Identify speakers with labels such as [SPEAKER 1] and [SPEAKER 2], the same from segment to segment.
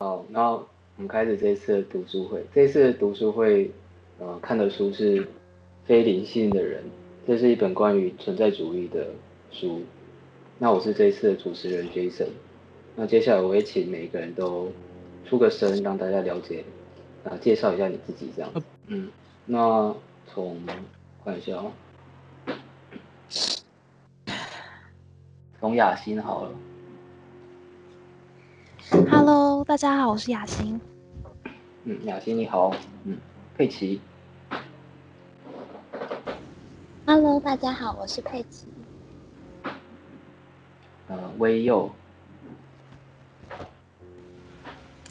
[SPEAKER 1] 好，然后我们开始这一次的读书会。这一次的读书会，呃，看的书是《非灵性的人》，这是一本关于存在主义的书。那我是这一次的主持人 Jason。那接下来我会请每一个人都出个声，让大家了解，啊、呃，介绍一下你自己这样。嗯，那从看一下哦，从雅欣好了。
[SPEAKER 2] Hello，大家好，我是雅欣。
[SPEAKER 1] 嗯，雅欣你好。嗯，佩奇。
[SPEAKER 3] Hello，大家好，我是佩奇。
[SPEAKER 1] 呃，威佑。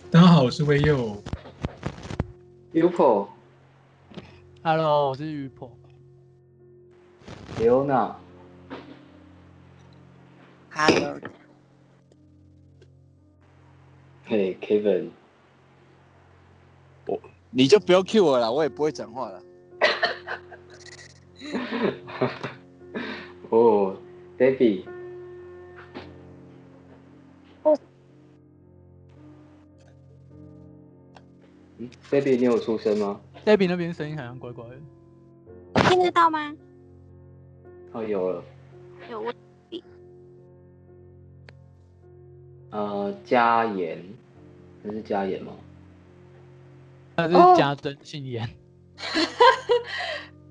[SPEAKER 4] 大家好，我是威佑。
[SPEAKER 1] Upo。
[SPEAKER 5] Hello，我是 Upo。
[SPEAKER 1] Leona。
[SPEAKER 6] Hello。
[SPEAKER 1] 嘿、hey，Kevin，
[SPEAKER 6] 我你就不要 cue 我了，我也不会讲话了。
[SPEAKER 1] 哦，Debbie，
[SPEAKER 3] 哦，
[SPEAKER 1] 嗯，Debbie，你有出声吗
[SPEAKER 5] ？Debbie 那边声音好像怪怪的，
[SPEAKER 3] 听得到吗？
[SPEAKER 1] 哦，有了，
[SPEAKER 3] 有我。
[SPEAKER 1] 呃，嘉言，这是加盐吗？
[SPEAKER 5] 那是嘉珍，姓严。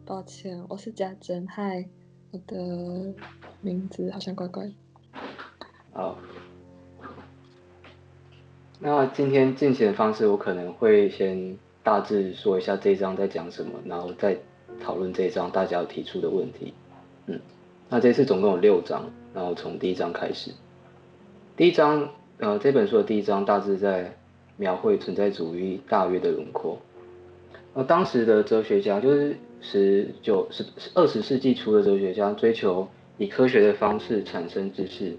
[SPEAKER 7] 抱歉，我是嘉珍。嗨，我的名字好像怪怪的。
[SPEAKER 1] 好，那今天进行的方式，我可能会先大致说一下这一章在讲什么，然后再讨论这一章大家提出的问题。嗯，那这次总共有六章，然后从第一章开始。第一章，呃，这本书的第一章大致在描绘存在主义大约的轮廓。呃，当时的哲学家就是十九、十二十世纪初的哲学家，追求以科学的方式产生知识，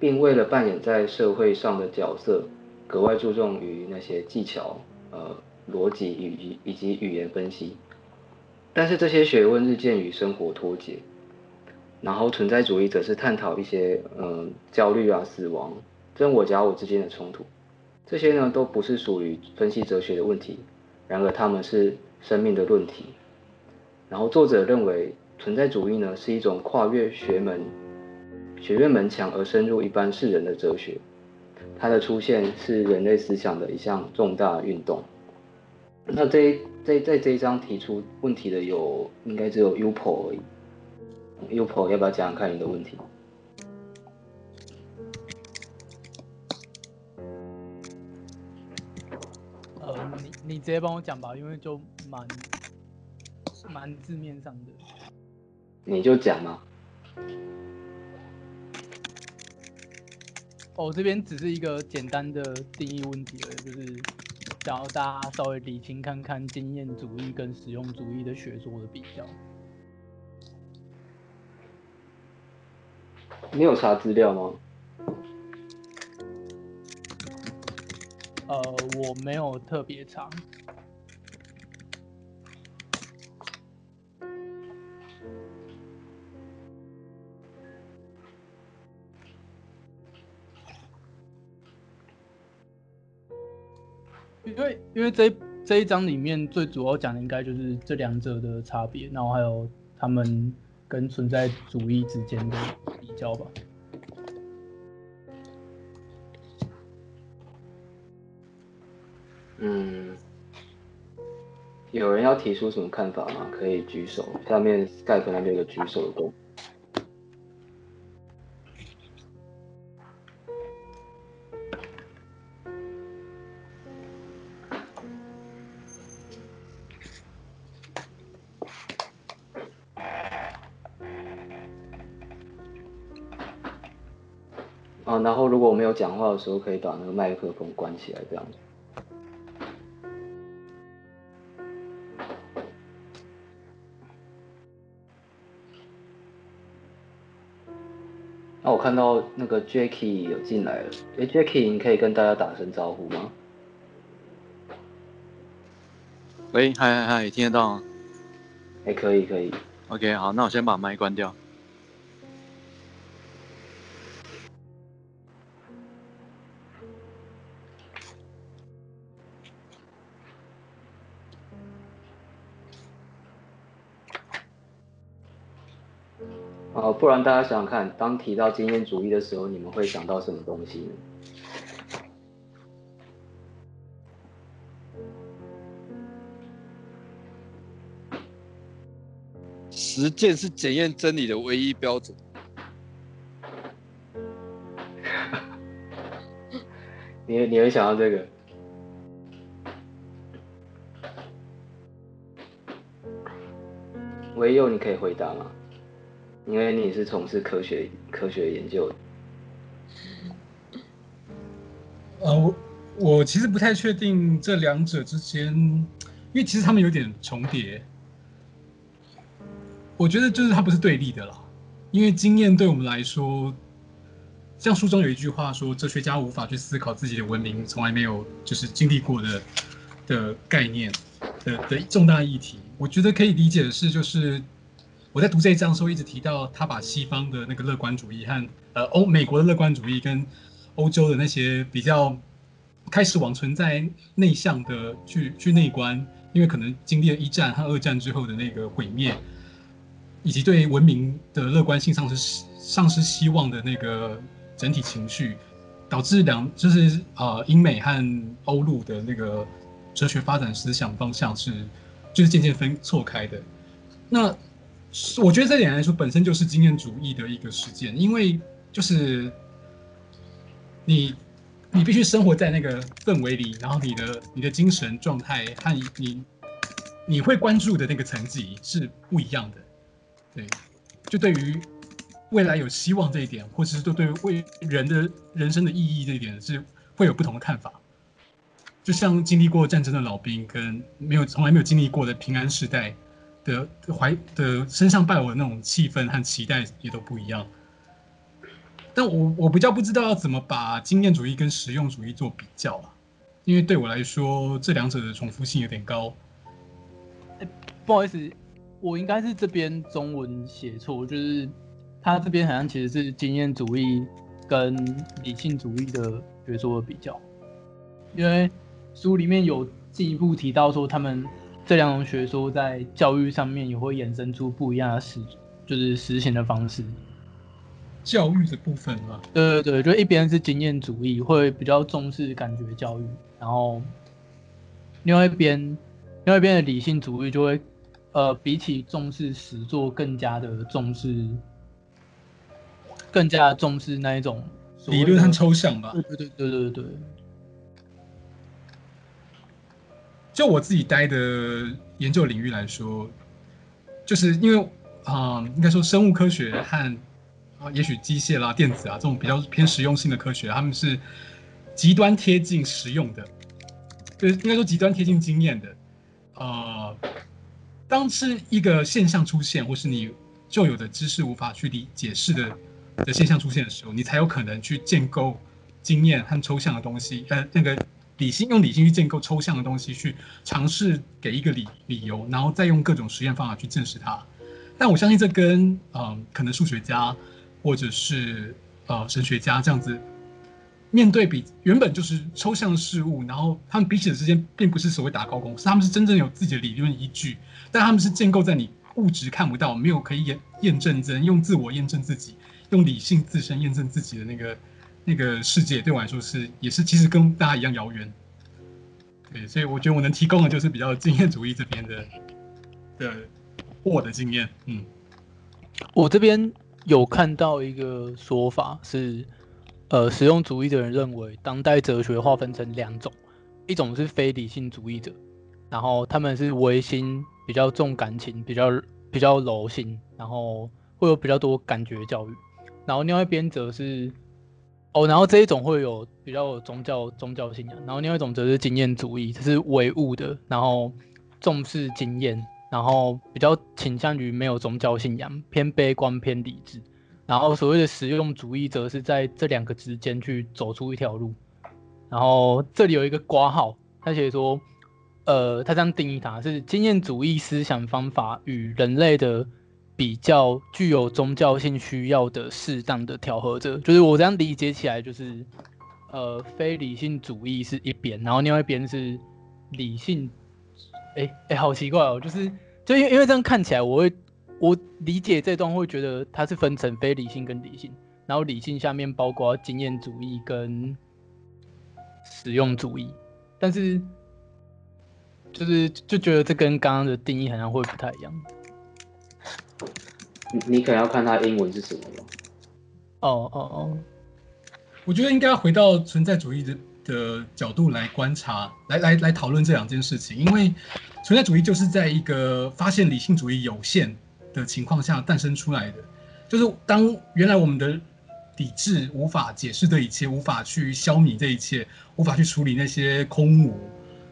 [SPEAKER 1] 并为了扮演在社会上的角色，格外注重于那些技巧、呃，逻辑以及以及语言分析。但是这些学问日渐与生活脱节。然后存在主义则是探讨一些嗯焦虑啊、死亡、真我假我之间的冲突，这些呢都不是属于分析哲学的问题，然而他们是生命的论题。然后作者认为存在主义呢是一种跨越学门、学院门墙而深入一般世人的哲学，它的出现是人类思想的一项重大运动。那这一这在这一章提出问题的有应该只有 Upo 而已。Upo 要不要讲讲看你的问
[SPEAKER 5] 题？你你直接帮我讲吧，因为就蛮蛮字面上的。
[SPEAKER 1] 你就讲嘛。
[SPEAKER 5] 哦，这边只是一个简单的定义问题而已，就是想要大家稍微理清看看经验主义跟实用主义的学说的比较。
[SPEAKER 1] 你有查资料吗？
[SPEAKER 5] 呃，我没有特别长。因为因为这这一章里面最主要讲的应该就是这两者的差别，然后还有他们跟存在主义之间的。比较吧。
[SPEAKER 1] 嗯，有人要提出什么看法吗？可以举手。下面 Skype 那边有个举手的功。啊，然后如果我没有讲话的时候，可以把那个麦克风关起来，这样子。看到那个 Jacky 有进来了，哎，Jacky，你可以跟大家打声招呼吗？
[SPEAKER 6] 喂，嗨嗨嗨，听得到吗？
[SPEAKER 1] 哎，可以可以。
[SPEAKER 6] OK，好，那我先把麦关掉。
[SPEAKER 1] 不然大家想想看，当提到经验主义的时候，你们会想到什么东西呢？
[SPEAKER 6] 实践是检验真理的唯一标准。
[SPEAKER 1] 你你会想到这个？唯有，你可以回答吗？因为你是从事科学科学研究的。
[SPEAKER 4] 呃，我我其实不太确定这两者之间，因为其实他们有点重叠。我觉得就是它不是对立的啦，因为经验对我们来说，像书中有一句话说，哲学家无法去思考自己的文明从来没有就是经历过的的概念的的重大议题。我觉得可以理解的是，就是我在读这一章的时候一直提到，他把西方的那个乐观主义和呃欧美国的乐观主义跟欧洲的那些比较开始往存在内向的去去内观，因为可能经历了一战和二战之后的那个毁灭。以及对文明的乐观性丧失、丧失希望的那个整体情绪，导致两就是呃英美和欧陆的那个哲学发展思想方向是就是渐渐分错开的。那我觉得这点来说，本身就是经验主义的一个实践，因为就是你你必须生活在那个氛围里，然后你的你的精神状态和你你会关注的那个层级是不一样的。对，就对于未来有希望这一点，或者是对对为人的人生的意义这一点，是会有不同的看法。就像经历过战争的老兵，跟没有从来没有经历过的平安时代的怀的身上伴有的那种气氛和期待也都不一样。但我我比较不知道要怎么把经验主义跟实用主义做比较啊，因为对我来说，这两者的重复性有点高。
[SPEAKER 5] 欸，不好意思。我应该是这边中文写错，就是他这边好像其实是经验主义跟理性主义的学说的比较，因为书里面有进一步提到说，他们这两种学说在教育上面也会衍生出不一样的实，就是实行的方式。
[SPEAKER 4] 教育的部分嘛，
[SPEAKER 5] 对对对，就一边是经验主义，会比较重视感觉教育，然后另外一边，另外一边的理性主义就会。呃，比起重视实作，更加的重视，更加重视那一种
[SPEAKER 4] 理论和抽象吧。
[SPEAKER 5] 对对对对对
[SPEAKER 4] 就我自己待的研究领域来说，就是因为啊、应该说生物科学和啊、也许机械啦、电子啊这种比较偏实用性的科学，他们是极端贴近实用的，就是应该说极端贴近经验的，呃。当是一个现象出现，或是你旧有的知识无法去理解释的的现象出现的时候，你才有可能去建构经验和抽象的东西，呃，那个理性用理性去建构抽象的东西，去尝试给一个理理由，然后再用各种实验方法去证实它。但我相信这跟嗯、呃，可能数学家或者是呃神学家这样子。面对比原本就是抽象事物，然后他们彼此之间并不是所谓打高空，是他们是真正有自己的理论依据，但他们是建构在你物质看不到、没有可以验验证真、用自我验证自己、用理性自身验证自己的那个那个世界，对我来说是也是其实跟大家一样遥远。对，所以我觉得我能提供的就是比较经验主义这边的的我的经验。嗯，
[SPEAKER 5] 我这边有看到一个说法是。呃，实用主义的人认为，当代哲学划分成两种，一种是非理性主义者，然后他们是唯心，比较重感情，比较比较柔性，然后会有比较多感觉教育，然后另外一边则是，哦，然后这一种会有比较有宗教宗教信仰，然后另外一种则是经验主义，这是唯物的，然后重视经验，然后比较倾向于没有宗教信仰，偏悲观偏理智。然后所谓的实用主义则是在这两个之间去走出一条路。然后这里有一个挂号，他写说，呃，他这样定义它是经验主义思想方法与人类的比较具有宗教性需要的适当的调和者。就是我这样理解起来，就是呃，非理性主义是一边，然后另外一边是理性。哎哎，好奇怪哦，就是就因为因为这样看起来，我会。我理解这段会觉得它是分成非理性跟理性，然后理性下面包括经验主义跟实用主义，但是就是就觉得这跟刚刚的定义好像会不太一样。
[SPEAKER 1] 你你可能要看它英文是什么了。
[SPEAKER 5] 哦哦哦，
[SPEAKER 4] 我觉得应该回到存在主义的的角度来观察，来来来讨论这两件事情，因为存在主义就是在一个发现理性主义有限的情况下诞生出来的，就是当原来我们的理智无法解释这一切，无法去消弭这一切，无法去处理那些空无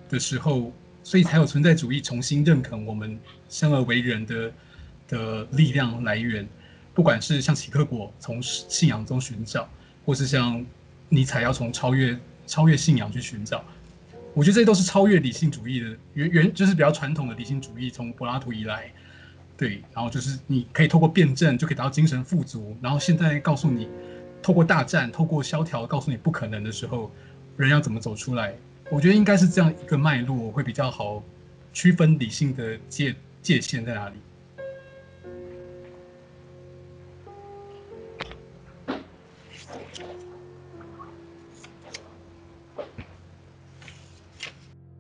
[SPEAKER 4] 的时候，所以才有存在主义重新认可我们生而为人的的力量来源，不管是像齐克果从信仰中寻找，或是像尼采要从超越超越信仰去寻找，我觉得这些都是超越理性主义的原原就是比较传统的理性主义，从柏拉图以来，对，然后就是你可以透过辩证就可以达到精神富足，然后现在告诉你，透过大战，透过萧条告诉你不可能的时候，人要怎么走出来？我觉得应该是这样一个脉络会比较好区分理性的界界限在哪里。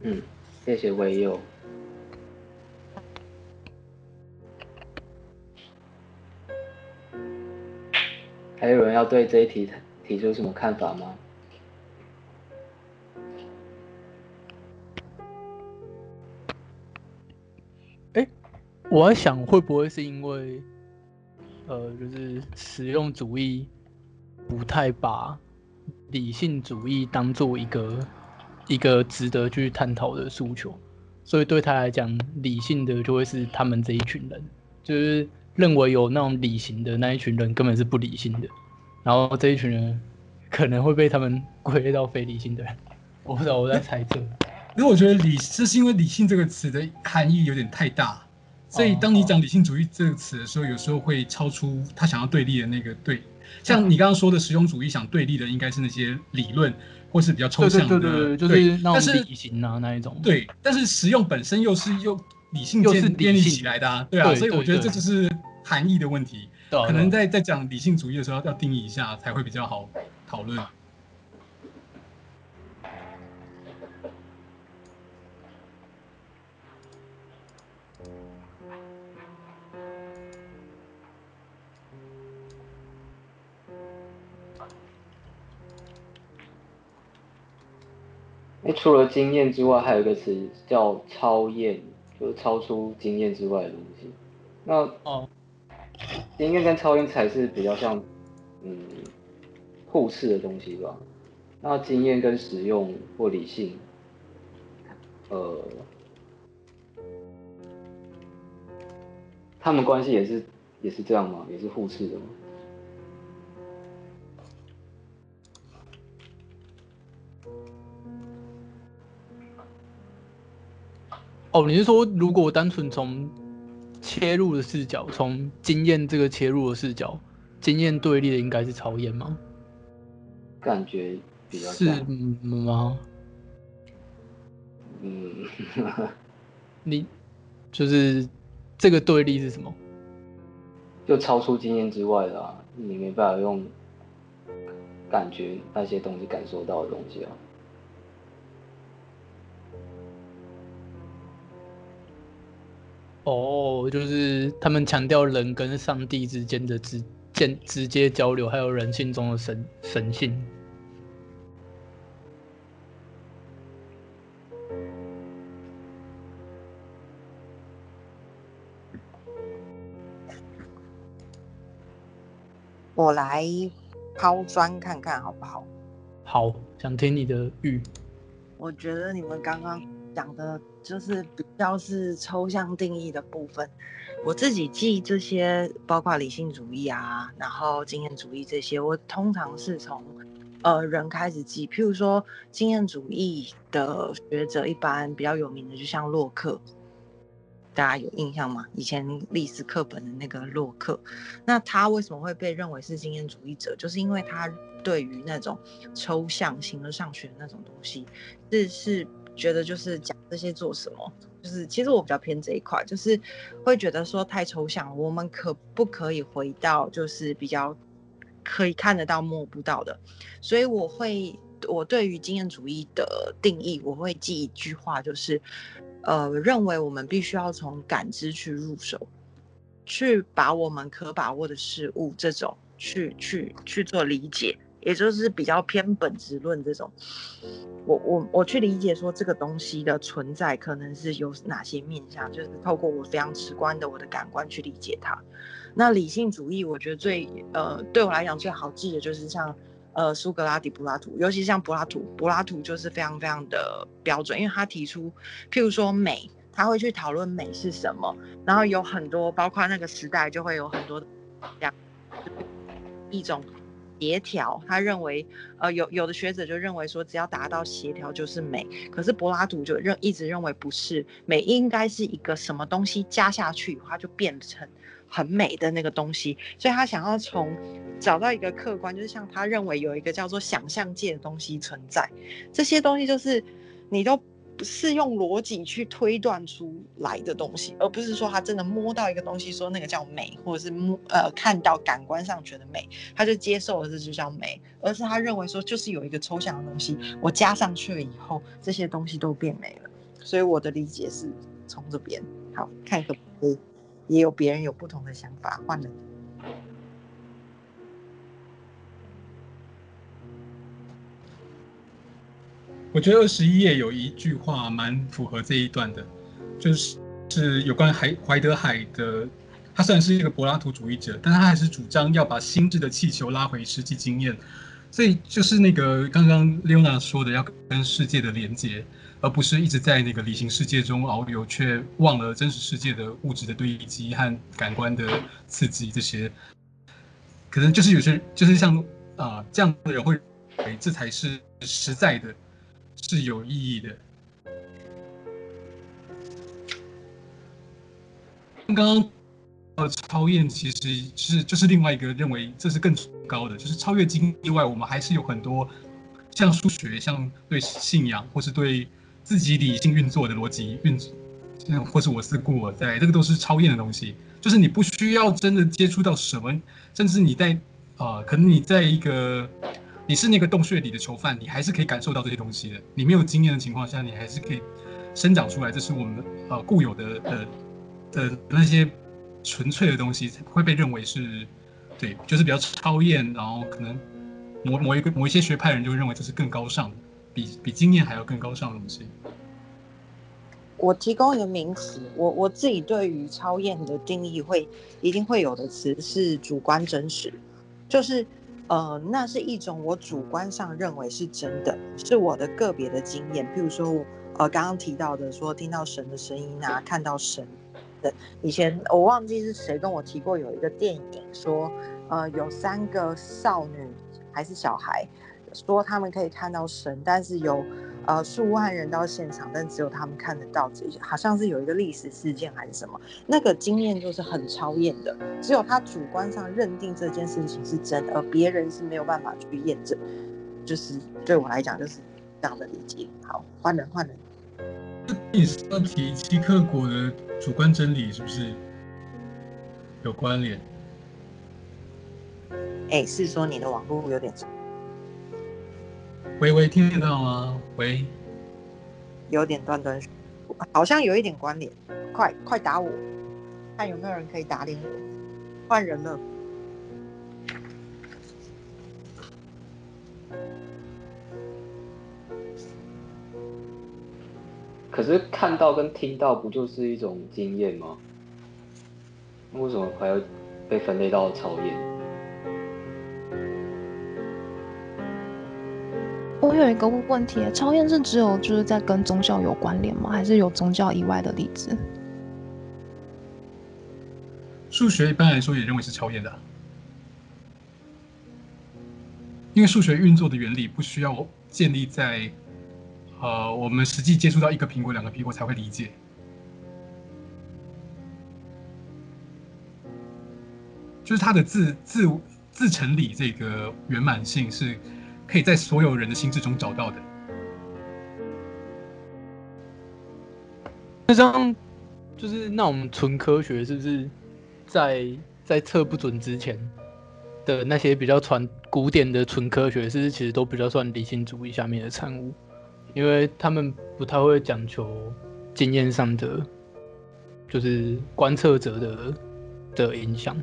[SPEAKER 1] 嗯，谢谢微佑。还有人要对这一题提出什么看法吗？
[SPEAKER 5] 哎，我在想会不会是因为，呃，就是实用主义不太把理性主义当做一个。一个值得去探讨的诉求，所以对他来讲，理性的就会是他们这一群人，就是认为有那种理性的那一群人根本是不理性的，然后这一群人可能会被他们归类到非理性的人。我不知道，我在猜测。
[SPEAKER 4] 因为我觉得理，这是因为理性这个词的含义有点太大，所以当你讲理性主义这个词的时候，有时候会超出他想要对立的那个对。像你刚刚说的实用主义想对立的应该是那些理论。或是比较抽象的，
[SPEAKER 5] 对对对，就是那种理性啊那一种。
[SPEAKER 4] 对，但是实用本身又是又理性又是建立起来的啊，对啊，所以我觉得这就是含义的问题。可能在在讲理性主义的时候要定义一下才会比较好讨论。
[SPEAKER 1] 除了经验之外，还有一个词叫超验，就是超出经验之外的东西。那哦，经验跟超验才是比较像，嗯，互斥的东西吧。那经验跟实用或理性，呃，他们关系也是也是这样吗？也是互斥的吗？
[SPEAKER 5] 哦，你是说，如果单纯从切入的视角，从经验这个切入的视角，经验对立的应该是超验吗？
[SPEAKER 1] 感觉比较
[SPEAKER 5] 是吗？
[SPEAKER 1] 嗯，
[SPEAKER 5] 你就是这个对立是什么？
[SPEAKER 1] 就超出经验之外的啊，你没办法用感觉那些东西感受到的东西啊。
[SPEAKER 5] 哦，就是他们强调人跟上帝之间的直间直接交流，还有人性中的神神性。
[SPEAKER 8] 我来抛砖看看好不好？
[SPEAKER 5] 好，想听你的玉。
[SPEAKER 8] 我觉得你们刚刚讲的。就是比较是抽象定义的部分，我自己记这些，包括理性主义啊，然后经验主义这些，我通常是从呃人开始记。譬如说经验主义的学者，一般比较有名的，就像洛克，大家有印象吗？以前历史课本的那个洛克，那他为什么会被认为是经验主义者？就是因为他对于那种抽象形而上学的那种东西，这是。觉得就是讲这些做什么？就是其实我比较偏这一块，就是会觉得说太抽象。我们可不可以回到就是比较可以看得到摸不到的？所以我会，我对于经验主义的定义，我会记一句话，就是呃，认为我们必须要从感知去入手，去把我们可把握的事物这种去去去做理解。也就是比较偏本质论这种，我我我去理解说这个东西的存在可能是有哪些面向，就是透过我非常直观的我的感官去理解它。那理性主义，我觉得最呃对我来讲最好记的就是像呃苏格拉底、柏拉图，尤其像柏拉图，柏拉图就是非常非常的标准，因为他提出譬如说美，他会去讨论美是什么，然后有很多包括那个时代就会有很多这样一种。协调，他认为，呃，有有的学者就认为说，只要达到协调就是美。可是柏拉图就认一直认为不是，美应该是一个什么东西加下去，它就变成很美的那个东西。所以他想要从找到一个客观，就是像他认为有一个叫做想象界的东西存在，这些东西就是你都。是用逻辑去推断出来的东西，而不是说他真的摸到一个东西，说那个叫美，或者是摸呃看到感官上觉得美，他就接受了这就叫美，而是他认为说就是有一个抽象的东西，我加上去了以后，这些东西都变美了。所以我的理解是从这边，好，看可不可以，也有别人有不同的想法，换了。
[SPEAKER 4] 我觉得二十一页有一句话蛮符合这一段的，就是是有关海怀德海的。他虽然是一个柏拉图主义者，但他还是主张要把心智的气球拉回实际经验。所以就是那个刚刚 Leona 说的，要跟世界的连接，而不是一直在那个理性世界中遨游，却忘了真实世界的物质的堆积和感官的刺激。这些可能就是有些就是像啊、这样的人会认为这才是实在的。是有意义的。刚刚呃，超验其实是就是另外一个认为这是更高的，就是超越经验以外，我们还是有很多像数学、像对信仰或是对自己理性运作的逻辑运，或是我思故我在，这个都是超验的东西。就是你不需要真的接触到什么，甚至你在啊、呃，可能你在一个。你是那个洞穴里的囚犯，你还是可以感受到这些东西的。你没有经验的情况下，你还是可以生长出来。这是我们呃固有的呃的那些纯粹的东西，会被认为是对，就是比较超验。然后可能某某一个某一些学派人就会认为这是更高尚，比比经验还要更高尚的东西。
[SPEAKER 8] 我提供一个名词，我我自己对于超验的定义会一定会有的词是主观真实，就是。呃，那是一种我主观上认为是真的，是我的个别的经验。譬如说，呃，刚刚提到的说听到神的声音啊，看到神的。以前我忘记是谁跟我提过有一个电影，说呃有三个少女还是小孩，说他们可以看到神，但是有。呃，数万人到现场，但只有他们看得到这些，好像是有一个历史事件还是什么，那个经验就是很超验的，只有他主观上认定这件事情是真的，而别人是没有办法去验证。就是对我来讲，就是这样的理解。好，换人，换人。
[SPEAKER 4] 你说提七克果的主观真理是不是有关联？
[SPEAKER 8] 哎，是说你的网络有点。
[SPEAKER 4] 喂喂，听得到吗？喂，
[SPEAKER 8] 有点断断续，好像有一点关联。快快打我，看有没有人可以打脸我。换人了。
[SPEAKER 1] 可是看到跟听到不就是一种经验吗？为什么还要被分类到超验？
[SPEAKER 2] 我有一个问题，超验是只有就是在跟宗教有关联吗？还是有宗教以外的例子？
[SPEAKER 4] 数学一般来说也认为是超验的，因为数学运作的原理不需要建立在呃我们实际接触到一个苹果、两个苹果才会理解，就是它的自自自成理这个圆满性是。可以在所有人的心智中找到的。
[SPEAKER 5] 那这样就是那种纯科学，是不是在在测不准之前的那些比较传古典的纯科学，是不是其实都比较算理性主义下面的产物？因为他们不太会讲求经验上的，就是观测者的的影响，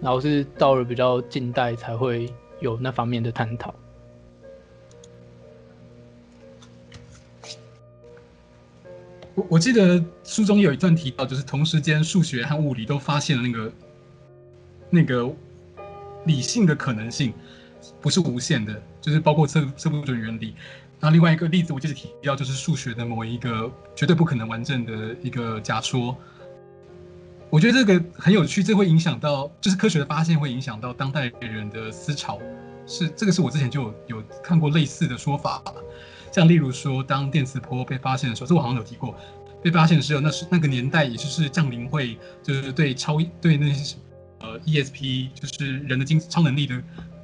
[SPEAKER 5] 然后是到了比较近代才会有那方面的探讨。
[SPEAKER 4] 我我记得书中有一段提到，就是同时间数学和物理都发现了那个那个理性的可能性不是无限的，就是包括测测不准原理。然后另外一个例子，我记得提到就是数学的某一个绝对不可能完整的一个假说。我觉得这个很有趣，这会影响到就是科学的发现会影响到当代人的思潮。是这个是我之前就有有看过类似的说法。像例如说，当电磁波被发现的时候，这我好像有提过。被发现的时候，那是那个年代，也就是降临会，就是对超对那些呃 ESP，就是人的精超能力的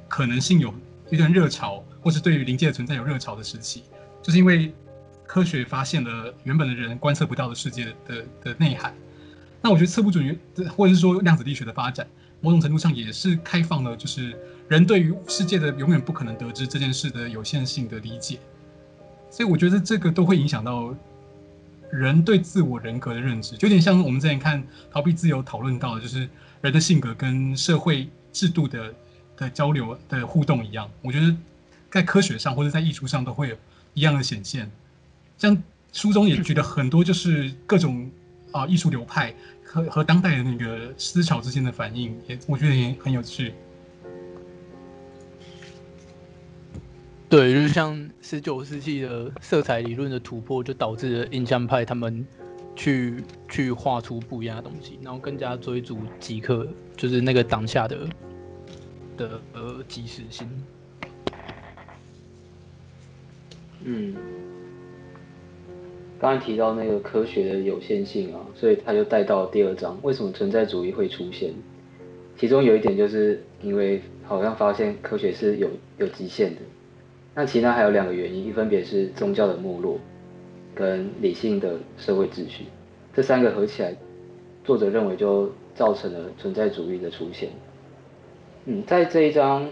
[SPEAKER 4] 可能性有一段热潮，或是对于灵界的存在有热潮的时期，就是因为科学发现了原本的人观测不到的世界的，的内涵。那我觉得测不准，或者是说量子力学的发展，某种程度上也是开放了，就是人对于世界的永远不可能得知这件事的有限性的理解。所以我觉得这个都会影响到人对自我人格的认知，就有点像我们之前看逃避自由讨论到的，就是人的性格跟社会制度的的交流的互动一样。我觉得在科学上或者在艺术上都会有一样的显现。像书中也觉得很多就是各种啊艺术流派和和当代的那个思潮之间的反应，也我觉得也很有趣。
[SPEAKER 5] 对，就是像十九世纪的色彩理论的突破，就导致了印象派他们去去画出不一样的东西，然后更加追逐即刻，就是那个当下的的呃即时性。
[SPEAKER 1] 嗯，刚才提到那个科学的有限性啊，所以他就带到第二章，为什么存在主义会出现？其中有一点就是因为好像发现科学是有有极限的。那其他还有两个原因，一分别是宗教的没落，跟理性的社会秩序，这三个合起来，作者认为就造成了存在主义的出现。嗯，在这一章，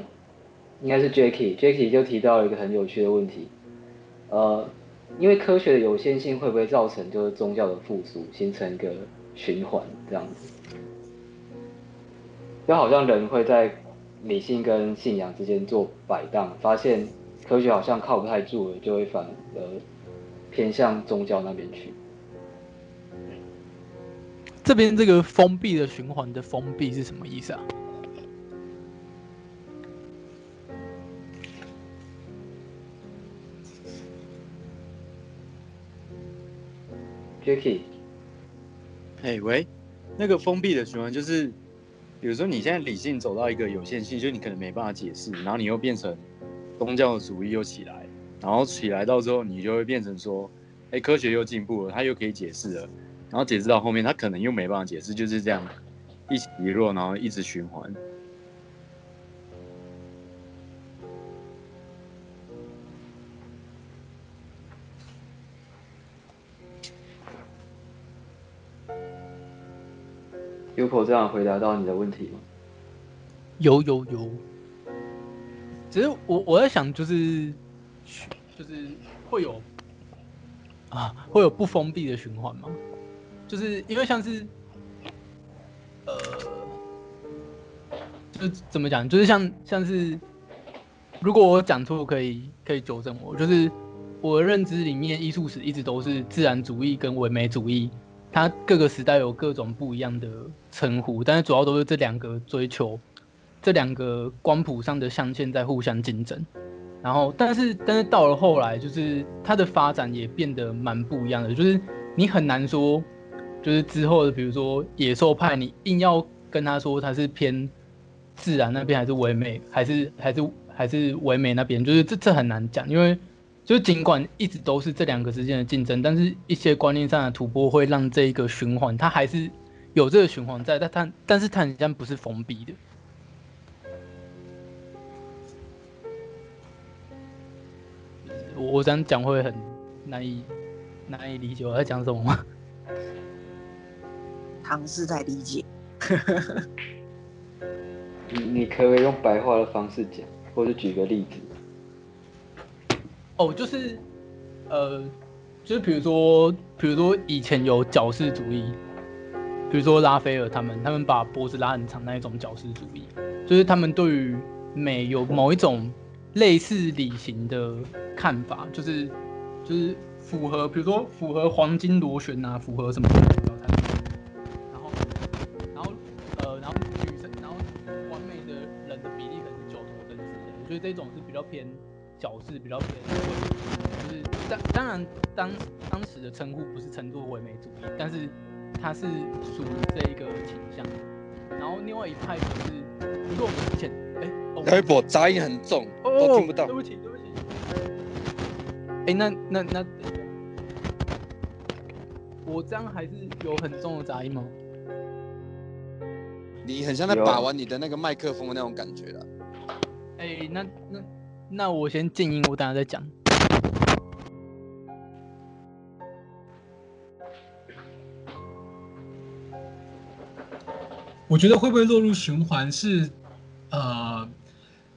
[SPEAKER 1] 应该是 Jacky，Jacky 就提到了一个很有趣的问题，呃，因为科学的有限性会不会造成就是宗教的复苏，形成一个循环这样子？就好像人会在理性跟信仰之间做摆荡，发现。科学好像靠不太住了，就会反而偏向宗教那边去。
[SPEAKER 5] 这边这个封闭的循环的封闭是什么意思啊
[SPEAKER 1] Jacky，
[SPEAKER 6] 哎喂，那个封闭的循环就是，比如说你现在理性走到一个有限性，就你可能没办法解释，然后你又变成。宗教的主义又起来，然后起来到之后，你就会变成说，哎，科学又进步了，它又可以解释了，然后解释到后面，它可能又没办法解释，就是这样一起一落，然后一直循环。
[SPEAKER 1] 有口这样回答到你的问题吗？
[SPEAKER 5] 有有有。只是我我在想，就是就是会有啊，会有不封闭的循环吗？就是因为像是呃，就怎么讲，就是像像是如果我讲错，可以可以纠正我。就是我的认知里面，艺术史一直都是自然主义跟唯美主义，它各个时代有各种不一样的称呼，但是主要都是这两个追求。这两个光谱上的象限在互相竞争，然后，但是，但是到了后来，就是它的发展也变得蛮不一样的。就是你很难说，就是之后的，比如说野兽派，你硬要跟他说他是偏自然那边，还是唯美，还是还是还是唯美那边，就是这这很难讲。因为 就是尽管一直都是这两个之间的竞争，但是一些观念上的突破会让这一个循环，它还是有这个循环在，但它但是它好像不是封闭的。我我这样讲会很难以难以理解我在讲什么吗？
[SPEAKER 8] 尝试在理解。
[SPEAKER 1] 你你可以用白话的方式讲，或者举个例子。
[SPEAKER 5] 哦，就是，呃，就是比如说，比如说以前有矫饰主义，比如说拉斐尔他们，他们把脖子拉很长那一种矫饰主义，就是他们对于美有某一种类似理型的看法，就是就是符合，比如说符合黄金螺旋啊，符合什么？然后然后呃然后女生，然后完美的人的比例可能是九头身之类的，所以这种是比较偏矫饰，比较偏就是当当然当当时的称呼不是称作唯美主义，但是。它是属于这一个倾向，然后另外一派就是，如果我们之前，哎，
[SPEAKER 6] 微博杂音很重，
[SPEAKER 5] 哦，
[SPEAKER 6] 都听不到。
[SPEAKER 5] 对不起，对不起。哎，那那那，我这样还是有很重的杂音吗？
[SPEAKER 6] 你很像在把玩你的那个麦克风的那种感觉了。
[SPEAKER 5] 哎，那那那我先静音，我等下再讲。
[SPEAKER 4] 我觉得会不会落入循环是，呃，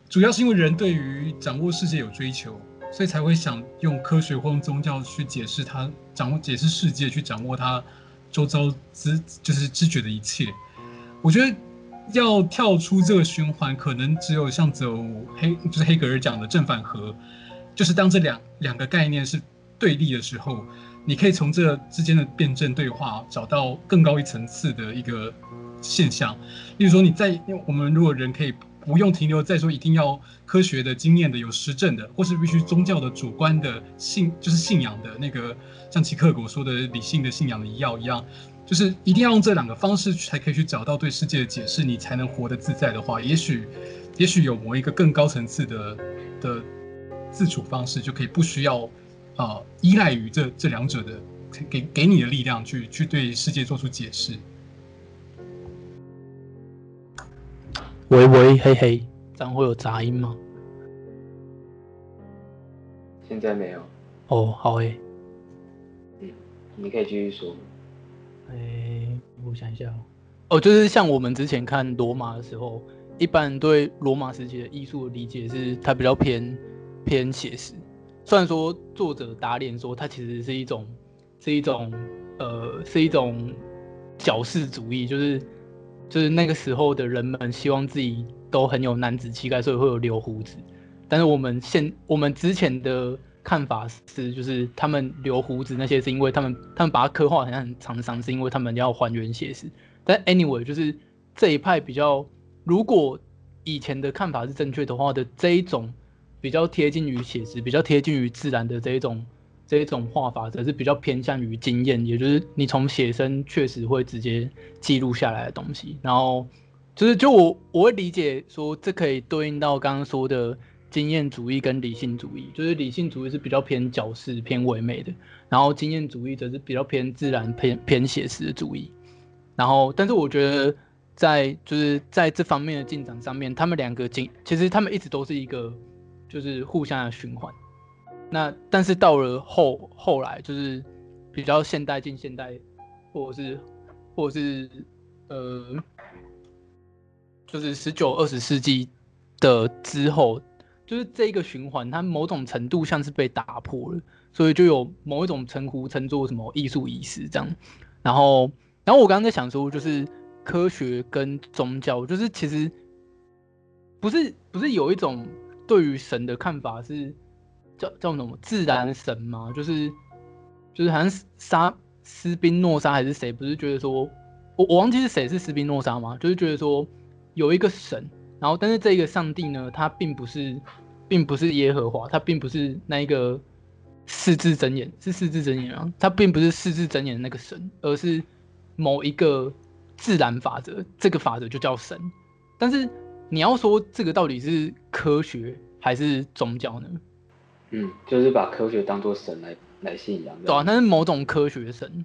[SPEAKER 4] 主要是因为人对于掌握世界有追求，所以才会想用科学或用宗教去解释它掌握解释世界，去掌握它周遭知就是知觉的一切。我觉得要跳出这个循环，可能只有像走黑就是黑格尔讲的正反合，就是当这两两个概念是对立的时候，你可以从这之间的辩证对话找到更高一层次的一个。现象，例如说，你在我们如果人可以不用停留在说一定要科学的、经验的、有实证的，或是必须宗教的、主观的信，就是信仰的那个，像齐克果说的理性的信仰的药一样，就是一定要用这两个方式才可以去找到对世界的解释，你才能活得自在的话，也许，也许有某一个更高层次的的自处方式，就可以不需要啊、呃、依赖于这这两者的给给你的力量去去对世界做出解释。
[SPEAKER 5] 喂喂嘿嘿，这样会有杂音吗？
[SPEAKER 1] 现在没有。
[SPEAKER 5] 哦，好诶。
[SPEAKER 1] 嗯，你可以继续说。
[SPEAKER 5] 哎，我想一下哦。哦，就是像我们之前看罗马的时候，一般对罗马时期的艺术的理解是它比较偏偏写实。虽然说作者打脸说它其实是一种是一种呃是一种矫饰主义，就是。就是那个时候的人们希望自己都很有男子气概，所以会有留胡子。但是我们现我们之前的看法是，就是他们留胡子那些是因为他们他们把它刻画很像很沧桑，是因为他们要还原写实。但 anyway，就是这一派比较，如果以前的看法是正确的话的这一种比较贴近于写实、比较贴近于自然的这一种。这一种画法则是比较偏向于经验，也就是你从写生确实会直接记录下来的东西。然后就是就我我会理解说，这可以对应到刚刚说的经验主义跟理性主义，就是理性主义是比较偏矫饰、偏唯美的，然后经验主义则是比较偏自然、偏偏写实的主义。然后，但是我觉得在就是在这方面的进展上面，他们两个经其实他们一直都是一个就是互相的循环。那但是到了后后来，就是比较现代近现代，或者是或者是呃，就是十九二十世纪的之后，就是这一个循环，它某种程度像是被打破了，所以就有某一种称呼称作什么艺术仪式这样。然后，然后我刚刚在想说，就是科学跟宗教，就是其实不是不是有一种对于神的看法是。叫叫什么自然神吗？就是就是好像沙斯宾诺莎还是谁？不是觉得说，我我忘记是谁是斯宾诺莎吗？就是觉得说有一个神，然后但是这个上帝呢，他并不是并不是耶和华，他并不是那一个四字真言，是四字真言啊，他并不是四字真言的那个神，而是某一个自然法则，这个法则就叫神。但是你要说这个到底是科学还是宗教呢？
[SPEAKER 1] 嗯，就是把科学当做神来来信仰，
[SPEAKER 5] 对啊，那是某种科学神。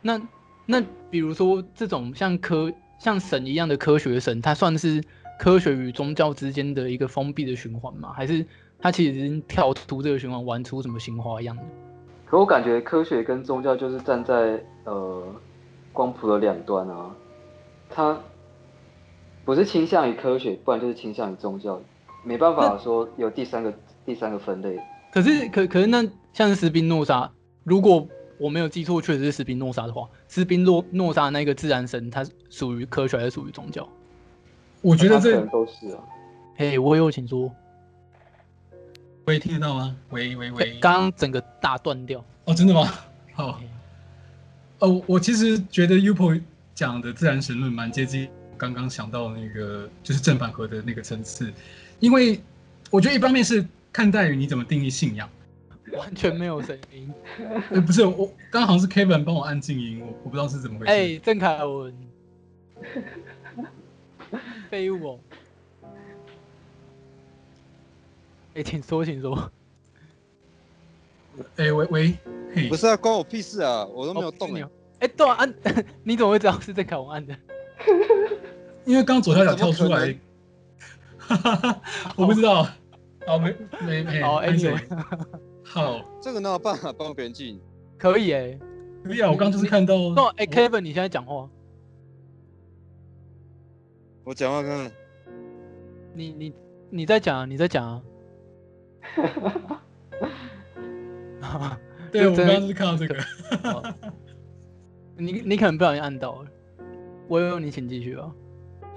[SPEAKER 5] 那那比如说这种像科像神一样的科学神，它算是科学与宗教之间的一个封闭的循环吗？还是它其实已经跳出这个循环，玩出什么新花样的？
[SPEAKER 1] 可我感觉科学跟宗教就是站在呃光谱的两端啊，它不是倾向于科学，不然就是倾向于宗教，没办法说有第三个第三个分类。
[SPEAKER 5] 可是可可是那像是斯宾诺莎，如果我没有记错，确实是斯宾诺莎的话，斯宾诺诺莎那个自然神，它属于科学还是属于宗教？
[SPEAKER 4] 我觉得这
[SPEAKER 1] 都是啊。
[SPEAKER 5] 嘿，我有请说。
[SPEAKER 4] 喂，听得到吗？喂喂喂，
[SPEAKER 5] 刚刚整个大断掉。
[SPEAKER 4] 哦，真的吗？好。哦，我其实觉得 Upo 讲的自然神论蛮接近刚刚想到那个，就是正反合的那个层次。因为我觉得一方面是看待于你怎么定义信仰。
[SPEAKER 5] 完全没有声音。
[SPEAKER 4] 呃，不是，我刚好像是 Kevin 帮我按静音，我我不知道是怎么回事。
[SPEAKER 5] 哎，郑凯文，废物哦。哎，请说，请说。
[SPEAKER 4] 哎，喂喂，嘿，
[SPEAKER 6] 不是啊，关我屁事啊，我都没有动哎。
[SPEAKER 5] 哎，对啊，按，你怎么会知道是郑凯文按的？
[SPEAKER 4] 因为刚左下角跳出来。哈哈哈，我不知道。好，没没没。
[SPEAKER 5] 好，Anyway。
[SPEAKER 4] 好，
[SPEAKER 6] 这个哪有办法帮别人进？
[SPEAKER 5] 可以哎、欸，
[SPEAKER 4] 可以啊。我刚就是看到。
[SPEAKER 5] 哦，哎，Kevin，你现在讲话。
[SPEAKER 6] 我讲话看看。
[SPEAKER 5] 你你你在讲啊？你在讲啊？
[SPEAKER 4] 对，我刚刚是看到这个。
[SPEAKER 5] 你你可能不小心按到了。我有你，请继续啊。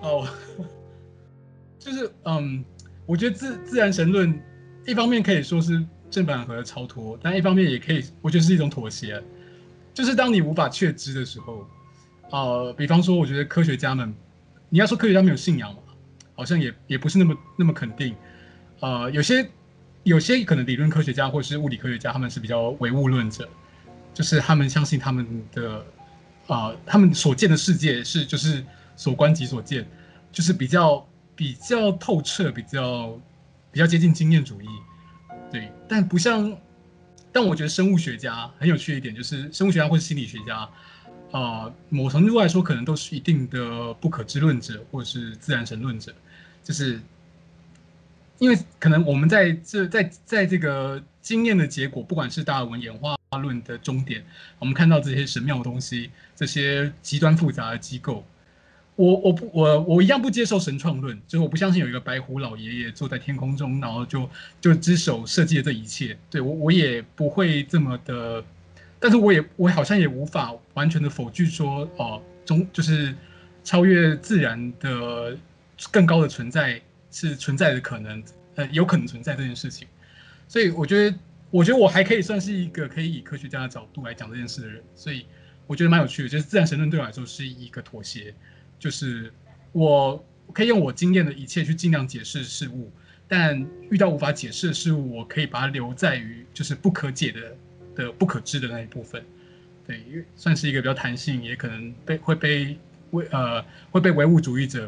[SPEAKER 4] 哦，就是嗯，我觉得自自然神论一方面可以说是。正反合的超脱，但一方面也可以，我觉得是一种妥协。就是当你无法确知的时候，呃，比方说，我觉得科学家们，你要说科学家没有信仰嘛，好像也也不是那么那么肯定。呃，有些有些可能理论科学家或是物理科学家，他们是比较唯物论者，就是他们相信他们的，呃，他们所见的世界是就是所观即所见，就是比较比较透彻，比较比较接近经验主义。对，但不像，但我觉得生物学家很有趣的一点就是，生物学家或是心理学家，啊、呃，某程度来说可能都是一定的不可知论者，或者是自然神论者，就是因为可能我们在这在在这个经验的结果，不管是达尔文演化论的终点，我们看到这些神妙的东西，这些极端复杂的机构。我我不我我一样不接受神创论，就是我不相信有一个白胡老爷爷坐在天空中，然后就就只手设计了这一切。对我我也不会这么的，但是我也我好像也无法完全的否决说哦，中就是超越自然的更高的存在是存在的可能，呃，有可能存在这件事情。所以我觉得我觉得我还可以算是一个可以以科学家的角度来讲这件事的人，所以我觉得蛮有趣的。就是自然神论对我来说是一个妥协。就是我可以用我经验的一切去尽量解释事物，但遇到无法解释的事物，我可以把它留在于就是不可解的的不可知的那一部分。对，因为算是一个比较弹性，也可能被会被为呃会被唯物主义者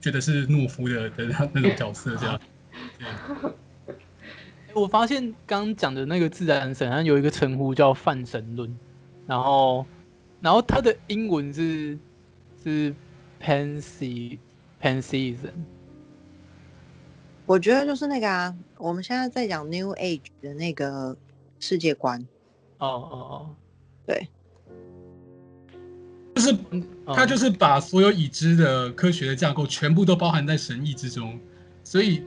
[SPEAKER 4] 觉得是懦夫的的那种角色这样。
[SPEAKER 5] 我发现刚讲的那个自然神，它有一个称呼叫泛神论，然后然后它的英文是是。Pantheism，
[SPEAKER 8] 我觉得就是那个啊，我们现在在讲 New Age 的那个世界观。
[SPEAKER 5] 哦哦哦，
[SPEAKER 8] 对，
[SPEAKER 4] 就是他就是把所有已知的科学的架构全部都包含在神意之中，所以。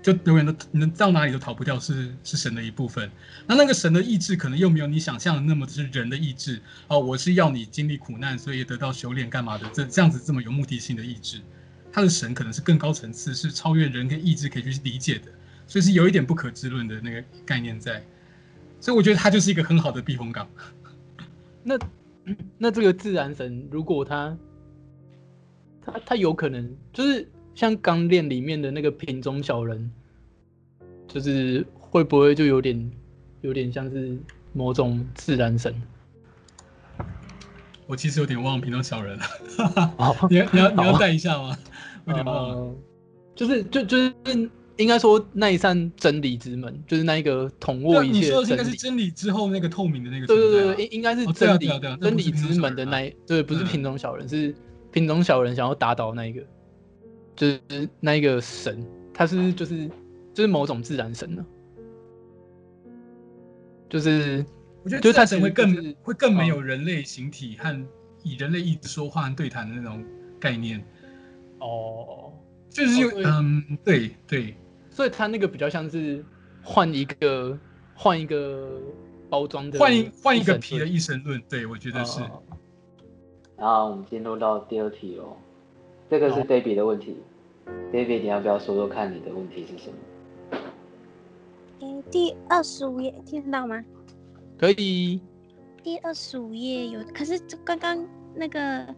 [SPEAKER 4] 就永远都能到哪里都逃不掉，是是神的一部分。那那个神的意志可能又没有你想象的那么是人的意志哦。我是要你经历苦难，所以得到修炼干嘛的？这这样子这么有目的性的意志，他的神可能是更高层次，是超越人跟意志可以去理解的，所以是有一点不可知论的那个概念在。所以我觉得他就是一个很好的避风港。
[SPEAKER 5] 那那这个自然神，如果他他他有可能就是。像《钢炼》里面的那个品种小人，就是会不会就有点，有点像是某种自然神？
[SPEAKER 4] 我其实有点忘了瓶中小人了，你要你要你要带一下吗？有点忘了。
[SPEAKER 5] 呃、就是就就是应该说那一扇真理之门，就是那一个统握一切。你
[SPEAKER 4] 说的应该是真理之后那个透明的那个、啊？
[SPEAKER 5] 对对对对，应应该是真理、
[SPEAKER 4] 哦啊啊啊、
[SPEAKER 5] 真理之门的那一对，不是品种小人，嗯、是品种小人想要打倒那一个。就是那一个神，他是就是就是某种自然神呢、啊，就是
[SPEAKER 4] 我觉得自然神会更、
[SPEAKER 5] 就是、
[SPEAKER 4] 会更没有人类形体和以人类意志说话和对谈的那种概念。
[SPEAKER 5] 哦，
[SPEAKER 4] 就是有、哦、嗯，对对，
[SPEAKER 5] 所以他那个比较像是换一个换一个包装的，
[SPEAKER 4] 换一换一个皮的一神论。对，我觉得是。
[SPEAKER 5] 哦、
[SPEAKER 1] 然后我们进入到第二题哦，这个是 Baby 的问题。哦、Baby，你要不要说说看你的问题是什么？
[SPEAKER 3] 诶，第二十五页听得到吗？
[SPEAKER 5] 可以。
[SPEAKER 3] 第二十五页有，可是刚刚那个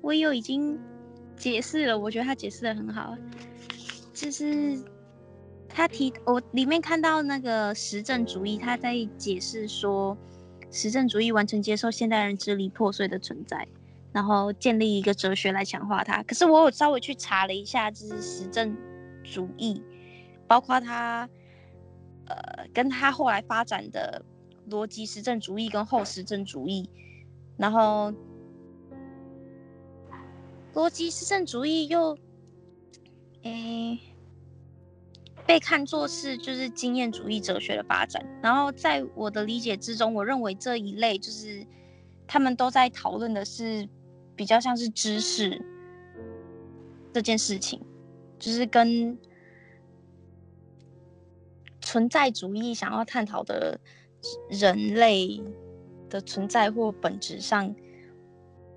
[SPEAKER 3] 我有已经。解释了，我觉得他解释的很好，就是他提我里面看到那个实证主义，他在解释说，实证主义完全接受现代人支离破碎的存在，然后建立一个哲学来强化它。可是我有稍微去查了一下，就是实证主义，包括他呃跟他后来发展的逻辑实证主义跟后实证主义，然后。逻辑实证主义又，诶、被看作是就是经验主义哲学的发展。然后在我的理解之中，我认为这一类就是他们都在讨论的是比较像是知识这件事情，就是跟存在主义想要探讨的人类的存在或本质上。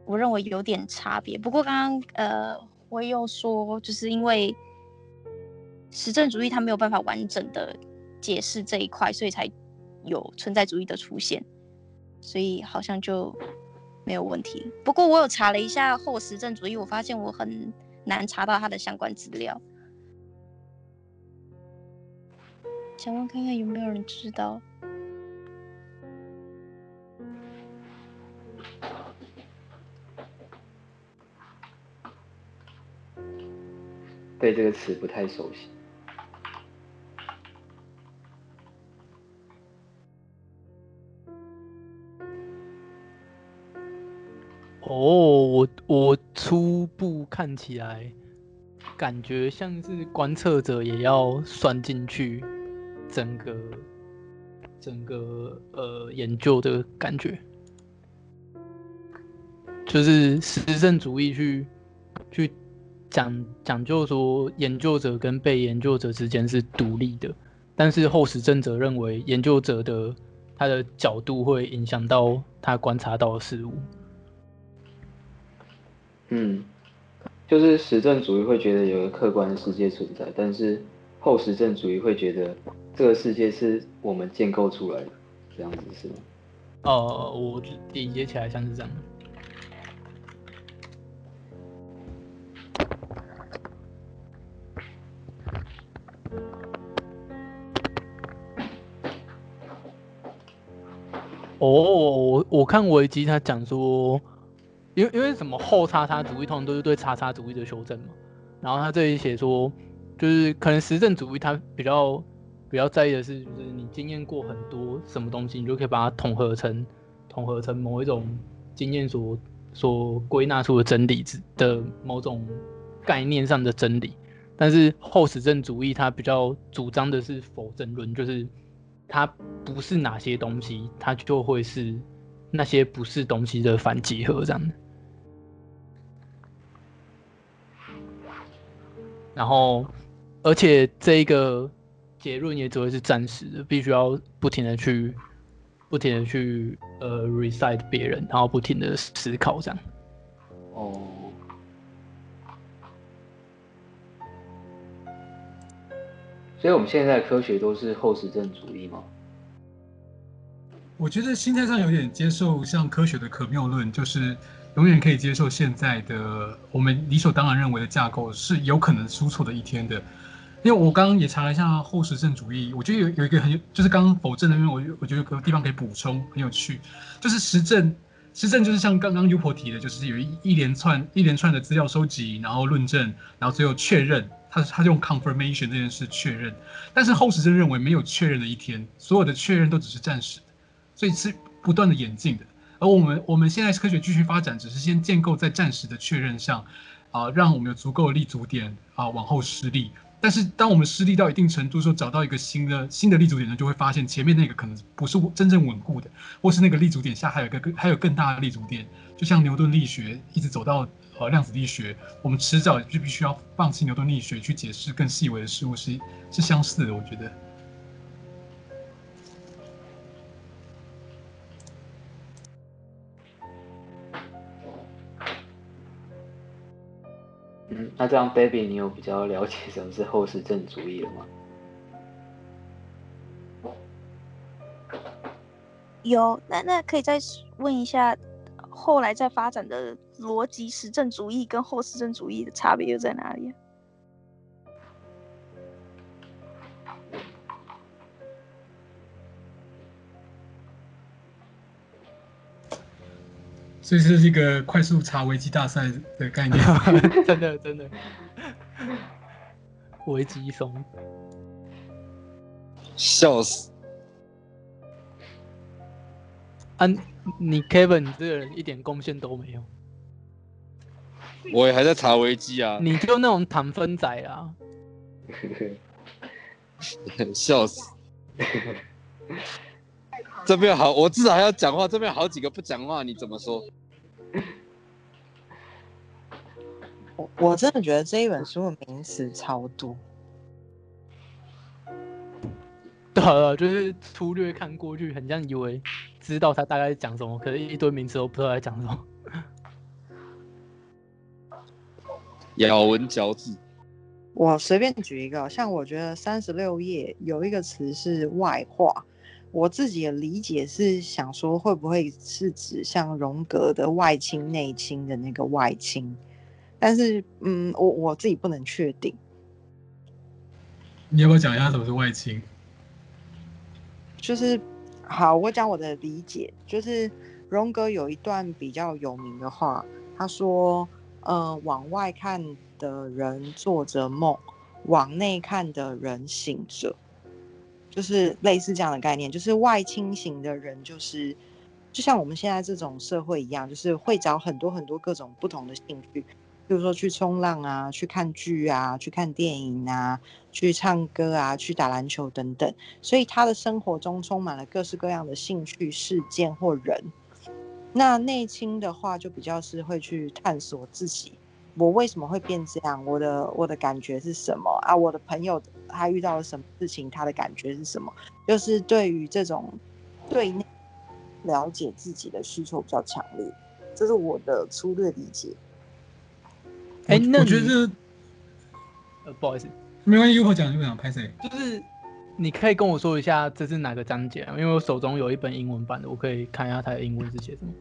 [SPEAKER 3] 我认为有点差别，不过刚刚呃，我又说，就是因为实证主义它没有办法完整的解释这一块，所以才有存在主义的出现，所以好像就没有问题。不过我有查了一下后实证主义，我发现我很难查到它的相关资料，想问看看有没有人知道。
[SPEAKER 1] 对这个词不太熟悉。
[SPEAKER 5] 哦我我初步看起来，感觉像是观测者也要算进去整个整个呃研究的感觉，就是实证主义去去。讲讲究说，研究者跟被研究者之间是独立的，但是后实证者认为，研究者的他的角度会影响到他观察到的事物。
[SPEAKER 1] 嗯，就是实证主义会觉得有一个客观的世界存在，但是后实证主义会觉得这个世界是我们建构出来的，这样子是吗？
[SPEAKER 5] 哦，我理解起来像是这样。哦，我我看维基他讲说，因为因为什么后叉叉主义通常都是对叉叉主义的修正嘛，然后他这里写说，就是可能实证主义他比较比较在意的是，就是你经验过很多什么东西，你就可以把它统合成统合成某一种经验所所归纳出的真理的某种概念上的真理，但是后实证主义他比较主张的是否证论，就是。它不是哪些东西，它就会是那些不是东西的反集合这样的。然后，而且这一个结论也只会是暂时的，必须要不停的去不停的去呃 recite 别人，然后不停的思考这样。
[SPEAKER 1] 哦。所以我们现在的科学都是后实证主义吗？
[SPEAKER 4] 我觉得心态上有点接受像科学的可谬论，就是永远可以接受现在的我们理所当然认为的架构是有可能出错的一天的。因为我刚刚也查了一下后实证主义，我觉得有有一个很就是刚刚否证的，因为我我觉得有个地方可以补充，很有趣，就是实证实证就是像刚刚 Upo 提的，就是有一一连串一连串的资料收集，然后论证，然后最后确认。他他用 confirmation 这件事确认，但是后实证认为没有确认的一天，所有的确认都只是暂时的，所以是不断的演进的。而我们我们现在科学继续发展，只是先建构在暂时的确认上，啊、让我们有足够的立足点啊、往后施力。但是当我们施力到一定程度的时候，找到一个新的新的立足点呢，就会发现前面那个可能不是真正稳固的，或是那个立足点下还有一个更还有更大的立足点，就像牛顿力学一直走到呃量子力学，我们迟早就必须要放弃牛顿力学去解释更细微的事物是是相似的，我觉得。
[SPEAKER 1] 嗯，那这样，Baby，你有比较了解什么是后实证主义了吗？
[SPEAKER 3] 有，那那可以再问一下，后来在发展的逻辑实证主义跟后实证主义的差别又在哪里？
[SPEAKER 4] 所以这是一个快速查维基大赛的概念，
[SPEAKER 5] 真 的真的。维基松，
[SPEAKER 6] 笑死！
[SPEAKER 5] 啊，你 Kevin，你这个人一点贡献都没有。
[SPEAKER 6] 我也还在查维基啊。
[SPEAKER 5] 你就那种糖分仔啊！
[SPEAKER 6] 笑死！这边好，我至少还要讲话。这边好几个不讲话，你怎么说？
[SPEAKER 8] 我我真的觉得这一本书的名词超多。
[SPEAKER 5] 对了，就是粗略看过去，很像以为知道他大概讲什么，可是一堆名词都不知道在讲什么。
[SPEAKER 6] 咬文嚼字。
[SPEAKER 8] 我随便举一个，像我觉得三十六页有一个词是外化。我自己的理解是想说，会不会是指像荣格的外倾内倾的那个外倾？但是，嗯，我我自己不能确定。
[SPEAKER 4] 你要不要讲一下什么是外倾？
[SPEAKER 8] 就是，好，我讲我的理解，就是荣格有一段比较有名的话，他说：“呃，往外看的人做着梦，往内看的人醒着。”就是类似这样的概念，就是外倾型的人，就是就像我们现在这种社会一样，就是会找很多很多各种不同的兴趣，比如说去冲浪啊，去看剧啊，去看电影啊，去唱歌啊，去打篮球等等。所以他的生活中充满了各式各样的兴趣、事件或人。那内倾的话，就比较是会去探索自己。我为什么会变这样？我的我的感觉是什么啊？我的朋友他遇到了什么事情？他的感觉是什么？就是对于这种对内了解自己的需求比较强烈，这是我的粗略理解。
[SPEAKER 4] 哎、欸，那我觉得，
[SPEAKER 5] 呃，不好意思，
[SPEAKER 4] 没关系，一会儿讲一会讲，拍谁？
[SPEAKER 5] 就是你可以跟我说一下这是哪个章节啊？因为我手中有一本英文版的，我可以看一下它的英文是写什么。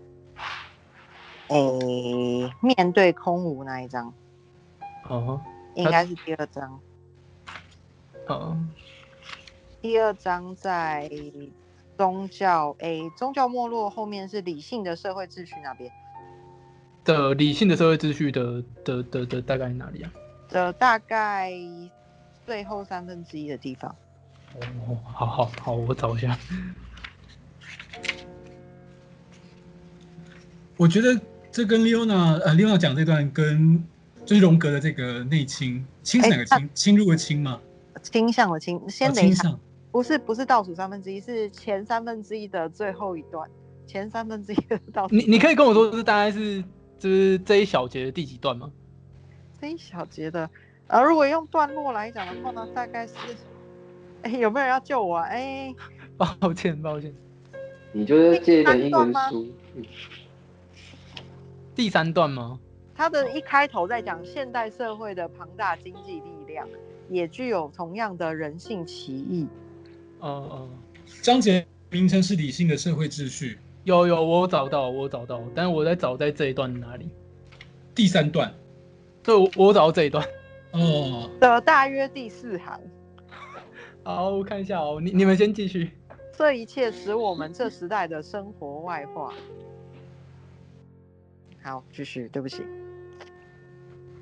[SPEAKER 8] 诶、欸，面对空无那一张，
[SPEAKER 5] 哦、uh，huh.
[SPEAKER 8] 应该是第二张。
[SPEAKER 5] 哦，uh.
[SPEAKER 8] 第二张在宗教，诶、欸，宗教没落后面是理性的社会秩序那边。
[SPEAKER 5] 的理性的社会秩序的的的的，的大概哪里啊？
[SPEAKER 8] 的大概最后三分之一的地方。
[SPEAKER 5] 哦，oh, 好好好，我找一下。
[SPEAKER 4] 我觉得。这跟 Leona 呃，Leona 讲这段跟就是荣格的这个内倾，倾是哪个倾？侵入的侵吗？
[SPEAKER 8] 倾向的倾，先等一下，
[SPEAKER 4] 哦、
[SPEAKER 8] 不是不是倒数三分之一，是前三分之一的最后一段，前三分之一的倒数。
[SPEAKER 5] 你你可以跟我说，是大概是就是这一小节的第几段吗？
[SPEAKER 8] 这一小节的，呃，如果用段落来讲的话呢，大概是，哎，有没有人要救我啊？哎，
[SPEAKER 5] 抱歉抱歉，
[SPEAKER 1] 你就是借一本英文书。
[SPEAKER 5] 第三段吗？
[SPEAKER 8] 他的一开头在讲现代社会的庞大经济力量，也具有同样的人性歧义。
[SPEAKER 5] 嗯嗯，
[SPEAKER 4] 章节名称是理性的社会秩序。
[SPEAKER 5] 有有，我找到，我找到，但是我在找在这一段哪里？
[SPEAKER 4] 第三段。
[SPEAKER 5] 对，我我找到这一段。
[SPEAKER 4] 哦。
[SPEAKER 8] 的大约第四行。
[SPEAKER 5] 好，我看一下哦，你你们先继续。
[SPEAKER 8] 这一切使我们这时代的生活外化。好，继续。对不起。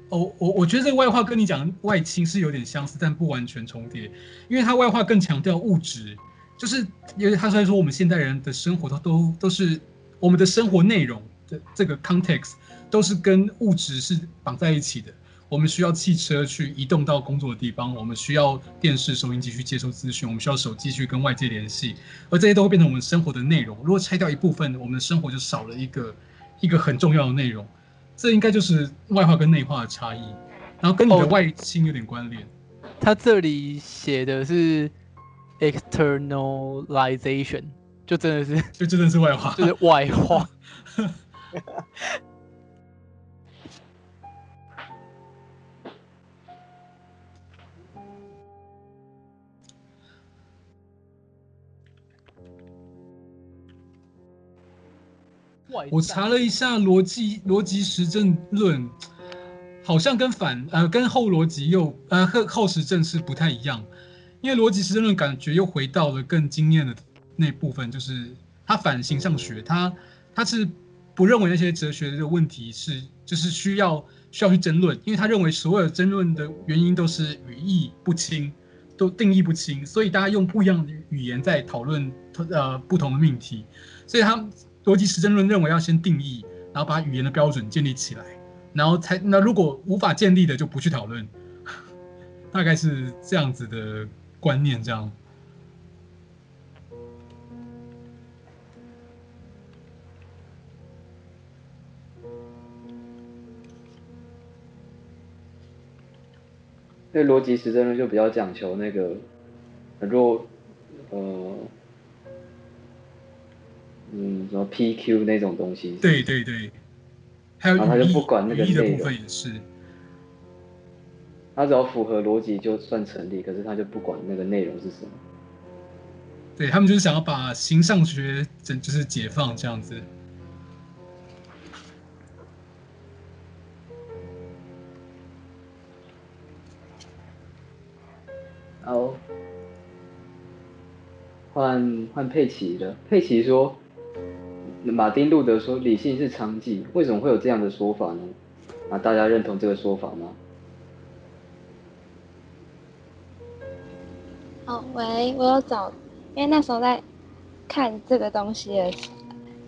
[SPEAKER 4] 哦，我我觉得这个外化跟你讲外倾是有点相似，但不完全重叠，因为它外化更强调物质，就是因为他虽然说我们现代人的生活它都都是我们的生活内容的这个 context 都是跟物质是绑在一起的。我们需要汽车去移动到工作的地方，我们需要电视、收音机去接收资讯，我们需要手机去跟外界联系，而这些都会变成我们生活的内容。如果拆掉一部分，我们的生活就少了一个一个很重要的内容。这应该就是外化跟内化的差异，然后跟你的外心有点关联。
[SPEAKER 5] 他这里写的是 externalization，就真的是，
[SPEAKER 4] 就真的是外化，
[SPEAKER 5] 就是外化。
[SPEAKER 4] 我查了一下逻辑逻辑实证论，好像跟反呃跟后逻辑又呃后后实证是不太一样，因为逻辑实证论感觉又回到了更经验的那部分，就是它反形上学，它它是不认为那些哲学的问题是就是需要需要去争论，因为他认为所有争论的原因都是语义不清，都定义不清，所以大家用不一样的语言在讨论呃不同的命题，所以他。逻辑实证论认为要先定义，然后把语言的标准建立起来，然后才那如果无法建立的就不去讨论，大概是这样子的观念。这样。
[SPEAKER 1] 对逻辑实证论就比较讲求那个，若呃。嗯，什么 PQ 那种东西？
[SPEAKER 4] 对对对，还有
[SPEAKER 1] 他就不管那个内容
[SPEAKER 4] 的部分也是，
[SPEAKER 1] 他只要符合逻辑就算成立，可是他就不管那个内容是什么。
[SPEAKER 4] 对，他们就是想要把形上学整就是解放这样子。
[SPEAKER 1] 好，换换佩奇了。佩奇说。马丁路德说：“理性是娼妓，为什么会有这样的说法呢？啊，大家认同这个说法吗？”
[SPEAKER 9] 哦，喂，我有找，因为那时候在看这个东西的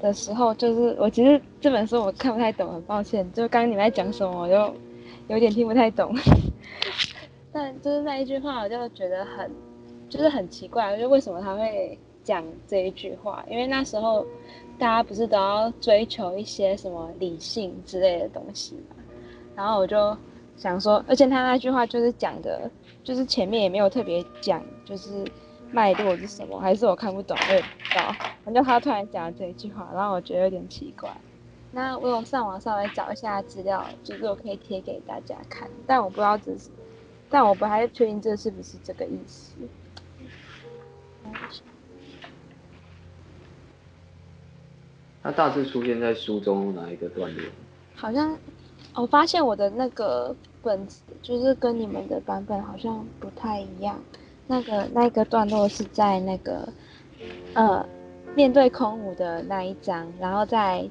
[SPEAKER 9] 的时候，就是我其实这本书我看不太懂，很抱歉。就刚刚你们在讲什么，我就有点听不太懂。但就是那一句话，我就觉得很，就是很奇怪，就为什么他会讲这一句话？因为那时候。大家不是都要追求一些什么理性之类的东西嘛？然后我就想说，而且他那句话就是讲的，就是前面也没有特别讲，就是脉络是什么，还是我看不懂，我也不知道。反正他突然讲了这一句话，然后我觉得有点奇怪。那我有上网稍微找一下资料，就是我可以贴给大家看，但我不知道这是，但我不太确定这是不是这个意思。
[SPEAKER 1] 它大致出现在书中哪一个段落？
[SPEAKER 9] 好像我发现我的那个本子就是跟你们的版本好像不太一样。那个那个段落是在那个呃面对空无的那一章，然后在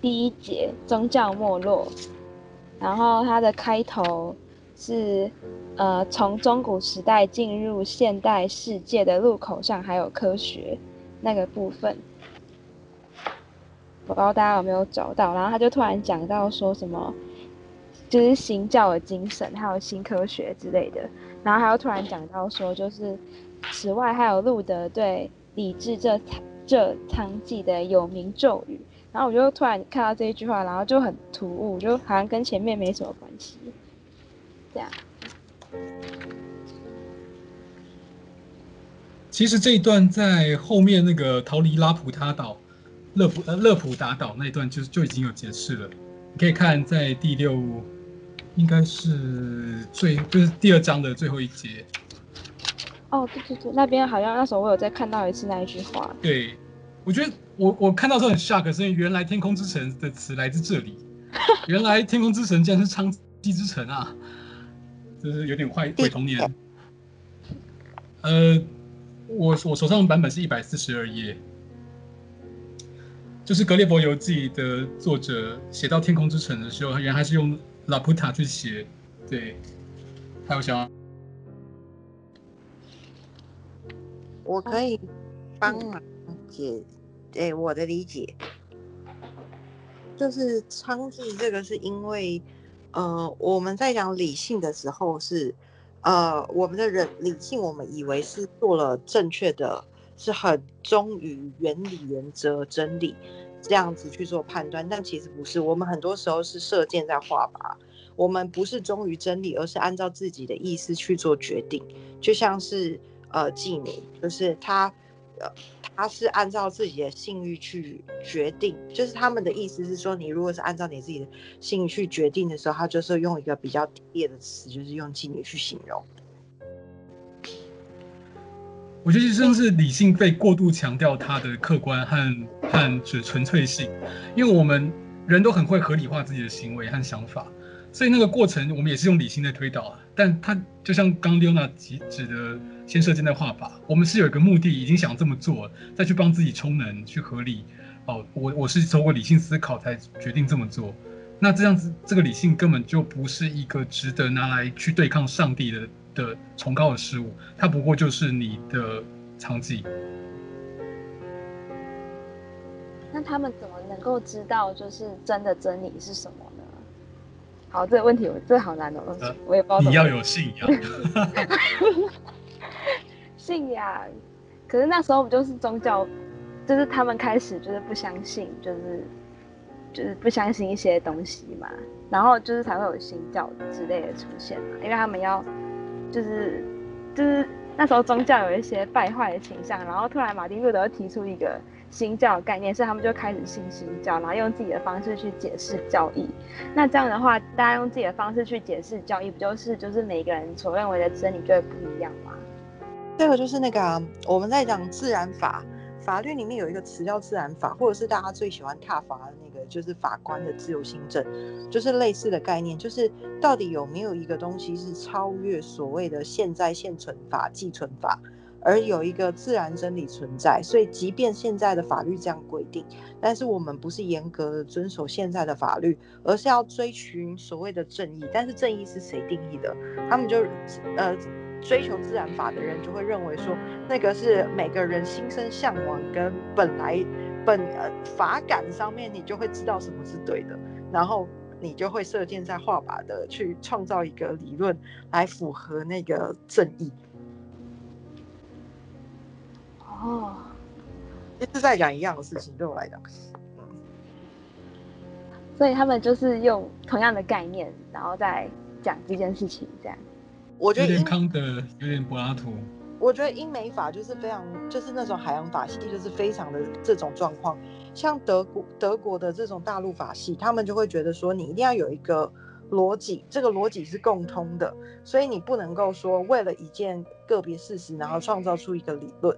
[SPEAKER 9] 第一节宗教没落，然后它的开头是呃从中古时代进入现代世界的路口上还有科学那个部分。不知道大家有没有找到，然后他就突然讲到说什么，就是新教的精神，还有新科学之类的，然后他又突然讲到说，就是此外还有路德对理智这这娼妓的有名咒语，然后我就突然看到这一句话，然后就很突兀，就好像跟前面没什么关系，这样。
[SPEAKER 4] 其实这一段在后面那个逃离拉普他岛。勒普呃乐普达岛那一段就就已经有解释了，你可以看在第六，应该是最就是第二章的最后一节。
[SPEAKER 9] 哦，对对对，那边好像那时候我有再看到一次那一句话。
[SPEAKER 4] 对，我觉得我我看到时候很 shock，是因为原来天空之城的词来自这里，原来天空之城竟然是娼妓之城啊，就是有点坏毁童年。呃，我我手上的版本是一百四十二页。就是《格列佛游记》的作者写到天空之城的时候，原来是用拉普塔去写。对，还有想，
[SPEAKER 8] 我可以帮忙解，哎、欸，我的理解就是娼妓这个是因为呃，我们在讲理性的时候是，呃，我们的人理性，我们以为是做了正确的，是很忠于原理、原则、真理这样子去做判断，但其实不是。我们很多时候是射箭在画靶，我们不是忠于真理，而是按照自己的意思去做决定，就像是呃妓女，就是他。他是按照自己的性欲去决定，就是他们的意思是说，你如果是按照你自己的性欲去决定的时候，他就是用一个比较低劣的词，就是用妓女去形容。
[SPEAKER 4] 我觉得这是理性被过度强调它的客观和和纯纯粹性，因为我们人都很会合理化自己的行为和想法，所以那个过程我们也是用理性在推导啊。但他就像刚 Leona 指的。先射箭再画靶，我们是有一个目的，已经想这么做，再去帮自己充能，去合理。哦，我我是透过理性思考才决定这么做。那这样子，这个理性根本就不是一个值得拿来去对抗上帝的的崇高的事物，它不过就是你的娼妓。
[SPEAKER 9] 那他们怎么能够知道就是真的真理是什么呢？好，这个问题我这好难哦，呃、我也不知道。
[SPEAKER 4] 你要有信仰。
[SPEAKER 9] 信仰，可是那时候不就是宗教，就是他们开始就是不相信，就是就是不相信一些东西嘛，然后就是才会有新教之类的出现嘛，因为他们要就是就是那时候宗教有一些败坏的倾向，然后突然马丁路德提出一个新教的概念，所以他们就开始信新教，然后用自己的方式去解释教义。那这样的话，大家用自己的方式去解释教义，不就是就是每个人所认为的真理就会不一样吗？
[SPEAKER 8] 这个就是那个、啊、我们在讲自然法，法律里面有一个词叫自然法，或者是大家最喜欢踏法的那个，就是法官的自由心证，就是类似的概念，就是到底有没有一个东西是超越所谓的现在现存法、寄存法，而有一个自然真理存在。所以，即便现在的法律这样规定，但是我们不是严格的遵守现在的法律，而是要追寻所谓的正义。但是正义是谁定义的？他们就呃。追求自然法的人就会认为说，那个是每个人心生向往跟本来本呃法感上面，你就会知道什么是对的，然后你就会射箭在画靶的去创造一个理论来符合那个正义。
[SPEAKER 9] 哦，
[SPEAKER 8] 一直在讲一样的事情，对我来讲，嗯，
[SPEAKER 9] 所以他们就是用同样的概念，然后再讲这件事情，这样。
[SPEAKER 8] 我觉得有
[SPEAKER 4] 点康德，有点柏拉图。
[SPEAKER 8] 我觉得英美法就是非常，就是那种海洋法系，就是非常的这种状况。像德国德国的这种大陆法系，他们就会觉得说，你一定要有一个逻辑，这个逻辑是共通的，所以你不能够说为了一件个别事实，然后创造出一个理论。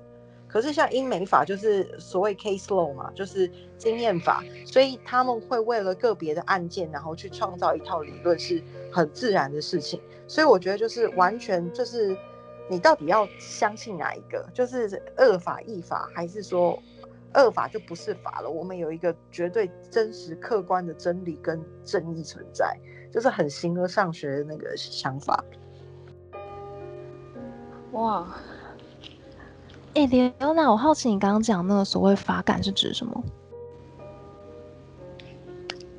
[SPEAKER 8] 可是像英美法就是所谓 case law 嘛，就是经验法，所以他们会为了个别的案件，然后去创造一套理论，是很自然的事情。所以我觉得就是完全就是你到底要相信哪一个，就是恶法、义法，还是说恶法就不是法了？我们有一个绝对真实客观的真理跟正义存在，就是很形而上学的那个想法。
[SPEAKER 9] 哇！
[SPEAKER 2] 哎、欸，刘娜，我好奇你刚刚讲那个所谓法感是指什么？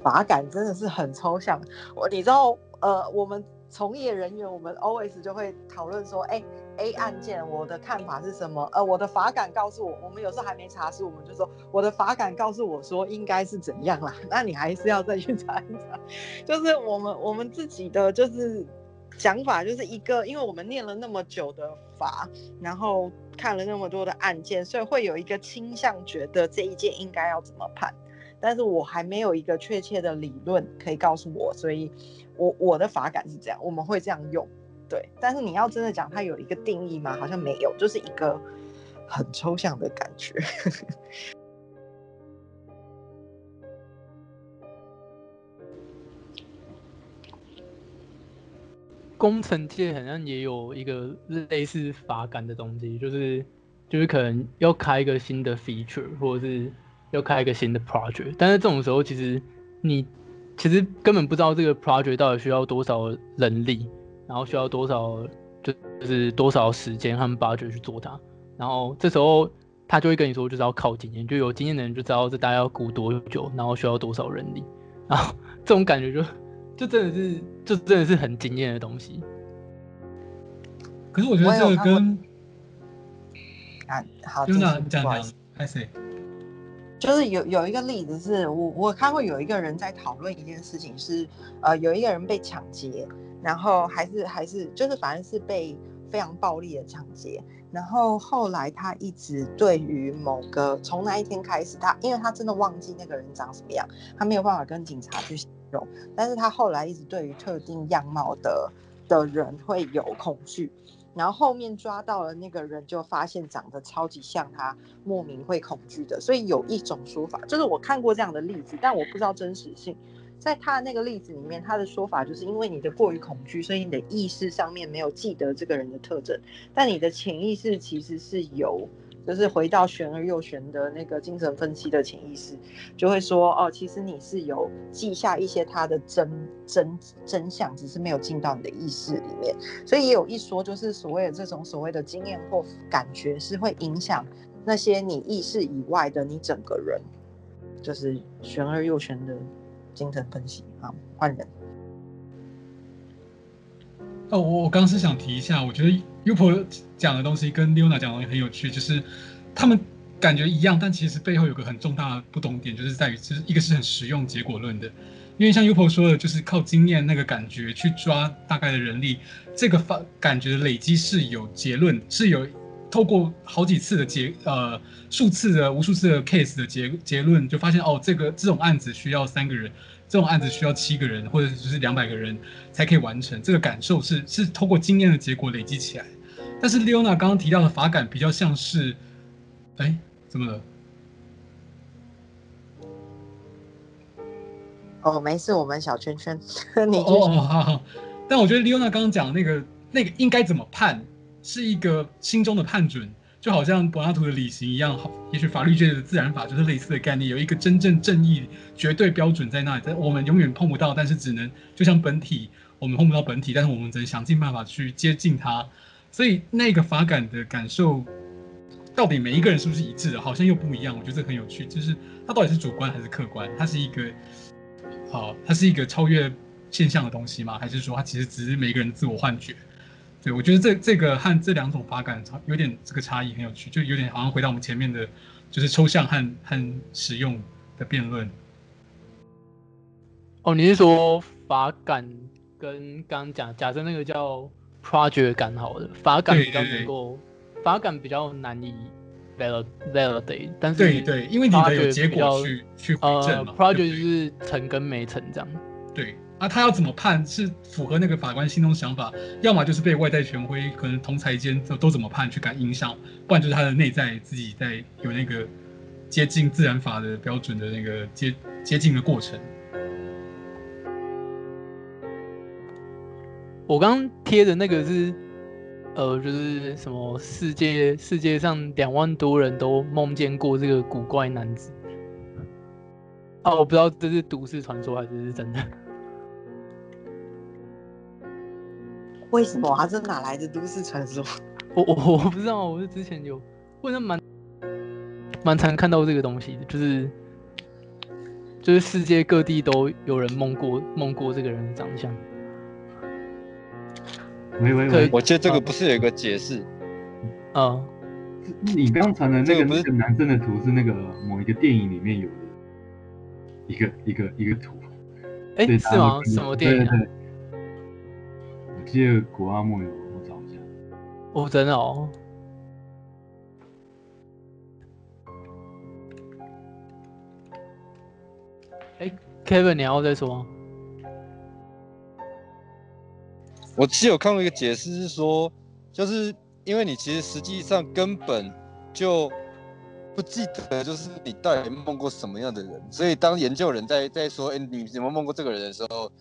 [SPEAKER 8] 法感真的是很抽象。我你知道，呃，我们从业人员，我们 always 就会讨论说，哎、，A 案件我的看法是什么？呃，我的法感告诉我，我们有时候还没查实，我们就说我的法感告诉我说应该是怎样啦。那你还是要再去查一查。就是我们我们自己的就是。想法就是一个，因为我们念了那么久的法，然后看了那么多的案件，所以会有一个倾向，觉得这一件应该要怎么判。但是我还没有一个确切的理论可以告诉我，所以我我的法感是这样，我们会这样用，对。但是你要真的讲它有一个定义吗？好像没有，就是一个很抽象的感觉。
[SPEAKER 5] 工程界好像也有一个类似法感的东西，就是就是可能要开一个新的 feature，或者是要开一个新的 project，但是这种时候其实你其实根本不知道这个 project 到底需要多少人力，然后需要多少就就是多少时间和 budget 去做它，然后这时候他就会跟你说就是要靠经验，就有经验的人就知道这大概要估多久，然后需要多少人力，然后 这种感觉就就真的是，就真的是很惊艳的东西。
[SPEAKER 4] 可是我觉得这个跟
[SPEAKER 8] 啊，好，
[SPEAKER 4] 就那
[SPEAKER 8] 这样
[SPEAKER 4] 讲讲，还是
[SPEAKER 8] 就是有有一个例子是我我看过有一个人在讨论一件事情是，呃，有一个人被抢劫，然后还是还是就是反正是被非常暴力的抢劫。然后后来他一直对于某个从那一天开始，他因为他真的忘记那个人长什么样，他没有办法跟警察去形容。但是他后来一直对于特定样貌的的人会有恐惧。然后后面抓到了那个人，就发现长得超级像他，莫名会恐惧的。所以有一种说法，就是我看过这样的例子，但我不知道真实性。在他的那个例子里面，他的说法就是因为你的过于恐惧，所以你的意识上面没有记得这个人的特征，但你的潜意识其实是有，就是回到玄而又玄的那个精神分析的潜意识，就会说哦，其实你是有记下一些他的真真真相，只是没有进到你的意识里面。所以也有一说，就是所谓的这种所谓的经验或感觉，是会影响那些你意识以外的你整个人，就是玄而又玄的。精神分析，好，换人。
[SPEAKER 4] 哦，我我刚是想提一下，我觉得 Upo 讲的东西跟 Leona 讲的东西很有趣，就是他们感觉一样，但其实背后有个很重大的不同点，就是在于，就是一个是很实用结果论的，因为像 Upo 说的，就是靠经验那个感觉去抓大概的人力，这个发感觉的累积是有结论，是有。透过好几次的结，呃，数次的无数次的 case 的结结论，就发现哦，这个这种案子需要三个人，这种案子需要七个人，或者就是两百个人才可以完成。这个感受是是透过经验的结果累积起来。但是 Leona 刚刚提到的法感比较像是，哎，怎么了？
[SPEAKER 8] 哦，没事，我们小圈圈，你
[SPEAKER 4] 哦哦好好。但我觉得 Leona 刚刚讲的那个那个应该怎么判？是一个心中的判准，就好像柏拉图的理行一样。好，也许法律界的自然法就是类似的概念，有一个真正正义绝对标准在那里，在我们永远碰不到，但是只能就像本体，我们碰不到本体，但是我们只能想尽办法去接近它。所以那个法感的感受，到底每一个人是不是一致的？好像又不一样。我觉得这很有趣，就是它到底是主观还是客观？它是一个，好，它是一个超越现象的东西吗？还是说它其实只是每个人自我幻觉？对，我觉得这这个和这两种法感差有点这个差异很有趣，就有点好像回到我们前面的，就是抽象和和实用的辩论。
[SPEAKER 5] 哦，你是说法感跟刚刚讲假设那个叫 project 感好的法感比较能够，法感比较难以 validate，但是
[SPEAKER 4] 对对，因为你的有结果去去证
[SPEAKER 5] 呃，project 就是成跟没成这
[SPEAKER 4] 样。对。啊、他要怎么判是符合那个法官心中想法，要么就是被外在权威可能同侪间都都怎么判去感影响，不然就是他的内在自己在有那个接近自然法的标准的那个接接近的过程。
[SPEAKER 5] 我刚贴的那个是，呃，就是什么世界世界上两万多人都梦见过这个古怪男子。啊，我不知道这是都市传说还是是真的。
[SPEAKER 8] 为什么啊？这哪来的都市传说？
[SPEAKER 5] 我我我不知道，我是之前有，或者蛮蛮常看到这个东西的，就是就是世界各地都有人梦过梦过这个人的长相。
[SPEAKER 6] 喂喂喂，我记得这个不是有一个解释？
[SPEAKER 5] 啊，
[SPEAKER 10] 你刚传的那个不是男生的图，是那个某一个电影里面有的一个一个一个图。
[SPEAKER 5] 哎、欸，是吗？什么电影、啊？对对对
[SPEAKER 10] 记得古阿莫有，我找一下。
[SPEAKER 5] 哦，真的哦。哎，Kevin，你要再说？
[SPEAKER 6] 我其实有看过一个解释，是说，就是因为你其实实际上根本就不记得，就是你到底梦过什么样的人，所以当研究人在在说，哎，你有没有梦过这个人的时候。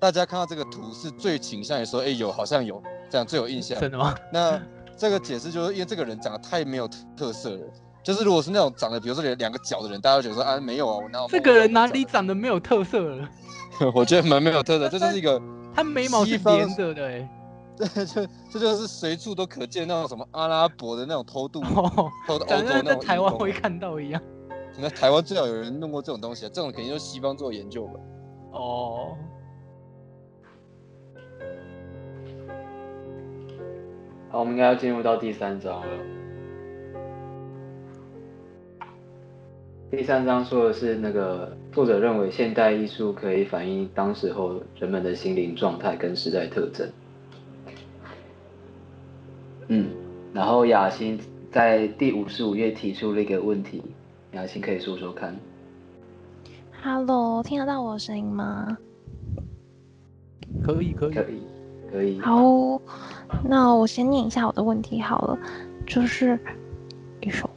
[SPEAKER 6] 大家看到这个图是最倾向于说，哎、欸，有，好像有，这样最有印象。
[SPEAKER 5] 真的吗？
[SPEAKER 6] 那这个解释就是因为这个人长得太没有特色了。就是如果是那种长得，比如说两两个角的人，大家都觉得说，啊，没有啊，我哪有？
[SPEAKER 5] 这个人哪里长得没有特色了？
[SPEAKER 6] 我觉得蛮没有特色，这就是一个
[SPEAKER 5] 他眉毛是连着的，哎，
[SPEAKER 6] 对，这这就是随处都可见那种什么阿拉伯的那种偷渡，
[SPEAKER 5] 哦、
[SPEAKER 6] 偷的欧洲
[SPEAKER 5] 在台湾会看到一样。
[SPEAKER 6] 那台湾最好有人弄过这种东西啊，这种肯定就是西方做研究吧？
[SPEAKER 5] 哦。
[SPEAKER 1] 好，我们应该要进入到第三章了。第三章说的是那个作者认为现代艺术可以反映当时候人们的心灵状态跟时代特征。嗯，然后雅欣在第五十五页提出了一个问题，雅欣可以说说看。
[SPEAKER 2] Hello，听得到我的声音吗？
[SPEAKER 5] 可以，可以，
[SPEAKER 1] 可以，可以。
[SPEAKER 2] 好，那我先念一下我的问题好了，就是一首。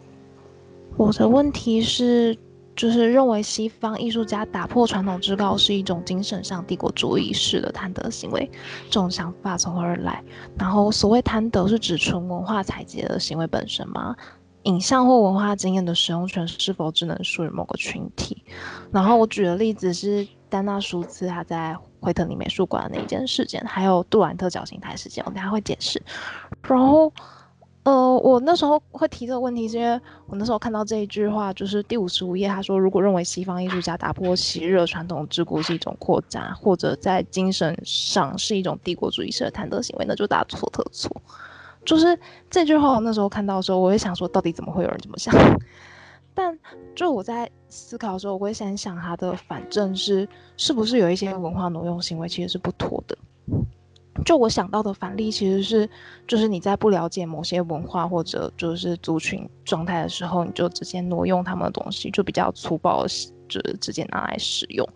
[SPEAKER 2] 我的问题是，就是认为西方艺术家打破传统之高是一种精神上帝国主义式的贪得行为，这种想法从何而来？然后，所谓贪得是指纯文化采集的行为本身吗？影像或文化经验的使用权是否只能属于某个群体？然后，我举的例子是丹娜舒茨她在惠特尼美术馆的那一件事件，还有杜兰特绞刑台事件，我等下会解释。然后。呃，我那时候会提这个问题，是因为我那时候看到这一句话，就是第五十五页，他说，如果认为西方艺术家打破昔日的传统桎梏是一种扩张，或者在精神上是一种帝国主义式的贪得行为，那就大错特错。就是这句话，我那时候看到的时候，我会想说，到底怎么会有人这么想？但就我在思考的时候，我会先想他的反正是，是不是有一些文化挪用行为其实是不妥的。就我想到的反例，其实是，就是你在不了解某些文化或者就是族群状态的时候，你就直接挪用他们的东西，就比较粗暴，就是直接拿来使用。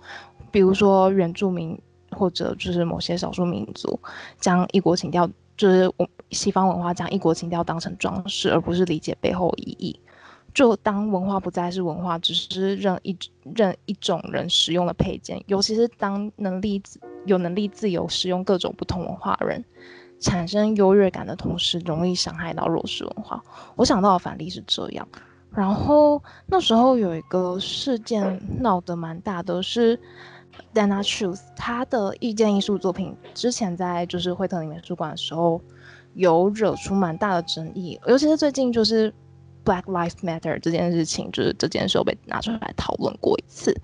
[SPEAKER 2] 比如说原住民或者就是某些少数民族，将异国情调，就是我西方文化将异国情调当成装饰，而不是理解背后意义。就当文化不再是文化，只是任一任一种人使用的配件，尤其是当能力有能力自由使用各种不同文化人，产生优越感的同时，容易伤害到弱势文化。我想到的反例是这样。然后那时候有一个事件闹得蛮大的，是 Dana Truth 他的意见艺术作品，之前在就是惠特尼美术馆的时候，有惹出蛮大的争议，尤其是最近就是 Black Lives Matter 这件事情，就是这件事被拿出来讨论过一次。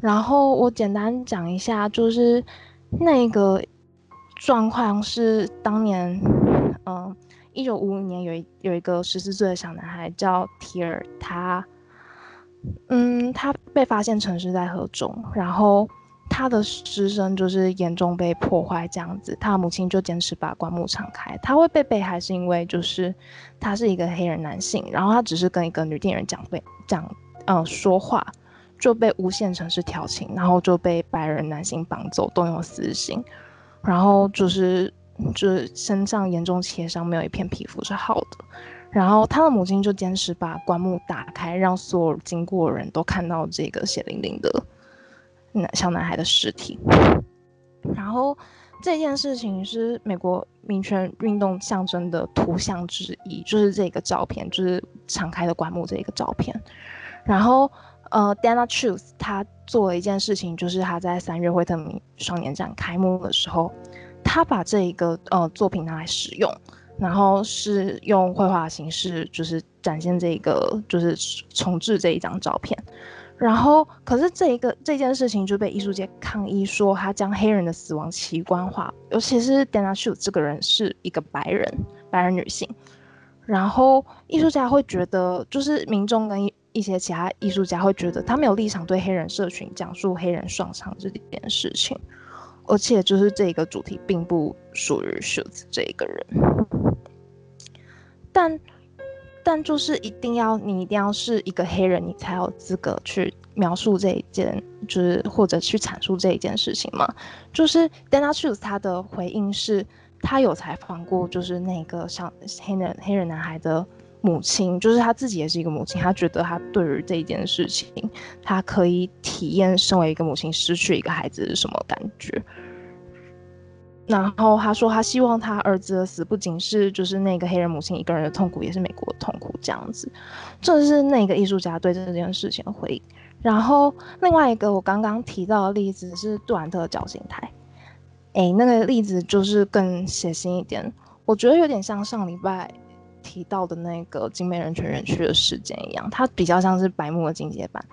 [SPEAKER 2] 然后我简单讲一下，就是那个状况是当年，嗯，一九五五年有一有一个十四岁的小男孩叫提尔，他，嗯，他被发现沉尸在河中，然后他的尸身就是严重被破坏这样子，他母亲就坚持把棺木敞开。他会被被害是因为就是他是一个黑人男性，然后他只是跟一个女店员讲被讲嗯说话。就被诬陷成是调情，然后就被白人男性绑走，动用私刑，然后就是就是身上严重切伤，没有一片皮肤是好的。然后他的母亲就坚持把棺木打开，让所有经过的人都看到这个血淋淋的男小男孩的尸体。然后这件事情是美国民权运动象征的图像之一，就是这个照片，就是敞开的棺木这个照片。然后。呃，Dana Truth 他做了一件事情，就是他在三月惠特尼双年展开幕的时候，他把这一个呃作品拿来使用，然后是用绘画形式，就是展现这个，就是重制这一张照片。然后，可是这一个这件事情就被艺术界抗议说，他将黑人的死亡奇观化，尤其是 Dana Truth 这个人是一个白人白人女性，然后艺术家会觉得，就是民众跟。一些其他艺术家会觉得他没有立场对黑人社群讲述黑人创伤这件事情，而且就是这个主题并不属于 Schultz 这一个人，但但就是一定要你一定要是一个黑人，你才有资格去描述这一件，就是或者去阐述这一件事情嘛。就是 Dana Schultz 他的回应是，他有采访过，就是那个像黑人黑人男孩的。母亲就是他自己也是一个母亲，他觉得他对于这一件事情，他可以体验身为一个母亲失去一个孩子是什么感觉。然后他说，他希望他儿子的死不仅是就是那个黑人母亲一个人的痛苦，也是美国的痛苦这样子。这是那个艺术家对这件事情的回应。然后另外一个我刚刚提到的例子是杜兰特的绞刑台，诶，那个例子就是更血腥一点，我觉得有点像上礼拜。提到的那个景美人权园区的事件一样，它比较像是白木的进阶版。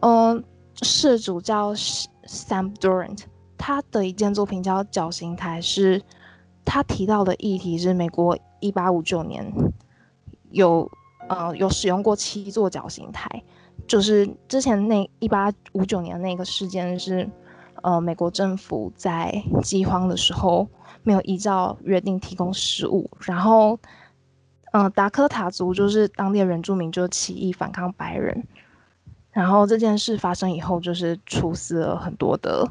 [SPEAKER 2] 嗯，事主叫 Sam Durant，他的一件作品叫《绞刑台》，是他提到的议题是美国一八五九年有呃有使用过七座绞刑台，就是之前那一八五九年那个事件是呃美国政府在饥荒的时候没有依照约定提供食物，然后呃达科塔族就是当地的原住民就起义反抗白人，然后这件事发生以后就是处死了很多的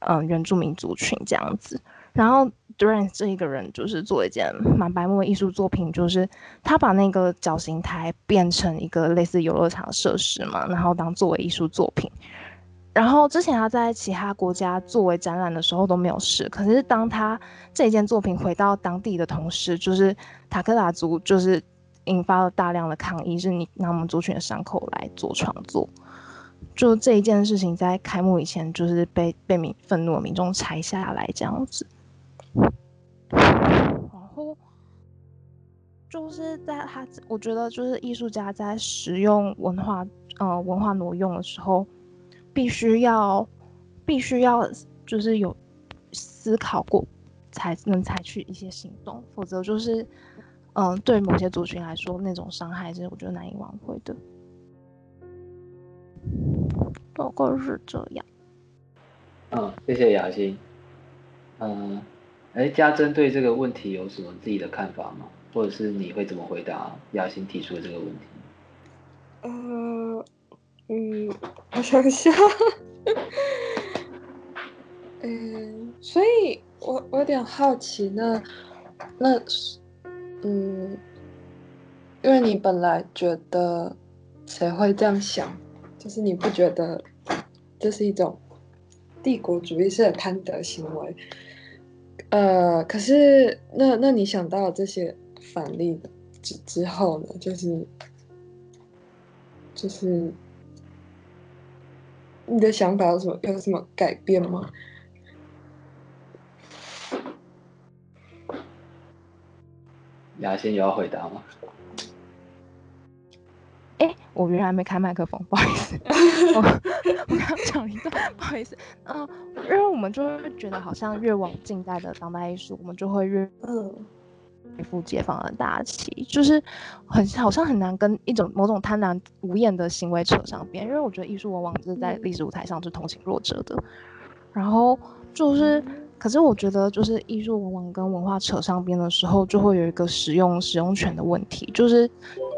[SPEAKER 2] 呃原住民族群这样子，然后。Durant 这一个人就是做一件蛮白目的艺术作品，就是他把那个绞刑台变成一个类似游乐场设施嘛，然后当作为艺术作品。然后之前他在其他国家作为展览的时候都没有事，可是当他这件作品回到当地的同时，就是塔克达族就是引发了大量的抗议，是你拿我们族群的伤口来做创作。就这一件事情在开幕以前就是被被民愤怒的民众拆下来这样子。然后就是在他，我觉得就是艺术家在使用文化，呃，文化挪用的时候，必须要，必须要就是有思考过，才能采取一些行动，否则就是，嗯、对某些族群来说，那种伤害是我觉得难以挽回的。大概是这样。
[SPEAKER 1] 嗯，谢谢雅欣。嗯。哎，家珍对这个问题有什么自己的看法吗？或者是你会怎么回答雅欣提出的这个问题？
[SPEAKER 7] 呃，嗯，我想一下，嗯，所以我我有点好奇，那那嗯，因为你本来觉得谁会这样想，就是你不觉得这是一种帝国主义式的贪得行为？呃，可是那那你想到这些反例之之后呢？就是就是你的想法有什么有什么改变吗？
[SPEAKER 1] 雅馨有要回答吗？
[SPEAKER 2] 哎，我原来没开麦克风，不好意思，我我刚讲一段，不好意思，嗯、呃，因为我们就会觉得好像越往近代的当代艺术，我们就会越嗯背负解放的大旗，就是很好像很难跟一种某种贪婪无厌的行为扯上边，因为我觉得艺术往往是在历史舞台上是同情弱者的，然后就是。可是我觉得，就是艺术往往跟文化扯上边的时候，就会有一个使用使用权的问题，就是，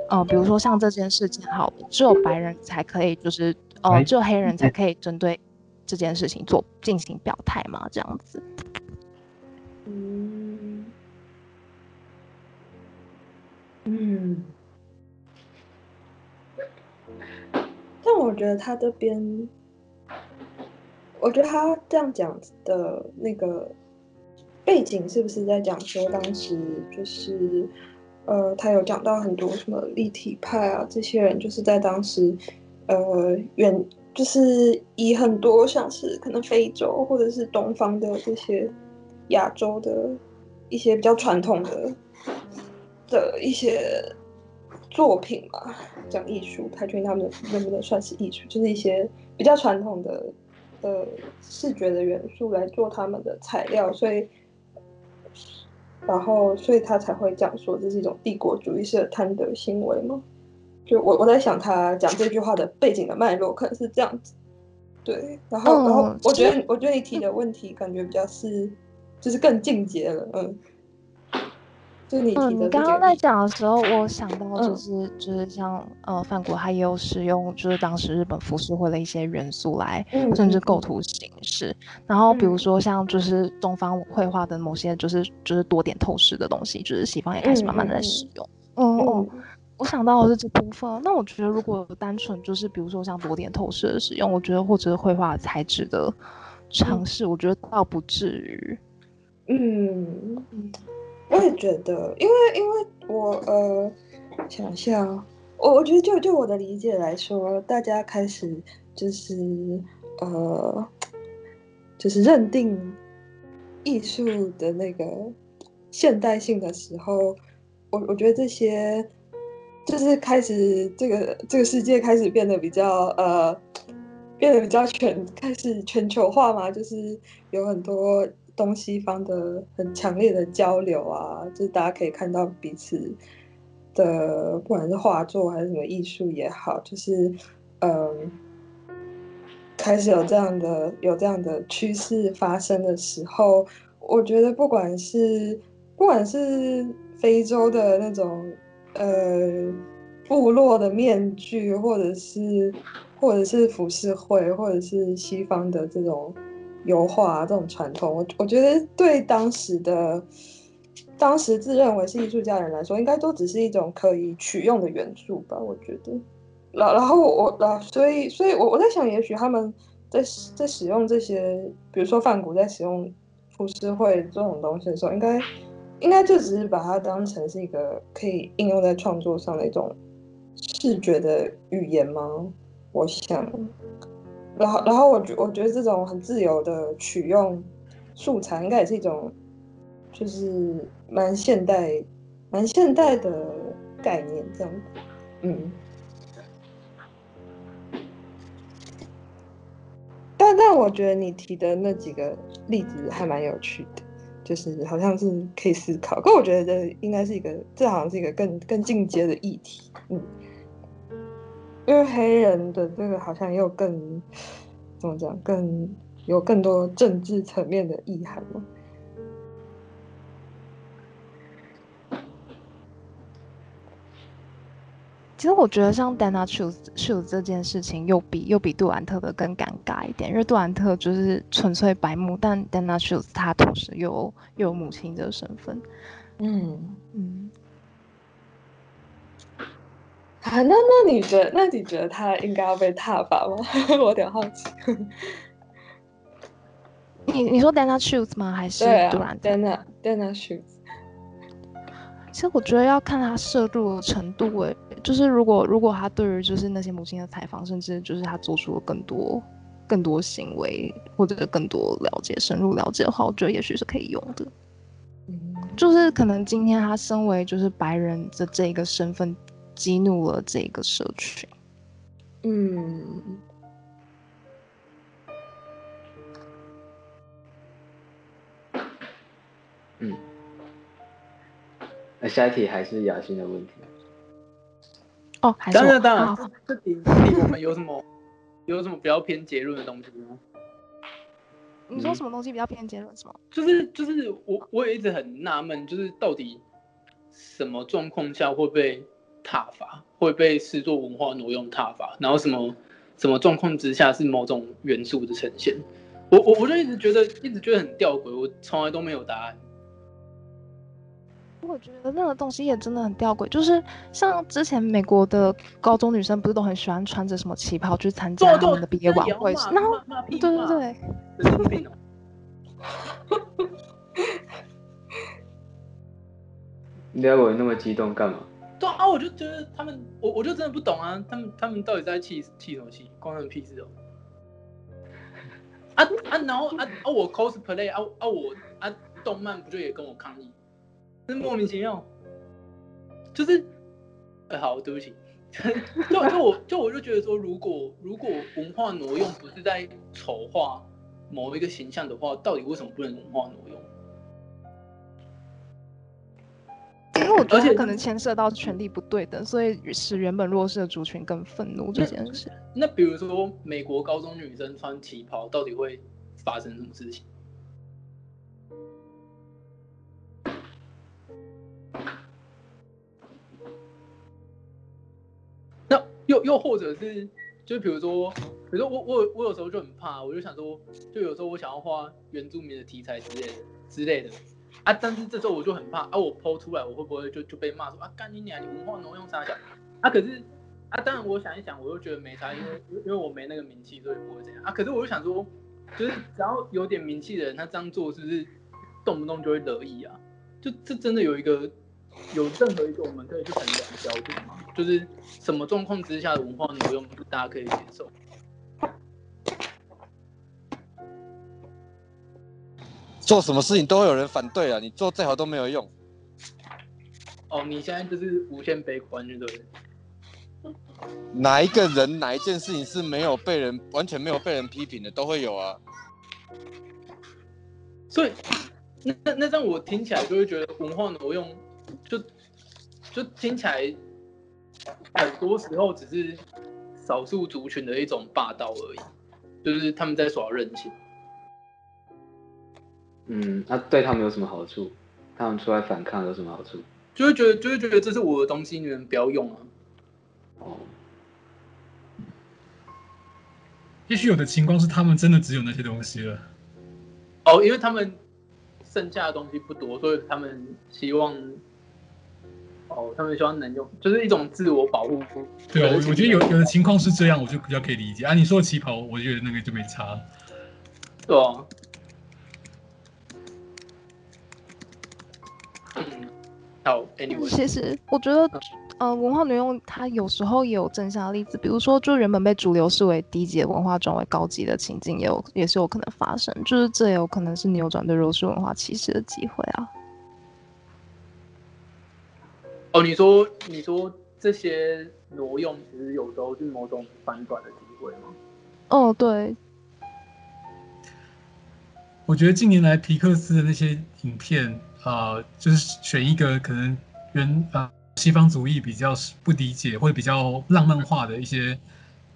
[SPEAKER 2] 呃，比如说像这件事情，好，只有白人才可以，就是，呃，只有黑人才可以针对这件事情做进行表态嘛，这样子。
[SPEAKER 7] 嗯，嗯，但我觉得他这边。我觉得他这样讲的那个背景，是不是在讲说当时就是，呃，他有讲到很多什么立体派啊，这些人就是在当时，呃，远就是以很多像是可能非洲或者是东方的这些亚洲的一些比较传统的的一些作品嘛，讲艺术，他觉得他们能不能算是艺术，就是一些比较传统的。呃，视觉的元素来做他们的材料，所以，然后，所以他才会讲说这是一种帝国主义式的贪得行为吗？就我我在想他讲这句话的背景的脉络可能是这样子，对，然后，然后我觉得我觉得你提的问题感觉比较是，就是更进阶了，嗯。就你嗯，
[SPEAKER 2] 你刚刚在讲的时候，我想到就是、嗯、就是像呃，范谷他也有使用就是当时日本浮世绘的一些元素来，甚至构图形式。嗯、然后比如说像就是东方绘画的某些就是就是多点透视的东西，就是西方也开始慢慢的在使用。嗯我想到的是这部分。那我觉得如果单纯就是比如说像多点透视的使用，我觉得或者是绘画材质的尝试、嗯，我觉得倒不至于。
[SPEAKER 7] 嗯嗯。我也觉得，因为因为我呃想一下，我我觉得就就我的理解来说，大家开始就是呃就是认定艺术的那个现代性的时候，我我觉得这些就是开始这个这个世界开始变得比较呃变得比较全开始全球化嘛，就是有很多。东西方的很强烈的交流啊，就是大家可以看到彼此的，不管是画作还是什么艺术也好，就是嗯，开始有这样的有这样的趋势发生的时候，我觉得不管是不管是非洲的那种呃部落的面具，或者是。或者是浮世绘，或者是西方的这种油画啊，这种传统，我我觉得对当时的当时自认为是艺术家人来说，应该都只是一种可以取用的元素吧。我觉得，然然后我然所以所以我我在想，也许他们在在使用这些，比如说梵谷在使用浮世绘这种东西的时候，应该应该就只是把它当成是一个可以应用在创作上的一种视觉的语言吗？我想，然后，然后我觉，我觉得这种很自由的取用素材，应该也是一种，就是蛮现代、蛮现代的概念，这样子。嗯。但但我觉得你提的那几个例子还蛮有趣的，就是好像是可以思考。可我觉得应该是一个，这好像是一个更更进阶的议题。嗯。因为黑人的这个好像又更怎么讲，更有更多政治层面的意涵嘛。
[SPEAKER 2] 其实我觉得像 Dana Shoes 这件事情，又比又比杜兰特的更尴尬一点，因为杜兰特就是纯粹白目，但 Dana Shoes 他同时又又有母亲的身份。嗯嗯。
[SPEAKER 7] 啊，那那你觉得，那你觉得他应该要被踏伐吗？我有点好奇。
[SPEAKER 2] 你你说 Dana Shoes 吗？还是杜
[SPEAKER 7] 兰，Dana Dana Shoes。
[SPEAKER 2] 其实我觉得要看他摄入的程度，诶，就是如果如果他对于就是那些母亲的采访，甚至就是他做出了更多更多行为或者更多了解、深入了解的话，我觉得也许是可以用的。嗯，就是可能今天他身为就是白人的这一个身份。激怒了这个社群。
[SPEAKER 7] 嗯，
[SPEAKER 1] 嗯，那下一题还是雅欣的问题。
[SPEAKER 2] 哦，还是
[SPEAKER 5] 当然当然，这题题我们有什么 有什么比较偏结论的东西吗？
[SPEAKER 2] 你说什么东西比较偏结论？什么？
[SPEAKER 5] 就是就是我我也一直很纳闷，就是到底什么状况下会被挞伐会被视作文化挪用踏法，然后什么什么状况之下是某种元素的呈现？我我我就一直觉得一直觉得很吊诡，我从来都没有答案。
[SPEAKER 2] 我觉得那个东西也真的很吊诡，就是像之前美国的高中女生不是都很喜欢穿着什么旗袍去参加他们的毕业晚会？然后对对对，
[SPEAKER 1] 你要我那么激动干嘛？
[SPEAKER 5] 对啊，我就觉得他们，我我就真的不懂啊，他们他们到底在气气什么气？关他们屁事哦！啊啊，然后啊啊，我 cosplay 啊啊我啊，动漫不就也跟我抗议？真莫名其妙，就是，哎、好，对不起，就就我就我就觉得说，如果如果文化挪用不是在丑化某一个形象的话，到底为什么不能文化挪用？
[SPEAKER 2] 因为我觉得可能牵涉到权力不对等，所以使原本弱势的族群更愤怒这件事。
[SPEAKER 5] 那比如说，美国高中女生穿旗袍，到底会发生什么事情？那又又或者是，就比如说，比如说我我我有时候就很怕，我就想说，就有时候我想要画原住民的题材之类的之类的。啊！但是这时候我就很怕啊！我 po 出来，我会不会就就被骂说啊？干你娘！你文化挪用啥讲啊？可是啊，当然我想一想，我又觉得没啥，因为因为我没那个名气，所以不会这样啊。可是我就想说，就是只要有点名气的人，他这样做是不是动不动就会得意啊？就这真的有一个有任何一个我们可以去衡量的标准吗？就是什么状况之下的文化挪用，大家可以接受？
[SPEAKER 11] 做什么事情都会有人反对啊！你做再好都没有用。
[SPEAKER 5] 哦，你现在就是无限悲观，对不对？
[SPEAKER 11] 哪一个人哪一件事情是没有被人完全没有被人批评的，都会有啊。
[SPEAKER 5] 所以那那那这样我听起来就会觉得文化挪用就就听起来很多时候只是少数族群的一种霸道而已，就是他们在耍任性。
[SPEAKER 1] 嗯，那、啊、对他们有什么好处？他们出来反抗有什么好处？
[SPEAKER 5] 就会觉得，就会觉得这是我的东西，你们不要用啊。
[SPEAKER 1] 哦。
[SPEAKER 4] 也许有的情况是他们真的只有那些东西了。
[SPEAKER 5] 哦，因为他们剩下的东西不多，所以他们希望，哦，他们希望能用，就是一种自我保护。
[SPEAKER 4] 对啊，我我觉得有有的情况是这样，我就比较可以理解啊。你说的旗袍，我觉得那个就没差。
[SPEAKER 5] 对啊。好，Anyway，
[SPEAKER 2] 其实我觉得。呃，文化挪用它有时候也有正向的例子，比如说，就原本被主流视为低级的文化转为高级的情境，也有也是有可能发生，就是这也有可能是扭转对弱势文化歧视的机会啊。
[SPEAKER 5] 哦，你说你说这些挪用其实有时候是某种反转的机会吗？
[SPEAKER 2] 哦，对。
[SPEAKER 4] 我觉得近年来皮克斯的那些影片啊、呃，就是选一个可能原啊。呃西方族裔比较不理解或者比较浪漫化的一些，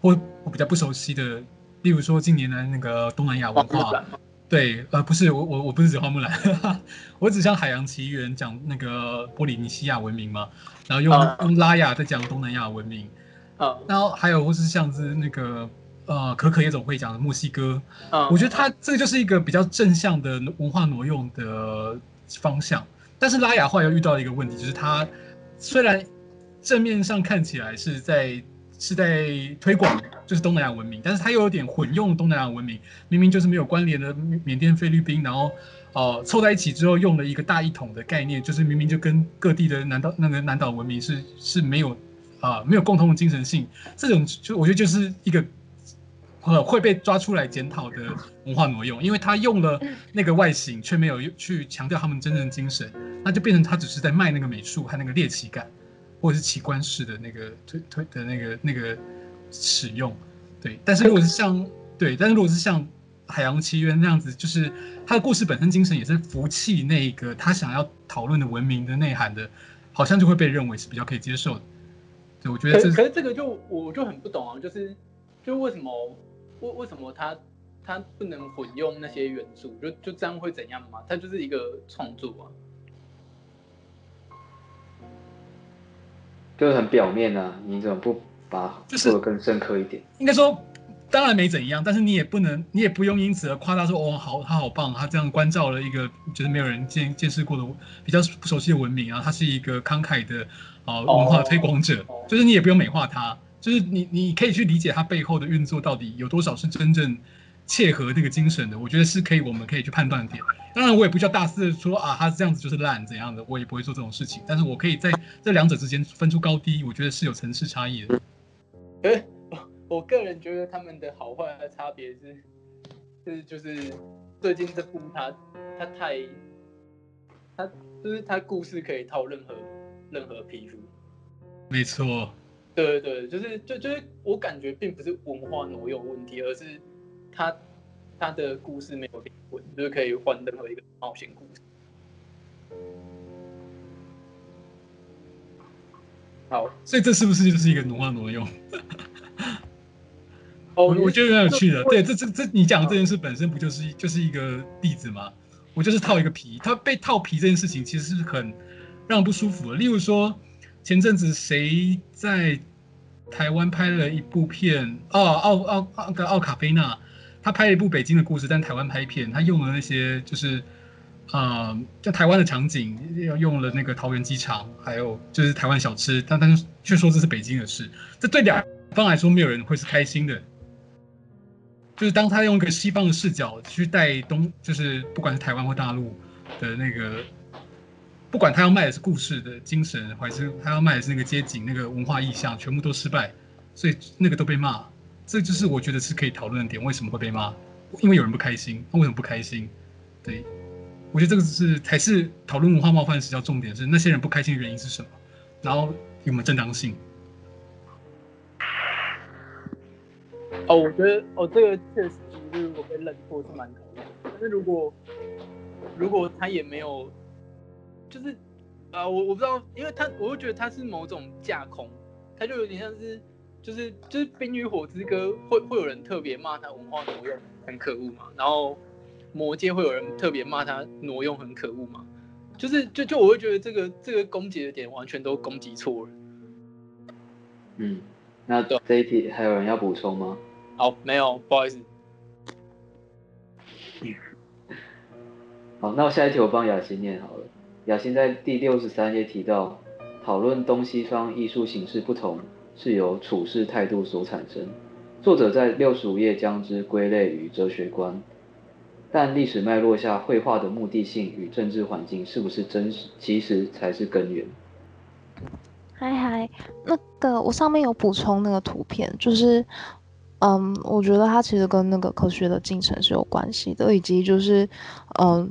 [SPEAKER 4] 或我比较不熟悉的，例如说近年来那个东南亚文化，对，呃，不是我我我不是指花木兰，我只像海洋奇缘讲那个波利尼西亚文明嘛，然后用、uh, 用拉雅在讲东南亚文明，啊、uh,，然后还有或是像是那个呃可可夜总会讲的墨西哥，啊、uh,，我觉得它这个就是一个比较正向的文化挪用的方向，但是拉雅话又遇到一个问题，就是它。虽然正面上看起来是在是在推广就是东南亚文明，但是它又有点混用东南亚文明，明明就是没有关联的缅甸、菲律宾，然后哦凑在一起之后用了一个大一统的概念，就是明明就跟各地的南岛那个南岛文明是是没有啊、没有共同的精神性，这种就我觉得就是一个呃会被抓出来检讨的文化挪用，因为他用了那个外形，却没有去强调他们真正的精神。那就变成他只是在卖那个美术和那个猎奇感，或者是奇观式的那个推推的那个那个使用，对。但是如果是像对，但是如果是像《海洋奇缘》那样子，就是他的故事本身精神也是服气那个他想要讨论的文明的内涵的，好像就会被认为是比较可以接受的。对，我觉得这是。
[SPEAKER 5] 可是这个就我就很不懂啊，就是就为什么为为什么他他不能混用那些元素，就就这样会怎样吗？他就是一个创作啊。
[SPEAKER 1] 就是很表面啊，你怎么不把做的更深刻一点？
[SPEAKER 4] 就是、应该说，当然没怎样，但是你也不能，你也不用因此而夸大说，哦，好，他好棒，他这样关照了一个就是没有人见见识过的比较不熟悉的文明啊，他是一个慷慨的啊、呃、文化推广者，就是你也不用美化他，就是你你可以去理解它背后的运作到底有多少是真正。切合这个精神的，我觉得是可以，我们可以去判断点。当然，我也不叫大肆的说啊，他这样子就是烂怎样的，我也不会做这种事情。但是我可以在这两者之间分出高低，我觉得是有层次差异的。
[SPEAKER 5] 哎，我个人觉得他们的好坏的差别是，是就是最近这部他他太，他就是他故事可以套任何任何皮肤。
[SPEAKER 4] 没错。
[SPEAKER 5] 对对对，就是就就是我感觉并不是文化挪用问题，而是。他他的故事没有灵魂，就是可以换任何一个冒险故事。好，
[SPEAKER 4] 所以这是不是就是一个文化挪用？哦，我觉得蛮有趣的。对，这这这，你讲的这件事本身不就是就是一个例子吗？我就是套一个皮，他被套皮这件事情其实是很让人不舒服的。例如说，前阵子谁在台湾拍了一部片？哦，奥奥奥个奥卡菲娜。他拍了一部北京的故事，但台湾拍片，他用了那些就是，呃，在台湾的场景，要用了那个桃园机场，还有就是台湾小吃，但但是却说这是北京的事，这对两方来说没有人会是开心的。就是当他用一个西方的视角去带东，就是不管是台湾或大陆的那个，不管他要卖的是故事的精神，还是他要卖的是那个街景、那个文化意象，全部都失败，所以那个都被骂。这就是我觉得是可以讨论的点，为什么会被骂？因为有人不开心。他为什么不开心？对，我觉得这个是才是讨论文化冒犯时要重点是那些人不开心的原因是什么，然后有没有正当性？
[SPEAKER 5] 哦，我觉得哦，这个确实是如果被冷落是蛮可能的。但是如果如果他也没有，就是啊、呃，我我不知道，因为他，我会觉得他是某种架空，他就有点像是，就是就是《冰与火之歌》会会有人特别骂他文化挪用很可恶嘛，然后《魔戒》会有人特别骂他挪用很可恶嘛，就是就就我会觉得这个这个攻击的点完全都攻击错了。
[SPEAKER 1] 嗯，那这一题还有人要补充吗？
[SPEAKER 5] 好，没有，不好意思。
[SPEAKER 1] 好，那我下一题我帮雅欣念好了。雅欣在第六十三页提到，讨论东西方艺术形式不同是由处事态度所产生。作者在六十五页将之归类于哲学观，但历史脉络下绘画的目的性与政治环境是不是真实，其实才是根源。
[SPEAKER 2] 嗨嗨，那个我上面有补充那个图片，就是。嗯，我觉得它其实跟那个科学的进程是有关系的，以及就是，嗯，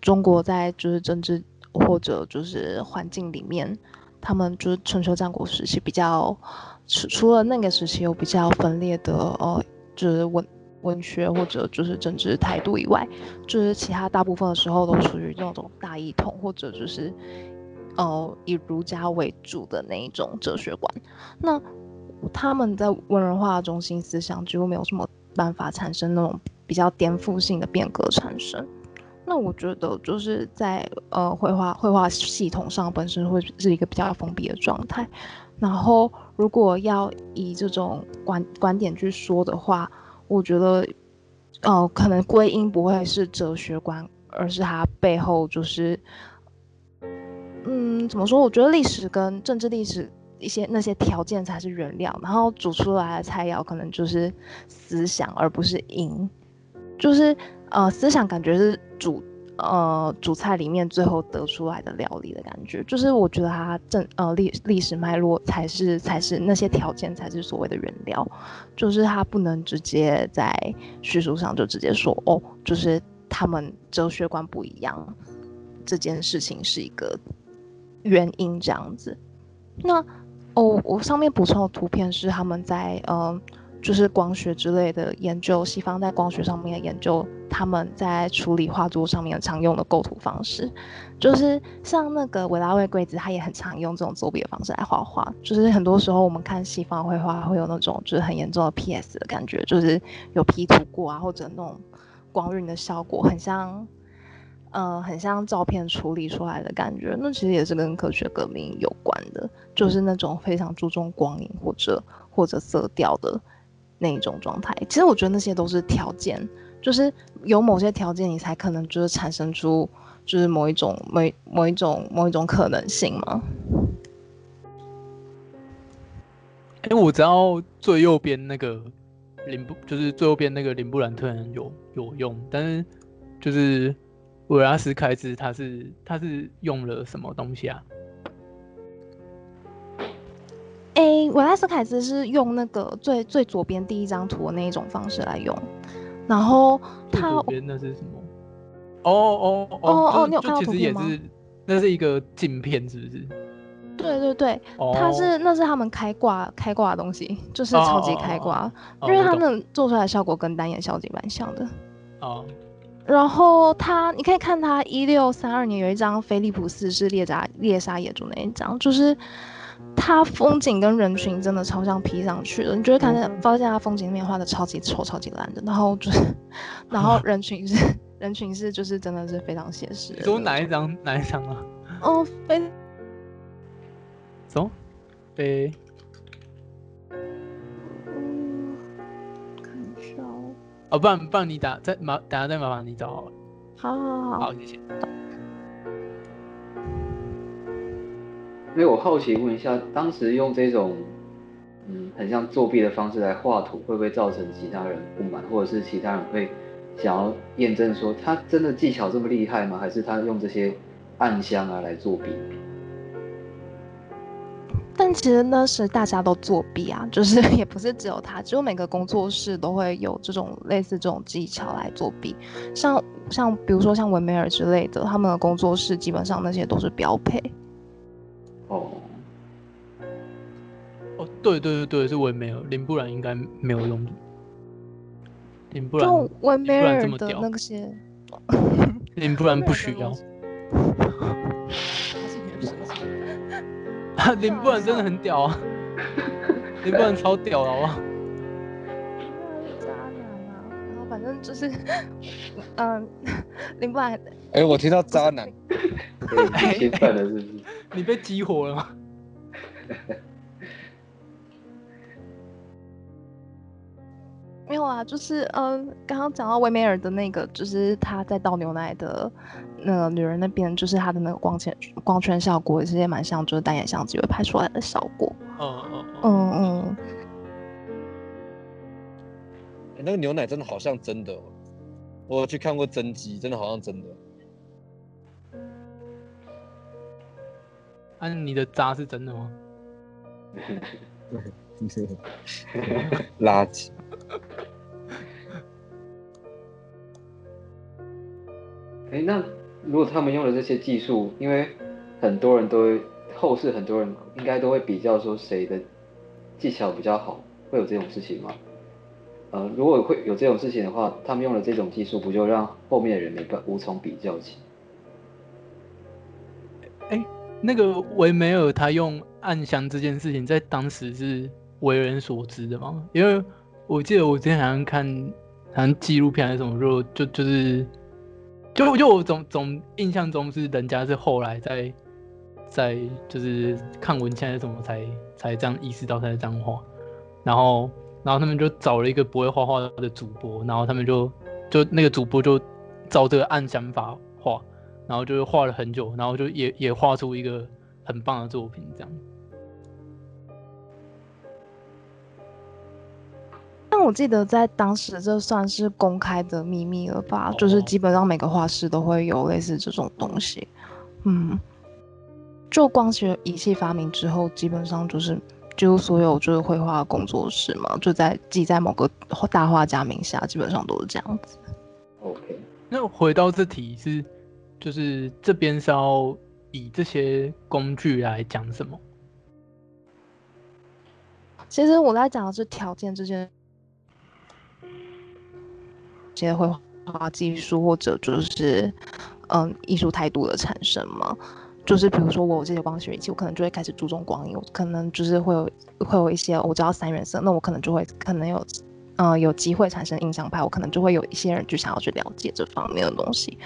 [SPEAKER 2] 中国在就是政治或者就是环境里面，他们就是春秋战国时期比较，除除了那个时期有比较分裂的，呃，就是文文学或者就是政治态度以外，就是其他大部分的时候都属于那种大一统或者就是，呃，以儒家为主的那一种哲学观，那。他们在文人画的中心思想几乎没有什么办法产生那种比较颠覆性的变革产生。那我觉得就是在呃绘画绘画系统上本身会是一个比较封闭的状态。然后如果要以这种观观点去说的话，我觉得呃可能归因不会是哲学观，而是它背后就是嗯怎么说？我觉得历史跟政治历史。一些那些条件才是原料，然后煮出来的菜肴可能就是思想，而不是因。就是呃，思想感觉是主呃主菜里面最后得出来的料理的感觉。就是我觉得它正呃历历史脉络才是才是那些条件才是所谓的原料。就是它不能直接在叙述上就直接说哦，就是他们哲学观不一样，这件事情是一个原因这样子。那。哦，我上面补充的图片是他们在呃，就是光学之类的研究，西方在光学上面的研究，他们在处理画作上面常用的构图方式，就是像那个维拉维贵子，他也很常用这种作弊的方式来画画。就是很多时候我们看西方绘画会有那种就是很严重的 PS 的感觉，就是有 P 图过啊，或者那种光晕的效果，很像。呃，很像照片处理出来的感觉，那其实也是跟科学革命有关的，就是那种非常注重光影或者或者色调的那一种状态。其实我觉得那些都是条件，就是有某些条件，你才可能就是产生出就是某一种某某一种某一种可能性嘛。
[SPEAKER 5] 因为我知道最右边那个林布，就是最右边那个林布兰特人有有用，但是就是。维拉斯开兹他是他是用了什么东西啊？
[SPEAKER 2] 维拉斯凯兹是用那个最最左边第一张图的那一种方式来用，然后他
[SPEAKER 5] 左边那是什么？哦哦哦哦哦，你有看到图片吗？那是一个镜片，是不是？
[SPEAKER 2] 对对对，它是那是他们开挂开挂的东西，就是超级开挂，因为他们做出来的效果跟单眼相机蛮像的。哦。然后他，你可以看他一六三二年有一张菲利普斯是猎杀猎杀野猪那一张，就是他风景跟人群真的超像 P 上去的，你就会看见发现他风景里面画的超级丑、超级烂的，然后就是，然后人群是人群是就是真的是非常写实。
[SPEAKER 5] 你说哪一张哪一张啊？
[SPEAKER 2] 哦，飞，
[SPEAKER 5] 走，菲。哦，不然不然你打再麻，等下再麻烦你找好了。
[SPEAKER 2] 好好好，
[SPEAKER 5] 好谢谢。
[SPEAKER 1] 因为我好奇问一下，当时用这种嗯很像作弊的方式来画图，会不会造成其他人不满，或者是其他人会想要验证说他真的技巧这么厉害吗？还是他用这些暗箱啊来作弊？
[SPEAKER 2] 但其实那时大家都作弊啊，就是也不是只有他，只有每个工作室都会有这种类似这种技巧来作弊。像像比如说像文梅尔之类的，他们的工作室基本上那些都是标配。
[SPEAKER 1] 哦，
[SPEAKER 5] 哦，对对对对，是文梅尔，林布兰应该没有用。林布兰，
[SPEAKER 2] 就文梅尔的那些，
[SPEAKER 5] 林布兰不需要。啊，林布兰真的很屌啊！林布兰超屌了好
[SPEAKER 2] 反正就是，嗯，林布兰。
[SPEAKER 11] 哎，我听到渣男，
[SPEAKER 1] 兴奋了是不是？
[SPEAKER 5] 你被激活了吗？
[SPEAKER 2] 没有啊，就是嗯，刚刚讲到维梅尔的那个，就是他在倒牛奶的那个女人那边，就是他的那个光圈光圈效果，其实也蛮像，就是单眼相机会拍出来的效果。
[SPEAKER 5] 嗯嗯
[SPEAKER 2] 嗯嗯。
[SPEAKER 11] 那个牛奶真的好像真的，我有去看过真机，真的好像真的。
[SPEAKER 5] 啊，你的渣是真的吗？
[SPEAKER 11] 垃圾。
[SPEAKER 1] 哎，那如果他们用的这些技术，因为很多人都会后世很多人应该都会比较说谁的技巧比较好，会有这种事情吗？呃，如果会有这种事情的话，他们用了这种技术，不就让后面的人没办无从比较起？
[SPEAKER 5] 哎，那个维梅尔他用暗箱这件事情，在当时是为人所知的吗？因为我记得我之前好像看好像纪录片还是什么，就就就是。就就我总总印象中是人家是后来在在就是看文献还是什么才才这样意识到他在这样画，然后然后他们就找了一个不会画画的主播，然后他们就就那个主播就照这个暗想法画，然后就画了很久，然后就也也画出一个很棒的作品这样。
[SPEAKER 2] 但我记得在当时，这算是公开的秘密了吧？Oh. 就是基本上每个画室都会有类似这种东西。嗯，就光学仪器发明之后，基本上就是就所有就是绘画工作室嘛，就在记在某个大画家名下，基本上都是这样子。
[SPEAKER 1] OK，
[SPEAKER 5] 那回到这题是，就是这边是要以这些工具来讲什么？
[SPEAKER 2] 其实我在讲的是条件这件。些绘画技术或者就是嗯艺术态度的产生嘛，就是比如说我有这些光学仪器，我可能就会开始注重光影，我可能就是会有会有一些我知道三原色，那我可能就会可能有嗯有机会产生印象派，我可能就会有一些人就想要去了解这方面的东西，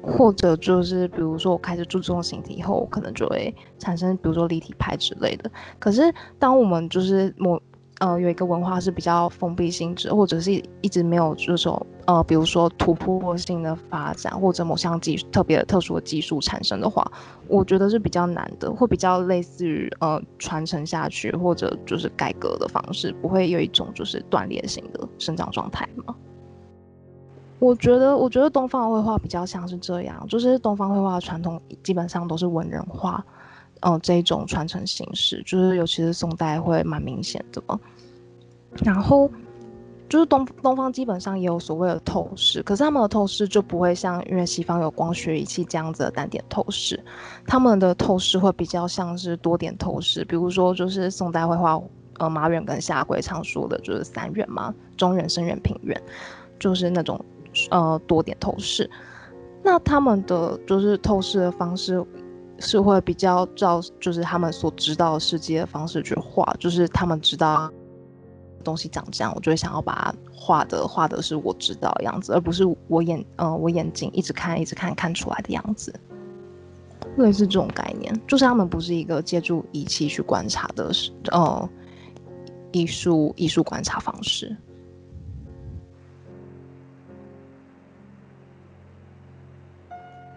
[SPEAKER 2] 或者就是比如说我开始注重形体以后，我可能就会产生比如说立体派之类的。可是当我们就是某呃，有一个文化是比较封闭性质，或者是一直没有这种呃，比如说突破性的发展，或者某项技特别特殊的技术产生的话，我觉得是比较难的，会比较类似于呃传承下去，或者就是改革的方式，不会有一种就是断裂性的生长状态吗？我觉得，我觉得东方绘画比较像是这样，就是东方绘画的传统基本上都是文人画。嗯、这一种传承形式，就是尤其是宋代会蛮明显的嘛。然后就是东东方基本上也有所谓的透视，可是他们的透视就不会像因为西方有光学仪器这样子的单点透视，他们的透视会比较像是多点透视。比如说，就是宋代绘画，呃，马远跟夏圭常说的就是三远嘛，中远、深远、平远，就是那种呃多点透视。那他们的就是透视的方式。是会比较照，就是他们所知道世界的方式去画，就是他们知道东西长这样，我就会想要把它画的画的是我知道的样子，而不是我眼、呃、我眼睛一直看一直看看出来的样子，类似这种概念，就是他们不是一个借助仪器去观察的，呃艺术艺术观察方式。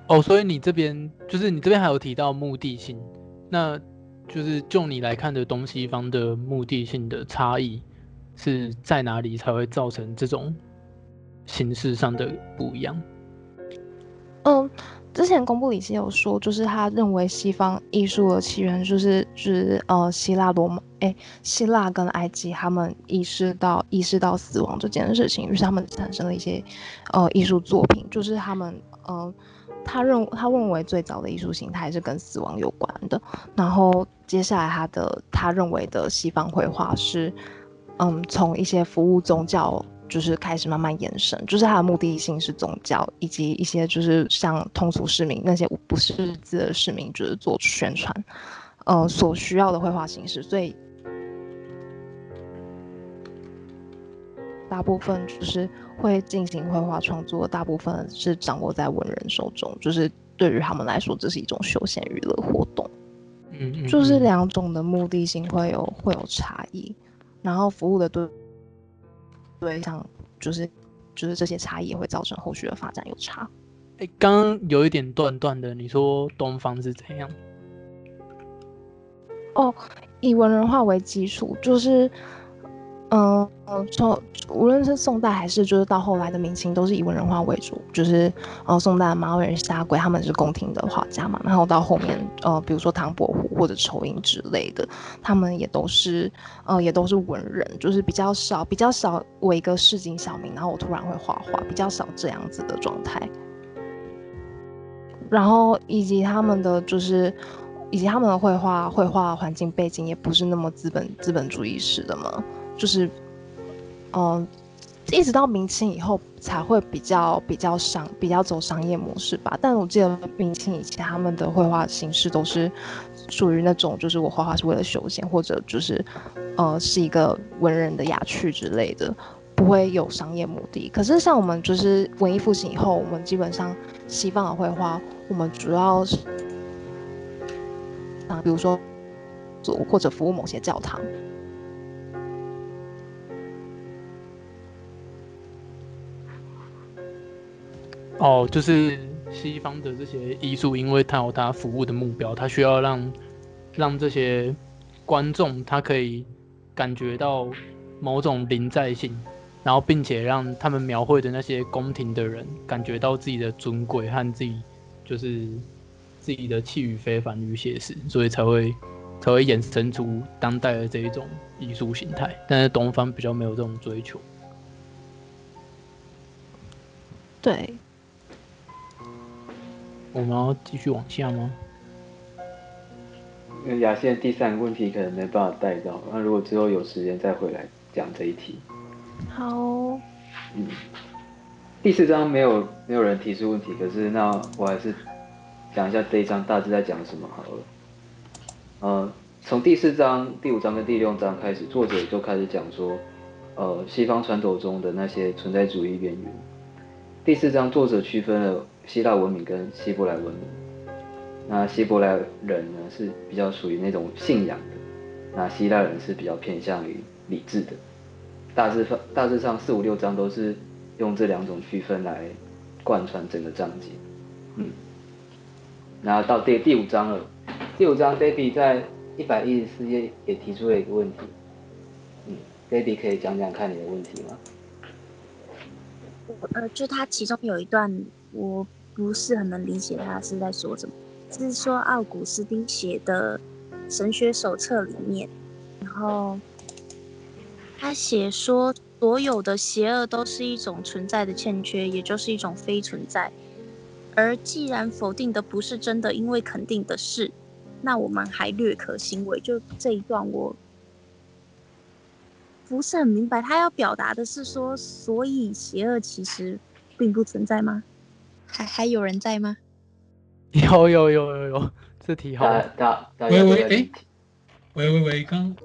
[SPEAKER 5] 哦，所以你这边就是你这边还有提到目的性，那就是就你来看的东西方的目的性的差异是在哪里才会造成这种形式上的不一样？
[SPEAKER 2] 嗯，之前公布里奇有说，就是他认为西方艺术的起源就是就是呃希腊罗马，哎，希腊跟埃及他们意识到意识到死亡这件事情，于是他们产生了一些呃艺术作品，就是他们嗯。呃他认他认为最早的艺术形态是跟死亡有关的，然后接下来他的他认为的西方绘画是，嗯，从一些服务宗教就是开始慢慢延伸，就是它的目的性是宗教，以及一些就是像通俗市民那些不识字的市民，就是做宣传，呃，所需要的绘画形式，所以大部分就是会进行绘画创作，大部分是掌握在文人手中，就是对于他们来说，这是一种休闲娱乐活动，
[SPEAKER 5] 嗯，嗯，
[SPEAKER 2] 就是两种的目的性会有会有差异，然后服务的对。对，像就是就是这些差异也会造成后续的发展有差。
[SPEAKER 5] 哎，刚刚有一点断断的，你说东方是怎样？
[SPEAKER 2] 哦，以文人画为基础，就是。嗯嗯，从无论是宋代还是就是到后来的明清，都是以文人画为主。就是呃，宋代的马尾人、夏圭他们是宫廷的画家嘛，然后到后面呃，比如说唐伯虎或者仇英之类的，他们也都是呃，也都是文人，就是比较少比较少我一个市井小民，然后我突然会画画，比较少这样子的状态。然后以及他们的就是以及他们的绘画绘画环境背景也不是那么资本资本主义式的嘛。就是，嗯、一直到明清以后才会比较比较商比较走商业模式吧。但我记得明清以前他们的绘画形式都是属于那种，就是我画画是为了休闲，或者就是呃是一个文人的雅趣之类的，不会有商业目的。可是像我们就是文艺复兴以后，我们基本上西方的绘画，我们主要是啊，比如说做或者服务某些教堂。
[SPEAKER 5] 哦，就是西方的这些艺术，因为它有它服务的目标，它需要让让这些观众他可以感觉到某种临在性，然后并且让他们描绘的那些宫廷的人感觉到自己的尊贵和自己就是自己的气宇非凡与写实，所以才会才会衍生出当代的这一种艺术形态。但是东方比较没有这种追求。
[SPEAKER 2] 对。
[SPEAKER 5] 我们要继续往下吗？
[SPEAKER 1] 因为亚线第三个问题可能没办法带到，那如果之后有时间再回来讲这一题。
[SPEAKER 2] 好。
[SPEAKER 1] 嗯。第四章没有没有人提出问题，可是那我还是讲一下这一章大致在讲什么好了。呃，从第四章、第五章跟第六章开始，作者就开始讲说，呃，西方传统中的那些存在主义边缘。第四章作者区分了。希腊文明跟希伯来文明，那希伯来人呢是比较属于那种信仰的，那希腊人是比较偏向于理智的。大致上大致上四五六章都是用这两种区分来贯穿整个章节。嗯，然后到第第五章了，第五章 Debbie 在一百一十四页也提出了一个问题。嗯，Debbie 可以讲讲看你的问题吗？
[SPEAKER 3] 呃，就他其中有一段我。不是很能理解他是在说什么，是说奥古斯丁写的神学手册里面，然后他写说所有的邪恶都是一种存在的欠缺，也就是一种非存在。而既然否定的不是真的，因为肯定的是，那我们还略可欣慰。就这一段我不是很明白，他要表达的是说，所以邪恶其实并不存在吗？还还有人在吗？
[SPEAKER 5] 有有有有有，这题好。
[SPEAKER 4] 大大喂喂哎，喂喂喂，刚，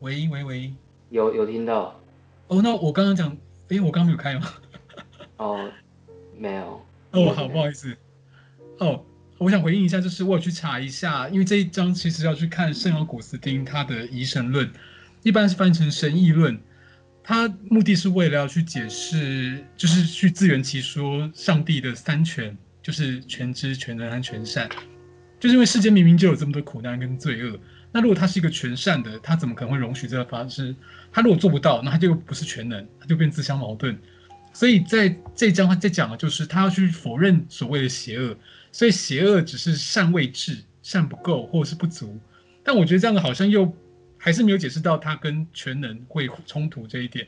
[SPEAKER 4] 喂喂喂，
[SPEAKER 1] 有有听到。
[SPEAKER 4] 哦，那我刚刚讲，哎，我刚刚没有开吗？
[SPEAKER 1] 哦，没有。
[SPEAKER 4] 哦，好，不好意思。哦，我想回应一下，就是我有去查一下，因为这一章其实要去看圣奥古斯丁他的疑神论，一般是翻成神义论。他目的是为了要去解释，就是去自圆其说，上帝的三权就是全知、全能和全善，就是因为世间明明就有这么多苦难跟罪恶，那如果他是一个全善的，他怎么可能会容许这个发生？他如果做不到，那他就不是全能，他就变自相矛盾。所以在这一章他在讲的就是他要去否认所谓的邪恶，所以邪恶只是善未至、善不够或者是不足。但我觉得这样的好像又。还是没有解释到他跟全能会冲突这一点，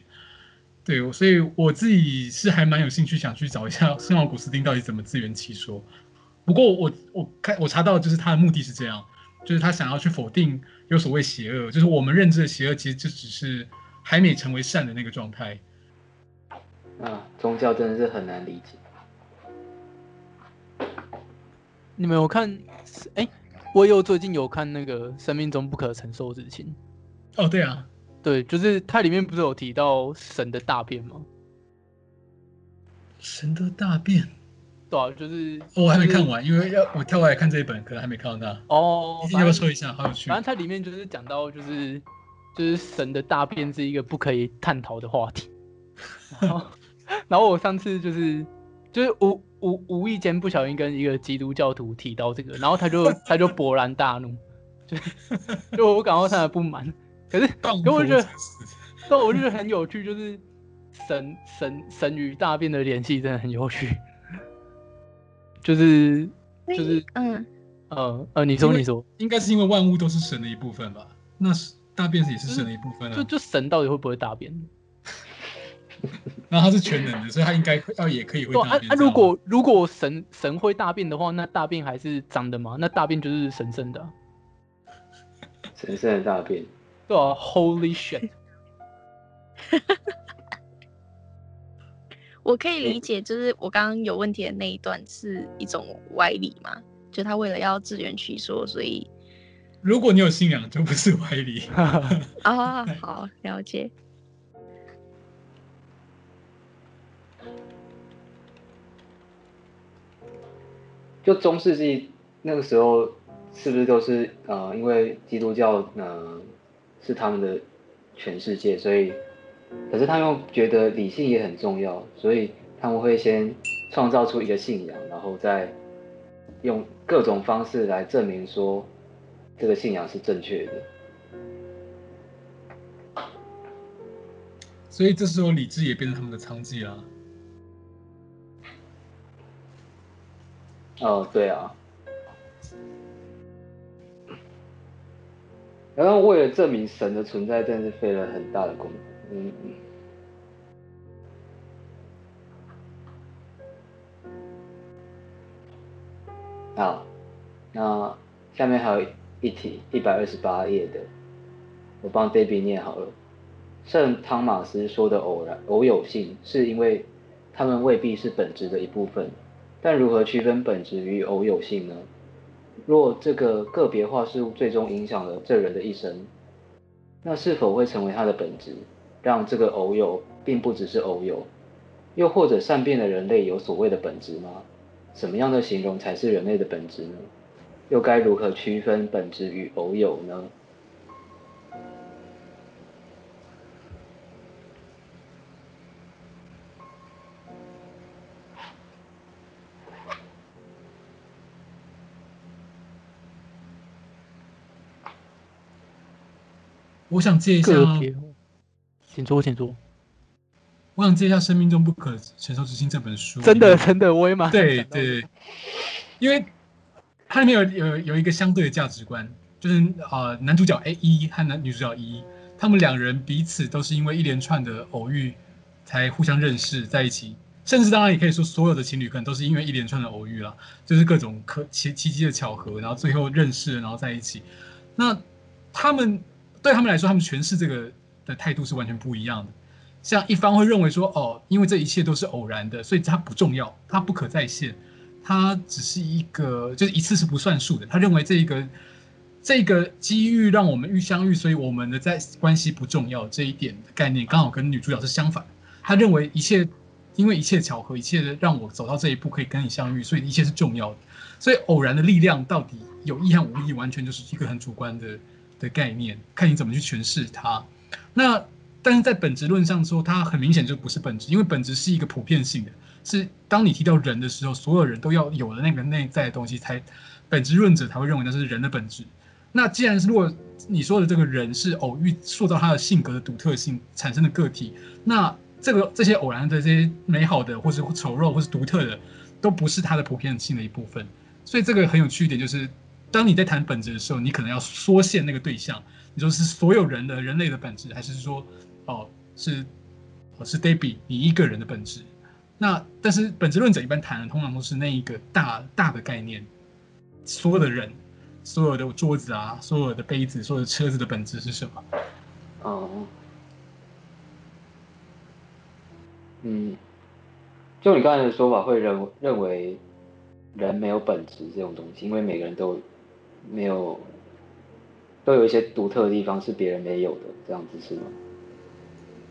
[SPEAKER 4] 对，所以我自己是还蛮有兴趣想去找一下 圣奥古斯丁到底怎么自圆其说。不过我我看我查到就是他的目的是这样，就是他想要去否定有所谓邪恶，就是我们认知的邪恶其实就只是还没成为善的那个状态。
[SPEAKER 1] 啊，宗教真的是很难理解。
[SPEAKER 5] 你们有看？哎、欸，我有最近有看那个《生命中不可承受之轻》。
[SPEAKER 4] 哦，对啊，
[SPEAKER 5] 对，就是它里面不是有提到神的大便吗？
[SPEAKER 4] 神的大便，
[SPEAKER 5] 对啊，就是、
[SPEAKER 4] 哦、我还没看完，因为要我跳过来看这一本，可能还没看到它。
[SPEAKER 5] 哦，
[SPEAKER 4] 你要不要说一下？好有趣。
[SPEAKER 5] 反正它里面就是讲到，就是就是神的大便是一个不可以探讨的话题。然后，然后我上次就是就是无无无意间不小心跟一个基督教徒提到这个，然后他就他就勃然大怒，就就我感到他的不满。可是，可我觉得，但我觉得很有趣，就是。神神神与大便的联系真的很有趣，就是就是
[SPEAKER 3] 嗯
[SPEAKER 5] 呃呃，你说你说，
[SPEAKER 4] 应该是因为万物都是神的一部分吧？那是大便也是神的一部分啊。
[SPEAKER 5] 就就神到底会不会大便？
[SPEAKER 4] 那他是全能的，所以他应该要也可以会大便。
[SPEAKER 5] 啊，如果如果神神会大便的话，那大便还是脏的吗？那大便就是神圣的，
[SPEAKER 1] 神圣的大便，
[SPEAKER 5] 对啊，Holy shit！
[SPEAKER 3] 我可以理解，就是我刚刚有问题的那一段是一种歪理嘛？就他为了要自圆其说，所以
[SPEAKER 4] 如果你有信仰，就不是歪理
[SPEAKER 3] 啊。好，了解。
[SPEAKER 1] 就中世纪那个时候，是不是都是呃，因为基督教呃是他们的全世界，所以。可是他们又觉得理性也很重要，所以他们会先创造出一个信仰，然后再用各种方式来证明说这个信仰是正确的。
[SPEAKER 4] 所以这时候理智也变成他们的娼妓了。
[SPEAKER 1] 哦，对啊。然后为了证明神的存在，真是费了很大的功夫。嗯嗯，好，那下面还有一题，一百二十八页的，我帮 Debbie 念好了。圣汤马斯说的偶然、偶有性，是因为他们未必是本质的一部分，但如何区分本质与偶有性呢？若这个个别化事物最终影响了这人的一生，那是否会成为他的本质？让这个偶有并不只是偶有，又或者善变的人类有所谓的本质吗？什么样的形容才是人类的本质呢？又该如何区分本质与偶有呢？
[SPEAKER 4] 我想借一下。
[SPEAKER 5] 请坐，请坐。
[SPEAKER 4] 我想借一下《生命中不可承受之轻》这本书。
[SPEAKER 5] 真的，真的，我也蛮
[SPEAKER 4] 对对，因为它里面有有有一个相对的价值观，就是呃，男主角 A 一和男女主角一，他们两人彼此都是因为一连串的偶遇才互相认识在一起，甚至当然也可以说，所有的情侣可能都是因为一连串的偶遇啦，就是各种可奇奇迹的巧合，然后最后认识，然后在一起。那他们对他们来说，他们诠释这个。的态度是完全不一样的。像一方会认为说，哦，因为这一切都是偶然的，所以它不重要，它不可再现，它只是一个，就是一次是不算数的。他认为这一个这个机遇让我们遇相遇，所以我们的在关系不重要这一点的概念，刚好跟女主角是相反。他认为一切因为一切巧合，一切让我走到这一步可以跟你相遇，所以一切是重要的。所以偶然的力量到底有意和无意，完全就是一个很主观的的概念，看你怎么去诠释它。那，但是在本质论上说，它很明显就不是本质，因为本质是一个普遍性的，是当你提到人的时候，所有人都要有的那个内在的东西，才本质论者才会认为那是人的本质。那既然是如果你说的这个人是偶遇塑造他的性格的独特性产生的个体，那这个这些偶然的这些美好的，或是丑陋，或是独特的，都不是他的普遍性的一部分。所以这个很有趣一点就是，当你在谈本质的时候，你可能要缩限那个对象。你说是所有人的人类的本质，还是说，哦，是，哦是 Debbie 你一个人的本质？那但是本质论者一般谈的通常都是那一个大大的概念，所有的人，所有的桌子啊，所有的杯子，所有的车子的本质是什么？
[SPEAKER 1] 哦，嗯，就你刚才的说法，会认认为人没有本质这种东西，因为每个人都没有都有一些独特的地方是别人没有的，这样子是吗？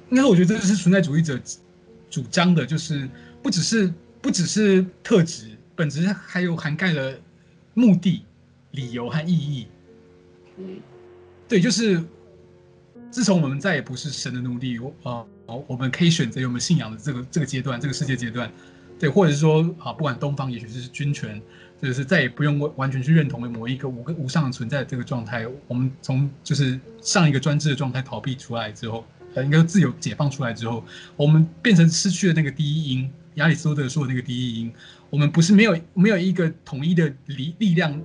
[SPEAKER 4] 应该我觉得这是存在主义者主张的，就是不只是不只是特质，本质还有涵盖了目的、理由和意义。
[SPEAKER 1] 嗯，
[SPEAKER 4] 对，就是自从我们再也不是神的奴隶，我啊、呃，我们可以选择有没有信仰的这个这个阶段，这个世界阶段，对，或者是说啊，不管东方也许是君权，就是再也不用完全去认同某一个无个无上的存在的这个状态，我们从就是上一个专制的状态逃避出来之后，呃，应该自由解放出来之后，我们变成失去了那个第一因，亚里士多德说的那个第一因，我们不是没有没有一个统一的力力量。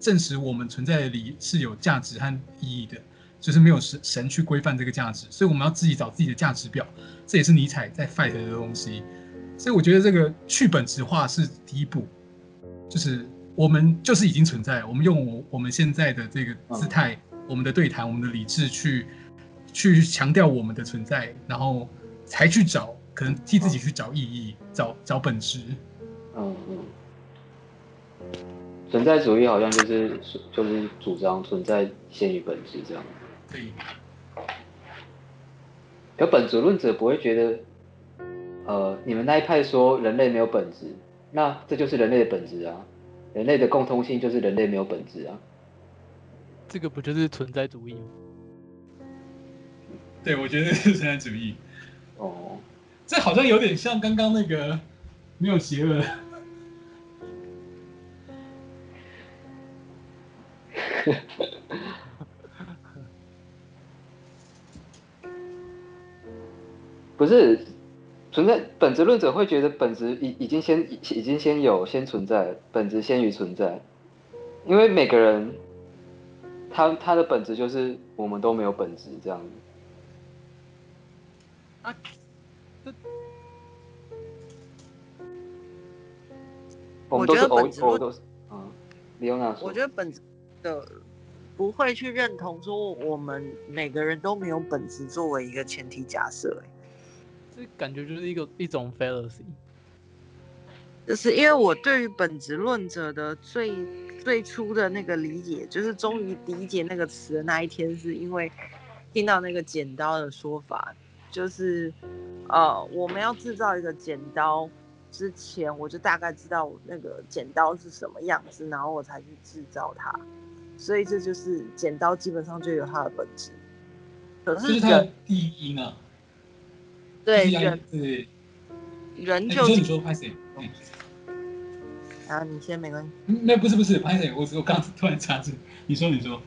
[SPEAKER 4] 证实我们存在的理是有价值和意义的，就是没有神神去规范这个价值，所以我们要自己找自己的价值表，这也是尼采在 fight 的东西。所以我觉得这个去本质化是第一步，就是我们就是已经存在，我们用我我们现在的这个姿态、我们的对谈、我们的理智去去强调我们的存在，然后才去找可能替自己去找意义、找找本质。
[SPEAKER 1] 嗯嗯。存在主义好像就是就是主张存在先于本质这样。
[SPEAKER 4] 对。
[SPEAKER 1] 有本质论者不会觉得，呃，你们那一派说人类没有本质，那这就是人类的本质啊，人类的共通性就是人类没有本质啊。
[SPEAKER 5] 这个不就是存在主义吗？
[SPEAKER 4] 对，我觉得是存在主义。
[SPEAKER 1] 哦。
[SPEAKER 4] 这好像有点像刚刚那个没有邪恶。
[SPEAKER 1] 不是存在本质论者会觉得本质已已经先已经先有先存在，本质先于存在，因为每个人他他的本质就是我们都没有本质这样子。
[SPEAKER 8] 啊，
[SPEAKER 1] 我们都是偶
[SPEAKER 8] 偶
[SPEAKER 1] 都是啊，李欧娜说，
[SPEAKER 8] 我觉得本质的。不会去认同说我们每个人都没有本质作为一个前提假设，欸，
[SPEAKER 5] 这感觉就是一个一种 fallacy，
[SPEAKER 8] 就是因为我对于本质论者的最最初的那个理解，就是终于理解那个词的那一天，是因为听到那个剪刀的说法，就是呃，我们要制造一个剪刀之前，我就大概知道那个剪刀是什么样子，然后我才去制造它。所以这就是剪刀，基本上就有它的本质。可是，
[SPEAKER 4] 是它的第一因啊。
[SPEAKER 8] 对
[SPEAKER 4] 人，
[SPEAKER 8] 对。人就、欸、
[SPEAKER 4] 你说拍谁？
[SPEAKER 8] 啊，你先没关系。
[SPEAKER 4] 那不是不是拍谁？我我刚突然插嘴。你说你说。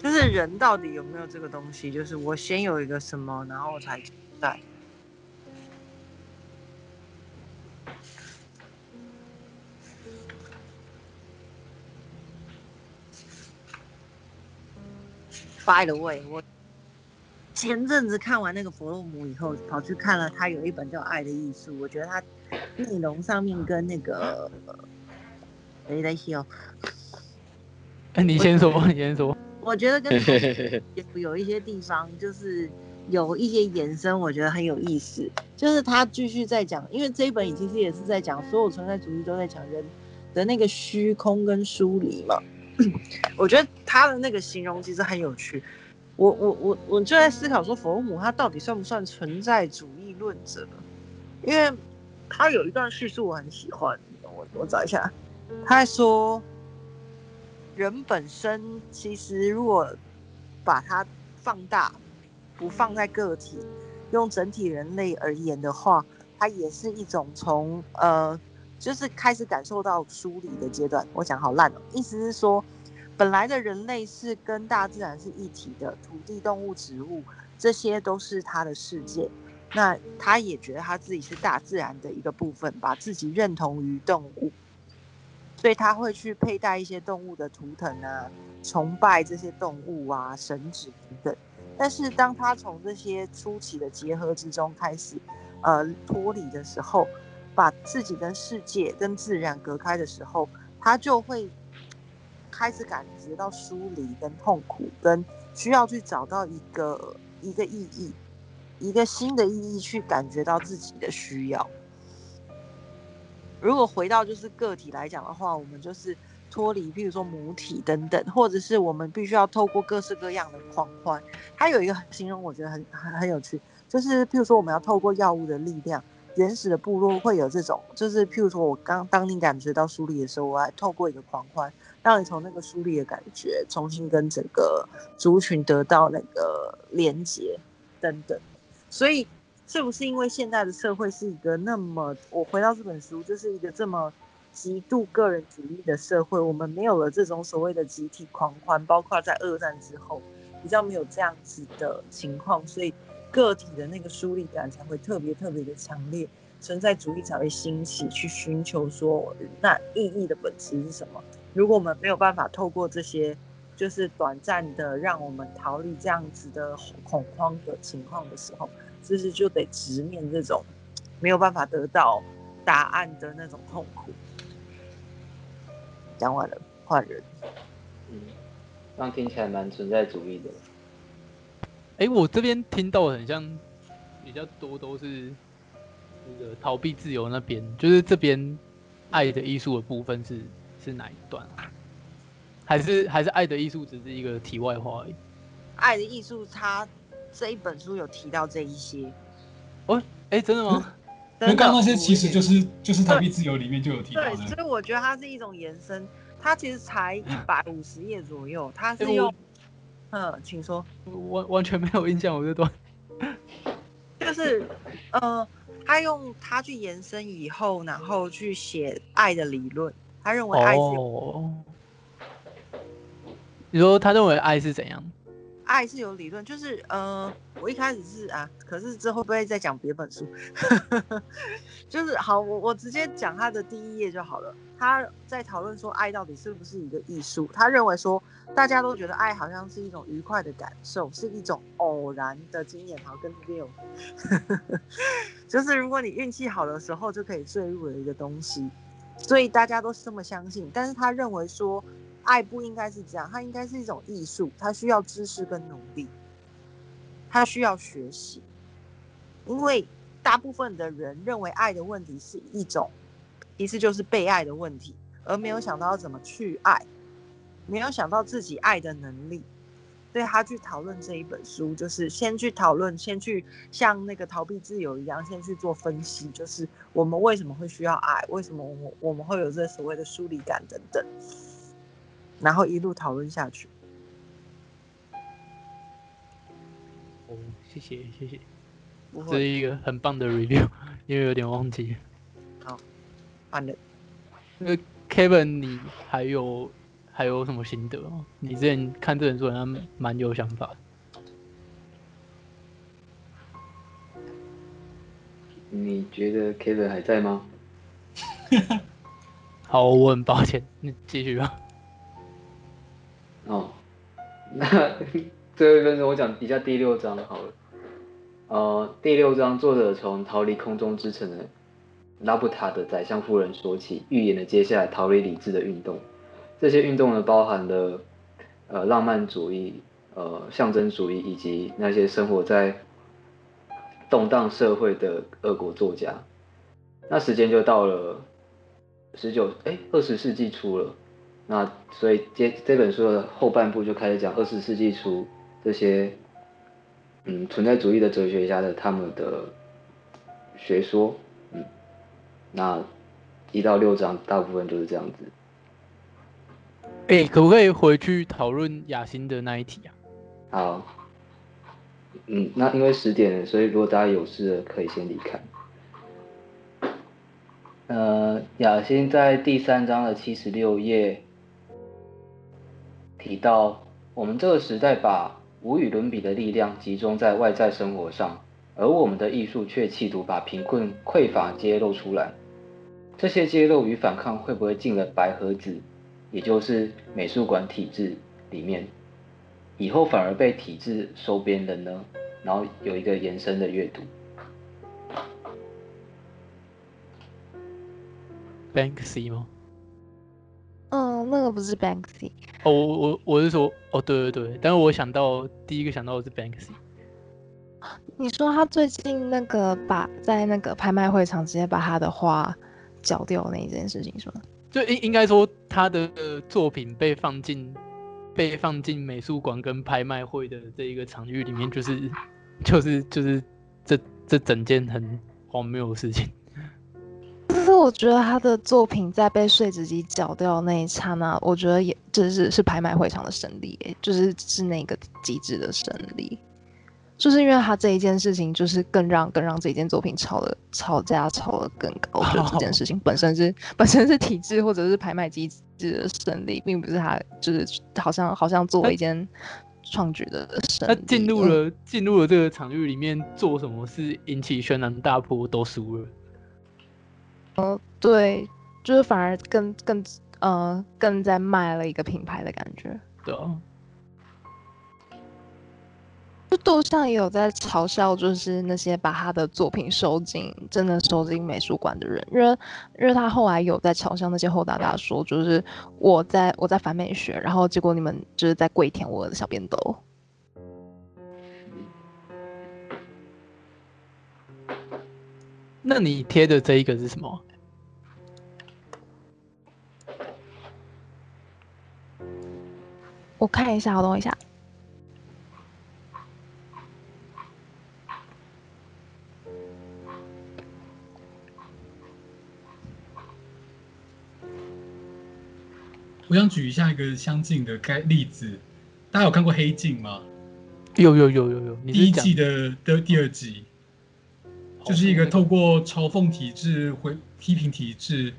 [SPEAKER 8] 就是人到底有没有这个东西？就是我先有一个什么，然后我才在。By the way，我前阵子看完那个弗洛姆以后，跑去看了他有一本叫《爱的艺术》，我觉得他内容上面跟那个，哎，等一下哦，
[SPEAKER 5] 哎，你先说，你先说。
[SPEAKER 8] 我觉得跟 有一些地方就是有一些延伸，我觉得很有意思。就是他继续在讲，因为这一本其实也是在讲所有存在主义都在讲人的那个虚空跟疏离嘛。我觉得他的那个形容其实很有趣，我我我我就在思考说，弗洛姆他到底算不算存在主义论者？因为他有一段叙述我很喜欢，我我找一下，他说，人本身其实如果把它放大，不放在个体，用整体人类而言的话，它也是一种从呃。就是开始感受到疏离的阶段。我讲好烂哦，意思是说，本来的人类是跟大自然是一体的，土地、动物、植物，这些都是他的世界。那他也觉得他自己是大自然的一个部分，把自己认同于动物，所以他会去佩戴一些动物的图腾啊，崇拜这些动物啊、神祇等等。但是当他从这些初期的结合之中开始，呃，脱离的时候。把自己跟世界、跟自然隔开的时候，他就会开始感觉到疏离、跟痛苦，跟需要去找到一个一个意义，一个新的意义去感觉到自己的需要。如果回到就是个体来讲的话，我们就是脱离，譬如说母体等等，或者是我们必须要透过各式各样的狂欢。它有一个形容，我觉得很很很有趣，就是譬如说我们要透过药物的力量，原始的部落会有这种，就是譬如说我刚当你感觉到疏离的时候，我还透过一个狂欢，让你从那个疏离的感觉，重新跟整个族群得到那个连接等等。所以，是不是因为现在的社会是一个那么……我回到这本书，就是一个这么极度个人主义的社会，我们没有了这种所谓的集体狂欢，包括在二战之后，比较没有这样子的情况，所以个体的那个疏离感才会特别特别的强烈，存在主义才会兴起，去寻求说那意义的本质是什么？如果我们没有办法透过这些，就是短暂的让我们逃离这样子的恐慌的情况的时候，其实就得直面这种没有办法得到答案的那种痛苦。讲完了，换人。
[SPEAKER 1] 嗯，这样听起来蛮存在主义的。
[SPEAKER 5] 哎，我这边听到很像比较多都是那个逃避自由那边，就是这边爱的艺术的部分是是哪一段啊？还是还是爱的艺术只是一个题外话而已。
[SPEAKER 8] 爱的艺术，它这一本书有提到这一些。
[SPEAKER 5] 哦，哎，真的吗？
[SPEAKER 4] 因为刚刚那些其实就是就是逃避自由里面就有提到的。
[SPEAKER 8] 对，所以我觉得它是一种延伸。它其实才一百五十页左右，它是用……嗯，请说。
[SPEAKER 5] 完完全没有印象，我这段。
[SPEAKER 8] 就是，呃，他用他去延伸以后，然后去写爱的理论。他认为爱是
[SPEAKER 5] 你说他认为爱是怎样？
[SPEAKER 8] 爱是有理论，就是呃，我一开始是啊，可是之后不会再讲别本书？就是好，我我直接讲他的第一页就好了。他在讨论说爱到底是不是一个艺术？他认为说大家都觉得爱好像是一种愉快的感受，是一种偶然的经验，好跟这边有，就是如果你运气好的时候就可以坠入的一个东西，所以大家都是这么相信。但是他认为说。爱不应该是这样，它应该是一种艺术，它需要知识跟努力，它需要学习。因为大部分的人认为爱的问题是一种，一次就是被爱的问题，而没有想到怎么去爱，没有想到自己爱的能力。所以他去讨论这一本书，就是先去讨论，先去像那个逃避自由一样，先去做分析，就是我们为什么会需要爱，为什么我我们会有这所谓的疏离感等等。然后一路讨论下去。
[SPEAKER 5] 哦，谢谢谢谢，这是一个很棒的 review，因为有点忘记。
[SPEAKER 8] 好，换了。
[SPEAKER 5] 那 Kevin，你还有还有什么心得吗？你之前看这本书好像蛮有想法。
[SPEAKER 1] 你觉得 Kevin 还在吗？
[SPEAKER 5] 好，我很抱歉，你继续吧。
[SPEAKER 1] 哦，那最后一分钟我讲一下第六章好了。呃，第六章作者从逃离空中之城的拉布塔的宰相夫人说起，预言了接下来逃离理智的运动。这些运动呢，包含了呃浪漫主义、呃象征主义以及那些生活在动荡社会的俄国作家。那时间就到了十九哎二十世纪初了。那所以这这本书的后半部就开始讲二十世纪初这些嗯存在主义的哲学家的他们的学说，嗯，那一到六章大部分就是这样子。
[SPEAKER 5] 哎、欸，可不可以回去讨论雅辛的那一题啊？
[SPEAKER 1] 好，嗯，那因为十点了，所以如果大家有事了，可以先离开。呃，雅欣在第三章的七十六页。提到，我们这个时代把无与伦比的力量集中在外在生活上，而我们的艺术却企图把贫困匮乏揭露出来。这些揭露与反抗会不会进了白盒子，也就是美术馆体制里面，以后反而被体制收编了呢？然后有一个延伸的阅读。
[SPEAKER 5] Banksy 吗？
[SPEAKER 2] 嗯，那个不是 Banksy。
[SPEAKER 5] 哦，我我我是说，哦，对对对，但是我想到第一个想到的是 Banksy。
[SPEAKER 2] 你说他最近那个把在那个拍卖会场直接把他的画绞掉那一件事情，是吗？
[SPEAKER 5] 就应应该说，他的作品被放进被放进美术馆跟拍卖会的这一个场域里面，就是就是就是这这整件很荒谬的事情。
[SPEAKER 2] 但是我觉得他的作品在被碎纸机绞掉那一刹那，我觉得也就是是拍卖会场的胜利，就是是那个机制的胜利。就是因为他这一件事情，就是更让更让这一件作品炒了炒价炒得更高。我觉得这件事情本身是本身是体制或者是拍卖机制的胜利，并不是他就是好像好像做了一件创举的胜利。
[SPEAKER 5] 他进入了进入了这个场域里面做什么事引起轩然大波都输了。
[SPEAKER 2] 对，就是反而更更呃更在卖了一个品牌的感觉。
[SPEAKER 5] 对啊。
[SPEAKER 2] 就杜象也有在嘲笑，就是那些把他的作品收进真的收进美术馆的人，因为因为他后来有在嘲笑那些后大大说，就是我在我在反美学，然后结果你们就是在跪舔我的小便斗。
[SPEAKER 5] 那你贴的这一个是什么？
[SPEAKER 2] 我看一下，我等我一下。
[SPEAKER 4] 我想举一下一个相近的该例子，大家有看过《黑镜》吗？
[SPEAKER 5] 有有有有有，
[SPEAKER 4] 第一季的的第二集，就是一个透过嘲讽体制、回批评体制，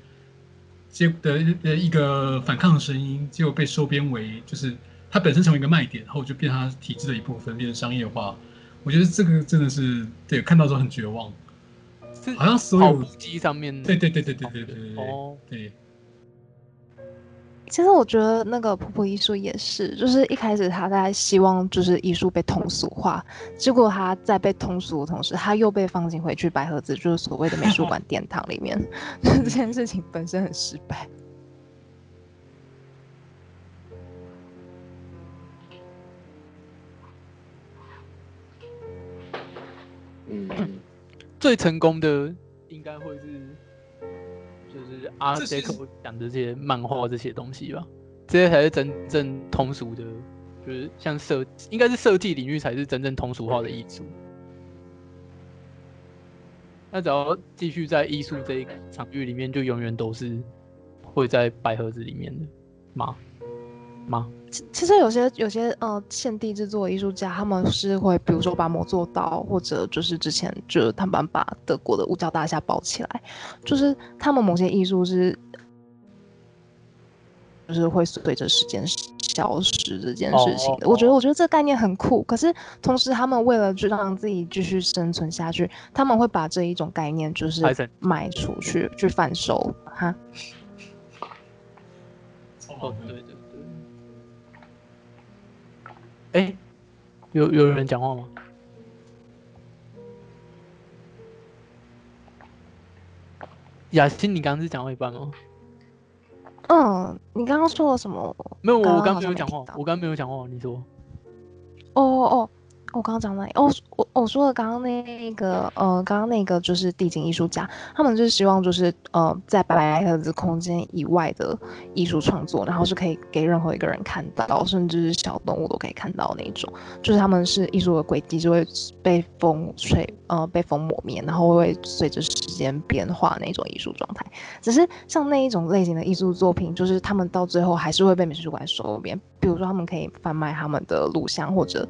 [SPEAKER 4] 结的的一个反抗的声音，结果被收编为就是它本身成为一个卖点，然后就变成它体制的一部分，变成商业化。我觉得这个真的是对，看到之后很绝望，好像所有
[SPEAKER 5] 机上面，
[SPEAKER 4] 对对对对对对对对对。
[SPEAKER 5] 哦，
[SPEAKER 4] 对。
[SPEAKER 2] 其实我觉得那个普普艺术也是，就是一开始他在希望就是艺术被通俗化，结果他在被通俗的同时，他又被放进回去白盒子，就是所谓的美术馆 殿堂里面，就 这件事情本身很失败。
[SPEAKER 1] 嗯，
[SPEAKER 5] 最成功的应该会是。就是阿杰克讲的这些漫画这些东西吧，这些才是真正通俗的，就是像设，应该是设计领域才是真正通俗化的艺术。那只要继续在艺术这一个场域里面，就永远都是会在白盒子里面的吗？吗？
[SPEAKER 2] 其其实有些有些呃现地制作艺术家，他们是会比如说把魔座刀，或者就是之前就是他们把德国的五角大厦包起来，就是他们某些艺术是就是会随着时间消失这件事情的。我觉得我觉得这个概念很酷，可是同时他们为了就让自己继续生存下去，他们会把这一种概念就是卖出去去贩售哈。
[SPEAKER 5] 哦，对对。哎、欸，有有人讲话吗？雅欣，你刚刚是讲到一半吗？
[SPEAKER 2] 嗯，你刚刚说了什么？
[SPEAKER 5] 没有，我刚刚没有讲话，我刚刚没有讲话，你说。
[SPEAKER 2] 哦哦哦。我刚刚讲的哦，我我说的刚刚那个呃，刚刚那个就是地景艺术家，他们就是希望就是呃，在白盒子空间以外的艺术创作，然后是可以给任何一个人看到，甚至是小动物都可以看到那种，就是他们是艺术的轨迹就会被风吹呃被风磨灭，然后会随着时间变化那种艺术状态。只是像那一种类型的艺术作品，就是他们到最后还是会被美术馆收编，比如说他们可以贩卖他们的录像或者。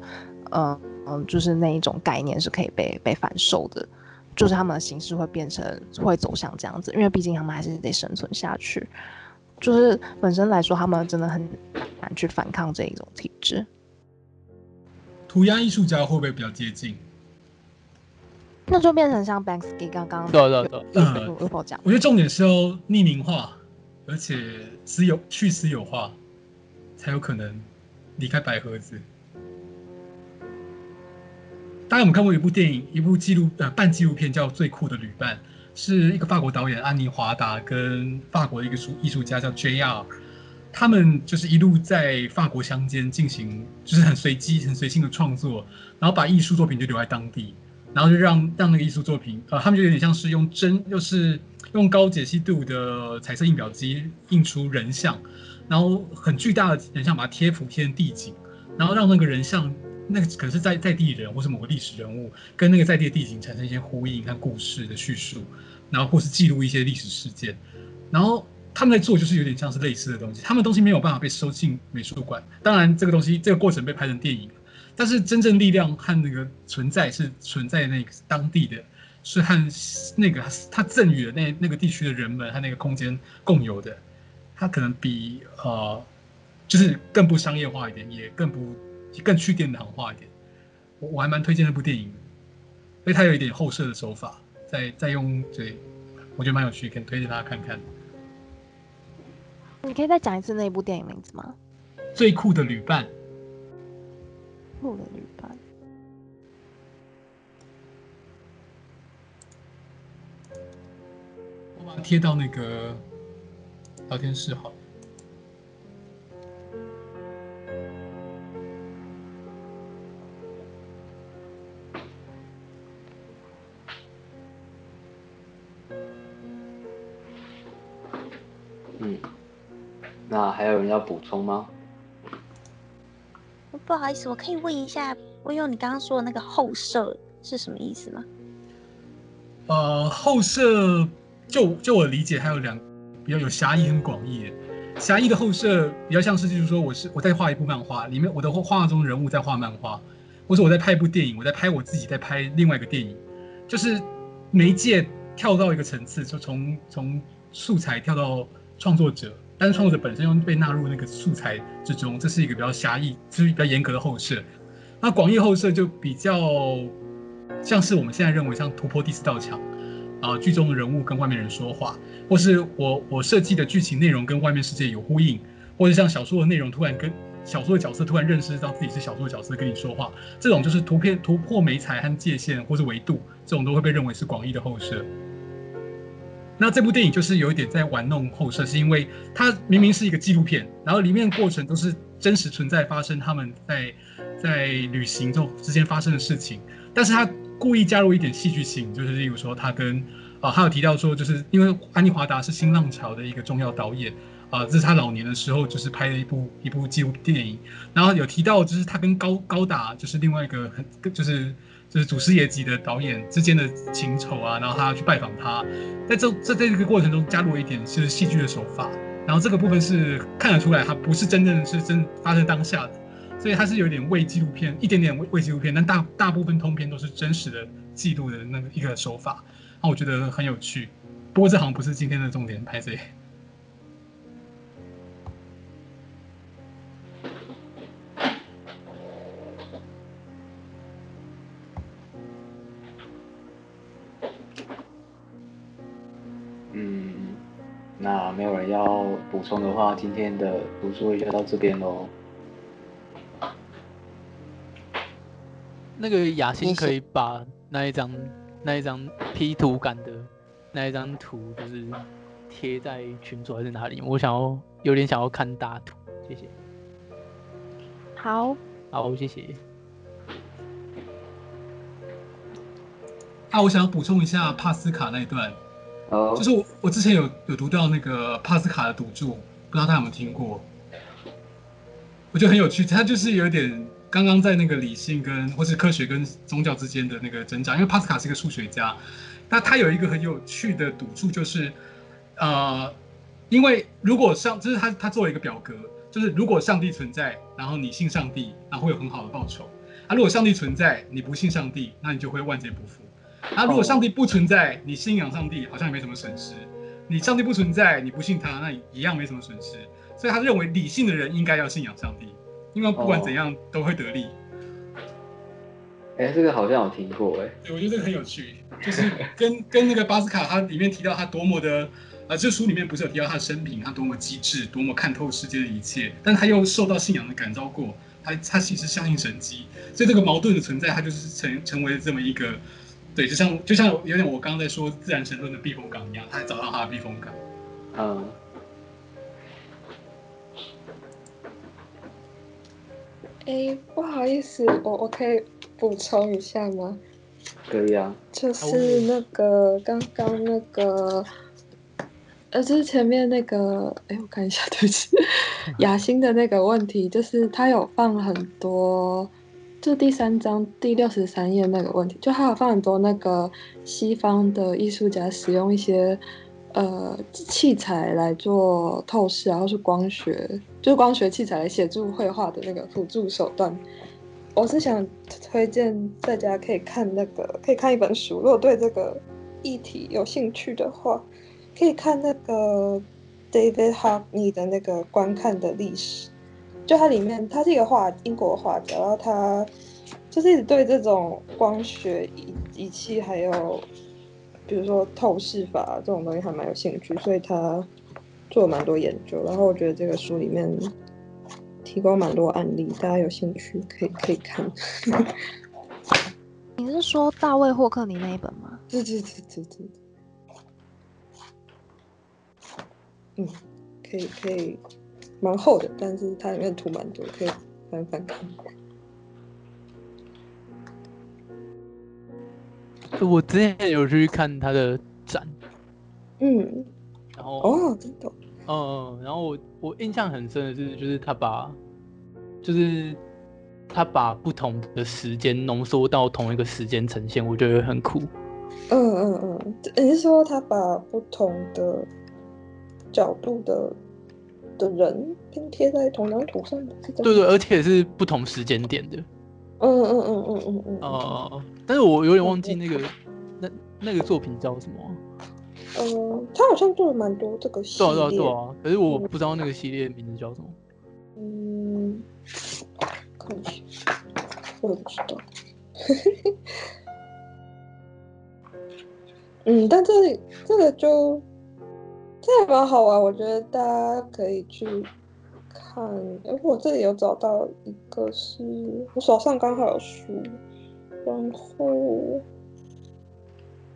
[SPEAKER 2] 嗯嗯，就是那一种概念是可以被被反售的，就是他们的形式会变成会走向这样子，因为毕竟他们还是得生存下去。就是本身来说，他们真的很难去反抗这一种体制。
[SPEAKER 4] 涂鸦艺术家会不会比较接近？
[SPEAKER 2] 那就变成像 Banksy 刚刚
[SPEAKER 5] 对对对，
[SPEAKER 4] 呃，我觉得重点是要匿名化，而且私有去私有化，才有可能离开白盒子。大家有没有看过一部电影，一部纪录呃半纪录片叫《最酷的旅伴》，是一个法国导演安妮华达跟法国的一个艺艺术家叫 JR，他们就是一路在法国乡间进行，就是很随机、很随性的创作，然后把艺术作品就留在当地，然后就让让那个艺术作品，呃，他们就有点像是用真，就是用高解析度的彩色印表机印出人像，然后很巨大的人像把它贴服贴地景，然后让那个人像那个可是在在地人或是某个历史人物跟那个在地的地景产生一些呼应和故事的叙述，然后或是记录一些历史事件，然后他们在做就是有点像是类似的东西，他们东西没有办法被收进美术馆，当然这个东西这个过程被拍成电影。但是真正力量和那个存在是存在那个当地的，是和那个他赠予的那那个地区的人们和那个空间共有的，它可能比呃，就是更不商业化一点，也更不更去殿堂化一点。我我还蛮推荐那部电影的，因为它有一点后设的手法，再再用对，我觉得蛮有趣，可以推荐大家看看。
[SPEAKER 2] 你可以再讲一次那部电影名字吗？
[SPEAKER 4] 最酷的旅伴。
[SPEAKER 2] 酷的旅伴，
[SPEAKER 4] 我把它贴到那个聊天室好了。
[SPEAKER 1] 那还有人要补充吗？
[SPEAKER 3] 不好意思，我可以问一下，我用你刚刚说的那个后设是什么意思吗？
[SPEAKER 4] 呃，后设就就我理解，还有两比较有狭义跟广义。狭义的后设比较像是，就是说我是我在画一部漫画，里面我的画画中人物在画漫画，或者我在拍一部电影，我在拍我自己在拍另外一个电影，就是媒介跳到一个层次，就从从素材跳到创作者。但是创作者本身又被纳入那个素材之中，这是一个比较狭义，就是比较严格的后设。那广义后设就比较像是我们现在认为像突破第四道墙啊，剧中的人物跟外面人说话，或是我我设计的剧情内容跟外面世界有呼应，或者像小说的内容突然跟小说的角色突然认识到自己是小说的角色跟你说话，这种就是图片突破媒材和界限或是维度，这种都会被认为是广义的后设。那这部电影就是有一点在玩弄后设，是因为它明明是一个纪录片，然后里面过程都是真实存在发生，他们在在旅行中之间发生的事情，但是他故意加入一点戏剧性，就是例如说他跟啊，他有提到说，就是因为安妮华达是新浪潮的一个重要导演啊，这是他老年的时候就是拍了一部一部纪录电影，然后有提到就是他跟高高达就是另外一个很就是。就是祖师爷级的导演之间的情仇啊，然后他要去拜访他，在这这在这个过程中加入了一点是戏剧的手法，然后这个部分是看得出来，它不是真正是真发生当下的，所以它是有点伪纪录片，一点点伪伪纪录片，但大大部分通篇都是真实的记录的那个一个手法，那我觉得很有趣，不过这好像不是今天的重点，拍摄。
[SPEAKER 1] 那没有人要补充的话，今天的读书会就到这边喽。
[SPEAKER 5] 那个雅欣可以把那一张那一张 P 图感的那一张图，就是贴在群组还是哪里？我想要有点想要看大图，谢谢。
[SPEAKER 2] 好，
[SPEAKER 5] 好，谢谢。
[SPEAKER 4] 啊，我想要补充一下帕斯卡那一段。就是我，我之前有有读到那个帕斯卡的赌注，不知道大家有没有听过？我觉得很有趣，他就是有点刚刚在那个理性跟或是科学跟宗教之间的那个挣扎，因为帕斯卡是一个数学家，那他有一个很有趣的赌注，就是呃，因为如果上，就是他他做了一个表格，就是如果上帝存在，然后你信上帝，然后会有很好的报酬；啊，如果上帝存在，你不信上帝，那你就会万劫不复。那如果上帝不存在，你信仰上帝好像也没什么损失；你上帝不存在，你不信他，那一样没什么损失。所以他认为理性的人应该要信仰上帝，因为不管怎样都会得利。
[SPEAKER 1] 哎、欸，这个好像有听过哎。
[SPEAKER 4] 对，我觉得这个很有趣，就是跟 跟那个巴斯卡，他里面提到他多么的，呃，这书里面不是有提到他的生平，他多么机智，多么看透世界的一切，但他又受到信仰的感召过，他他其实相信神迹，所以这个矛盾的存在，他就是成成为这么一个。对，就像就像有点我刚刚在说自然神论的避风港一样，他还找到他的避风港。
[SPEAKER 1] 嗯。
[SPEAKER 7] 哎，不好意思，我我可以补充一下吗？
[SPEAKER 1] 可以啊。
[SPEAKER 7] 就是那个刚刚那个呃，就是前面那个，哎，我看一下，对不起，雅欣的那个问题，就是他有放很多，就第三章第六十三页那个问题，就还有放很多那个西方的艺术家使用一些呃器材来做透视，然后是光学，就是光学器材来协助绘画的那个辅助手段。我是想推荐大家可以看那个，可以看一本书，如果对这个议题有兴趣的话。可以看那个 David Hockney 的那个观看的历史，就它里面，他是一个画英国画家，然后他就是一直对这种光学仪仪器还有比如说透视法这种东西还蛮有兴趣，所以他做了蛮多研究。然后我觉得这个书里面提供蛮多案例，大家有兴趣可以可以看。
[SPEAKER 2] 你是说大卫霍克尼那一本吗？
[SPEAKER 7] 对对对对对。嗯，可以可以，蛮厚的，但是它里面图蛮多，可以翻翻看。
[SPEAKER 5] 我之前有去看他的展，
[SPEAKER 7] 嗯，
[SPEAKER 5] 然后
[SPEAKER 7] 哦，真的，
[SPEAKER 5] 嗯，然后我我印象很深的是，就是他把，就是他把不同的时间浓缩到同一个时间呈现，我觉得很酷。
[SPEAKER 7] 嗯嗯嗯，你是说他把不同的？角度的的人拼贴在同张图上的，
[SPEAKER 5] 对对，而且是不同时间点的。
[SPEAKER 7] 嗯嗯嗯嗯嗯嗯。
[SPEAKER 5] 哦、呃，但是我有点忘记那个、嗯、那那个作品叫什么。
[SPEAKER 7] 嗯，他好像做了蛮多这个系列。对啊对啊对啊，
[SPEAKER 5] 可是我不知道那个系列的名字叫什么。
[SPEAKER 7] 嗯，看一下，我也不知道。嗯，但这里这个就。这也蛮好玩，我觉得大家可以去看。哎，我这里有找到一个是，是我手上刚好有书，然后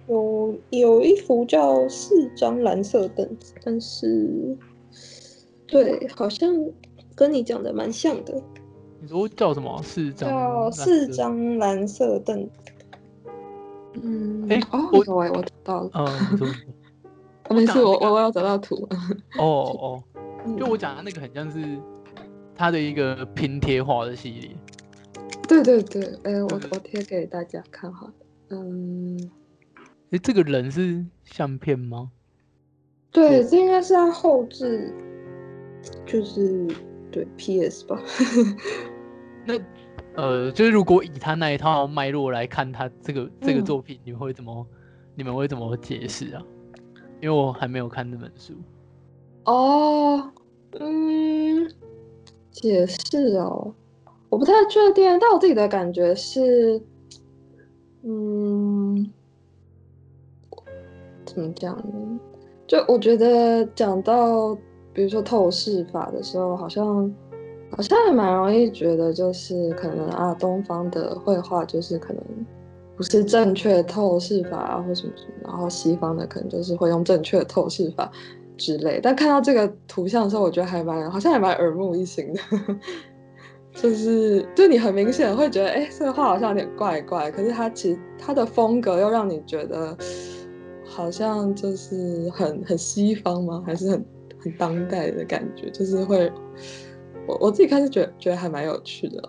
[SPEAKER 7] 有有一幅叫《四张蓝色凳子》，但是对，好像跟你讲的蛮像的。
[SPEAKER 5] 你说叫什么？四张？
[SPEAKER 7] 叫四张蓝色凳子。嗯，
[SPEAKER 5] 哎，
[SPEAKER 7] 哦，我我找到了。
[SPEAKER 5] 嗯
[SPEAKER 7] 没事，我我我要找到图。
[SPEAKER 5] 哦哦，就我讲的那个很像是他的一个拼贴画的系列。
[SPEAKER 7] 对对对，哎、欸，我我贴给大家看哈。嗯，
[SPEAKER 5] 哎、欸，这个人是相片吗？
[SPEAKER 7] 对，这应该是他后置，就是对 PS 吧。
[SPEAKER 5] 那呃，就是如果以他那一套脉络来看，他这个这个作品，你们会怎么、嗯、你们会怎么解释啊？因为我还没有看这本书。
[SPEAKER 7] 哦，嗯，解释哦，我不太确定，但我自己的感觉是，嗯，怎么讲呢？就我觉得讲到比如说透视法的时候，好像好像还蛮容易觉得就是可能啊，东方的绘画就是可能。不是正确透视法啊，或什么什么，然后西方的可能就是会用正确的透视法之类。但看到这个图像的时候，我觉得还蛮好像还蛮耳目一新的，就是就你很明显会觉得，哎，这个画好像有点怪怪，可是它其实它的风格又让你觉得好像就是很很西方吗？还是很很当代的感觉？就是会我我自己开始觉得觉得还蛮有趣的，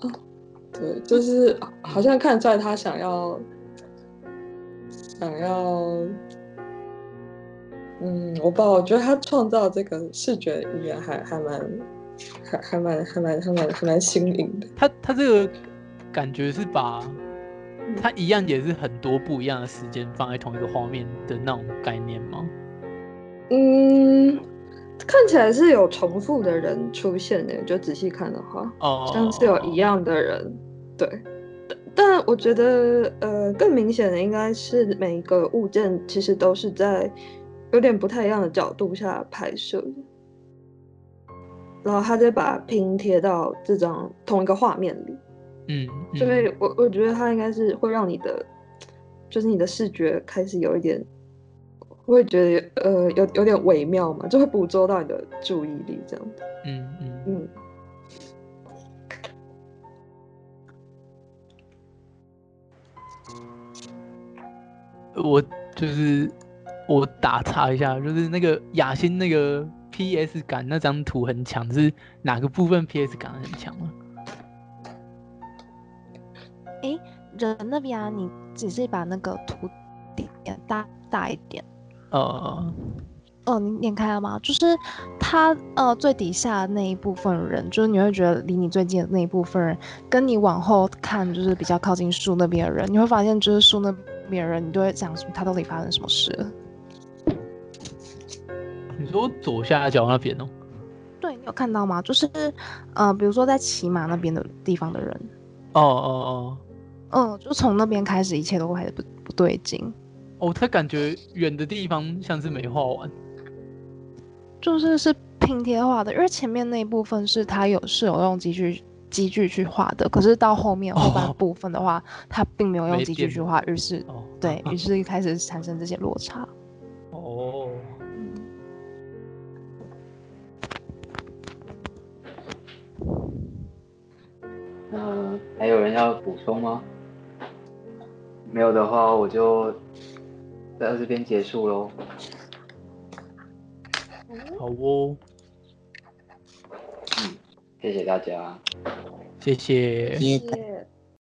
[SPEAKER 7] 对，就是好像看出来他想要。想要，嗯，我不知道，我觉得他创造这个视觉语言还还蛮，还还蛮还蛮还蛮还蛮新颖的。
[SPEAKER 5] 他他这个感觉是把，他一样也是很多不一样的时间放在同一个画面的那种概念吗？
[SPEAKER 7] 嗯，看起来是有重复的人出现的，就仔细看的话，哦，像是有一样的人，对。但我觉得，呃，更明显的应该是每一个物件其实都是在有点不太一样的角度下拍摄的，然后他再把它拼贴到这张同一个画面里。
[SPEAKER 5] 嗯，嗯，
[SPEAKER 7] 所以我我觉得他应该是会让你的，就是你的视觉开始有一点，我会觉得呃有有点微妙嘛，就会捕捉到你的注意力这样。
[SPEAKER 5] 嗯嗯嗯。
[SPEAKER 7] 嗯
[SPEAKER 5] 我就是我打岔一下，就是那个雅欣那个 PS 感那张图很强，是哪个部分 PS 感很强啊？
[SPEAKER 2] 哎、欸，人那边啊，你只是把那个图点大大一点。
[SPEAKER 5] 呃，
[SPEAKER 2] 哦，你点开了吗？就是他呃最底下那一部分人，就是你会觉得离你最近的那一部分人，跟你往后看，就是比较靠近树那边的人，你会发现就是树那边的人，你都会想说他到底发生什么事了。
[SPEAKER 5] 你说左下角那边哦？
[SPEAKER 2] 对，你有看到吗？就是呃，比如说在骑马那边的地方的人。
[SPEAKER 5] 哦哦哦。
[SPEAKER 2] 嗯，就从那边开始，一切都开始不不对劲。
[SPEAKER 5] 哦，他感觉远的地方像是没画完，
[SPEAKER 2] 就是是拼贴画的，因为前面那一部分是他有是有用机具机具去画的，可是到后面后半部分的话，他、哦、并没有用机具去画，于是、哦、对于是开始产生这些落差。
[SPEAKER 5] 哦。
[SPEAKER 1] 嗯，还有人要补充吗？没有的话，我就在这边结束喽。
[SPEAKER 5] 好哦。
[SPEAKER 1] 嗯，谢谢大家。
[SPEAKER 5] 谢谢。谢谢。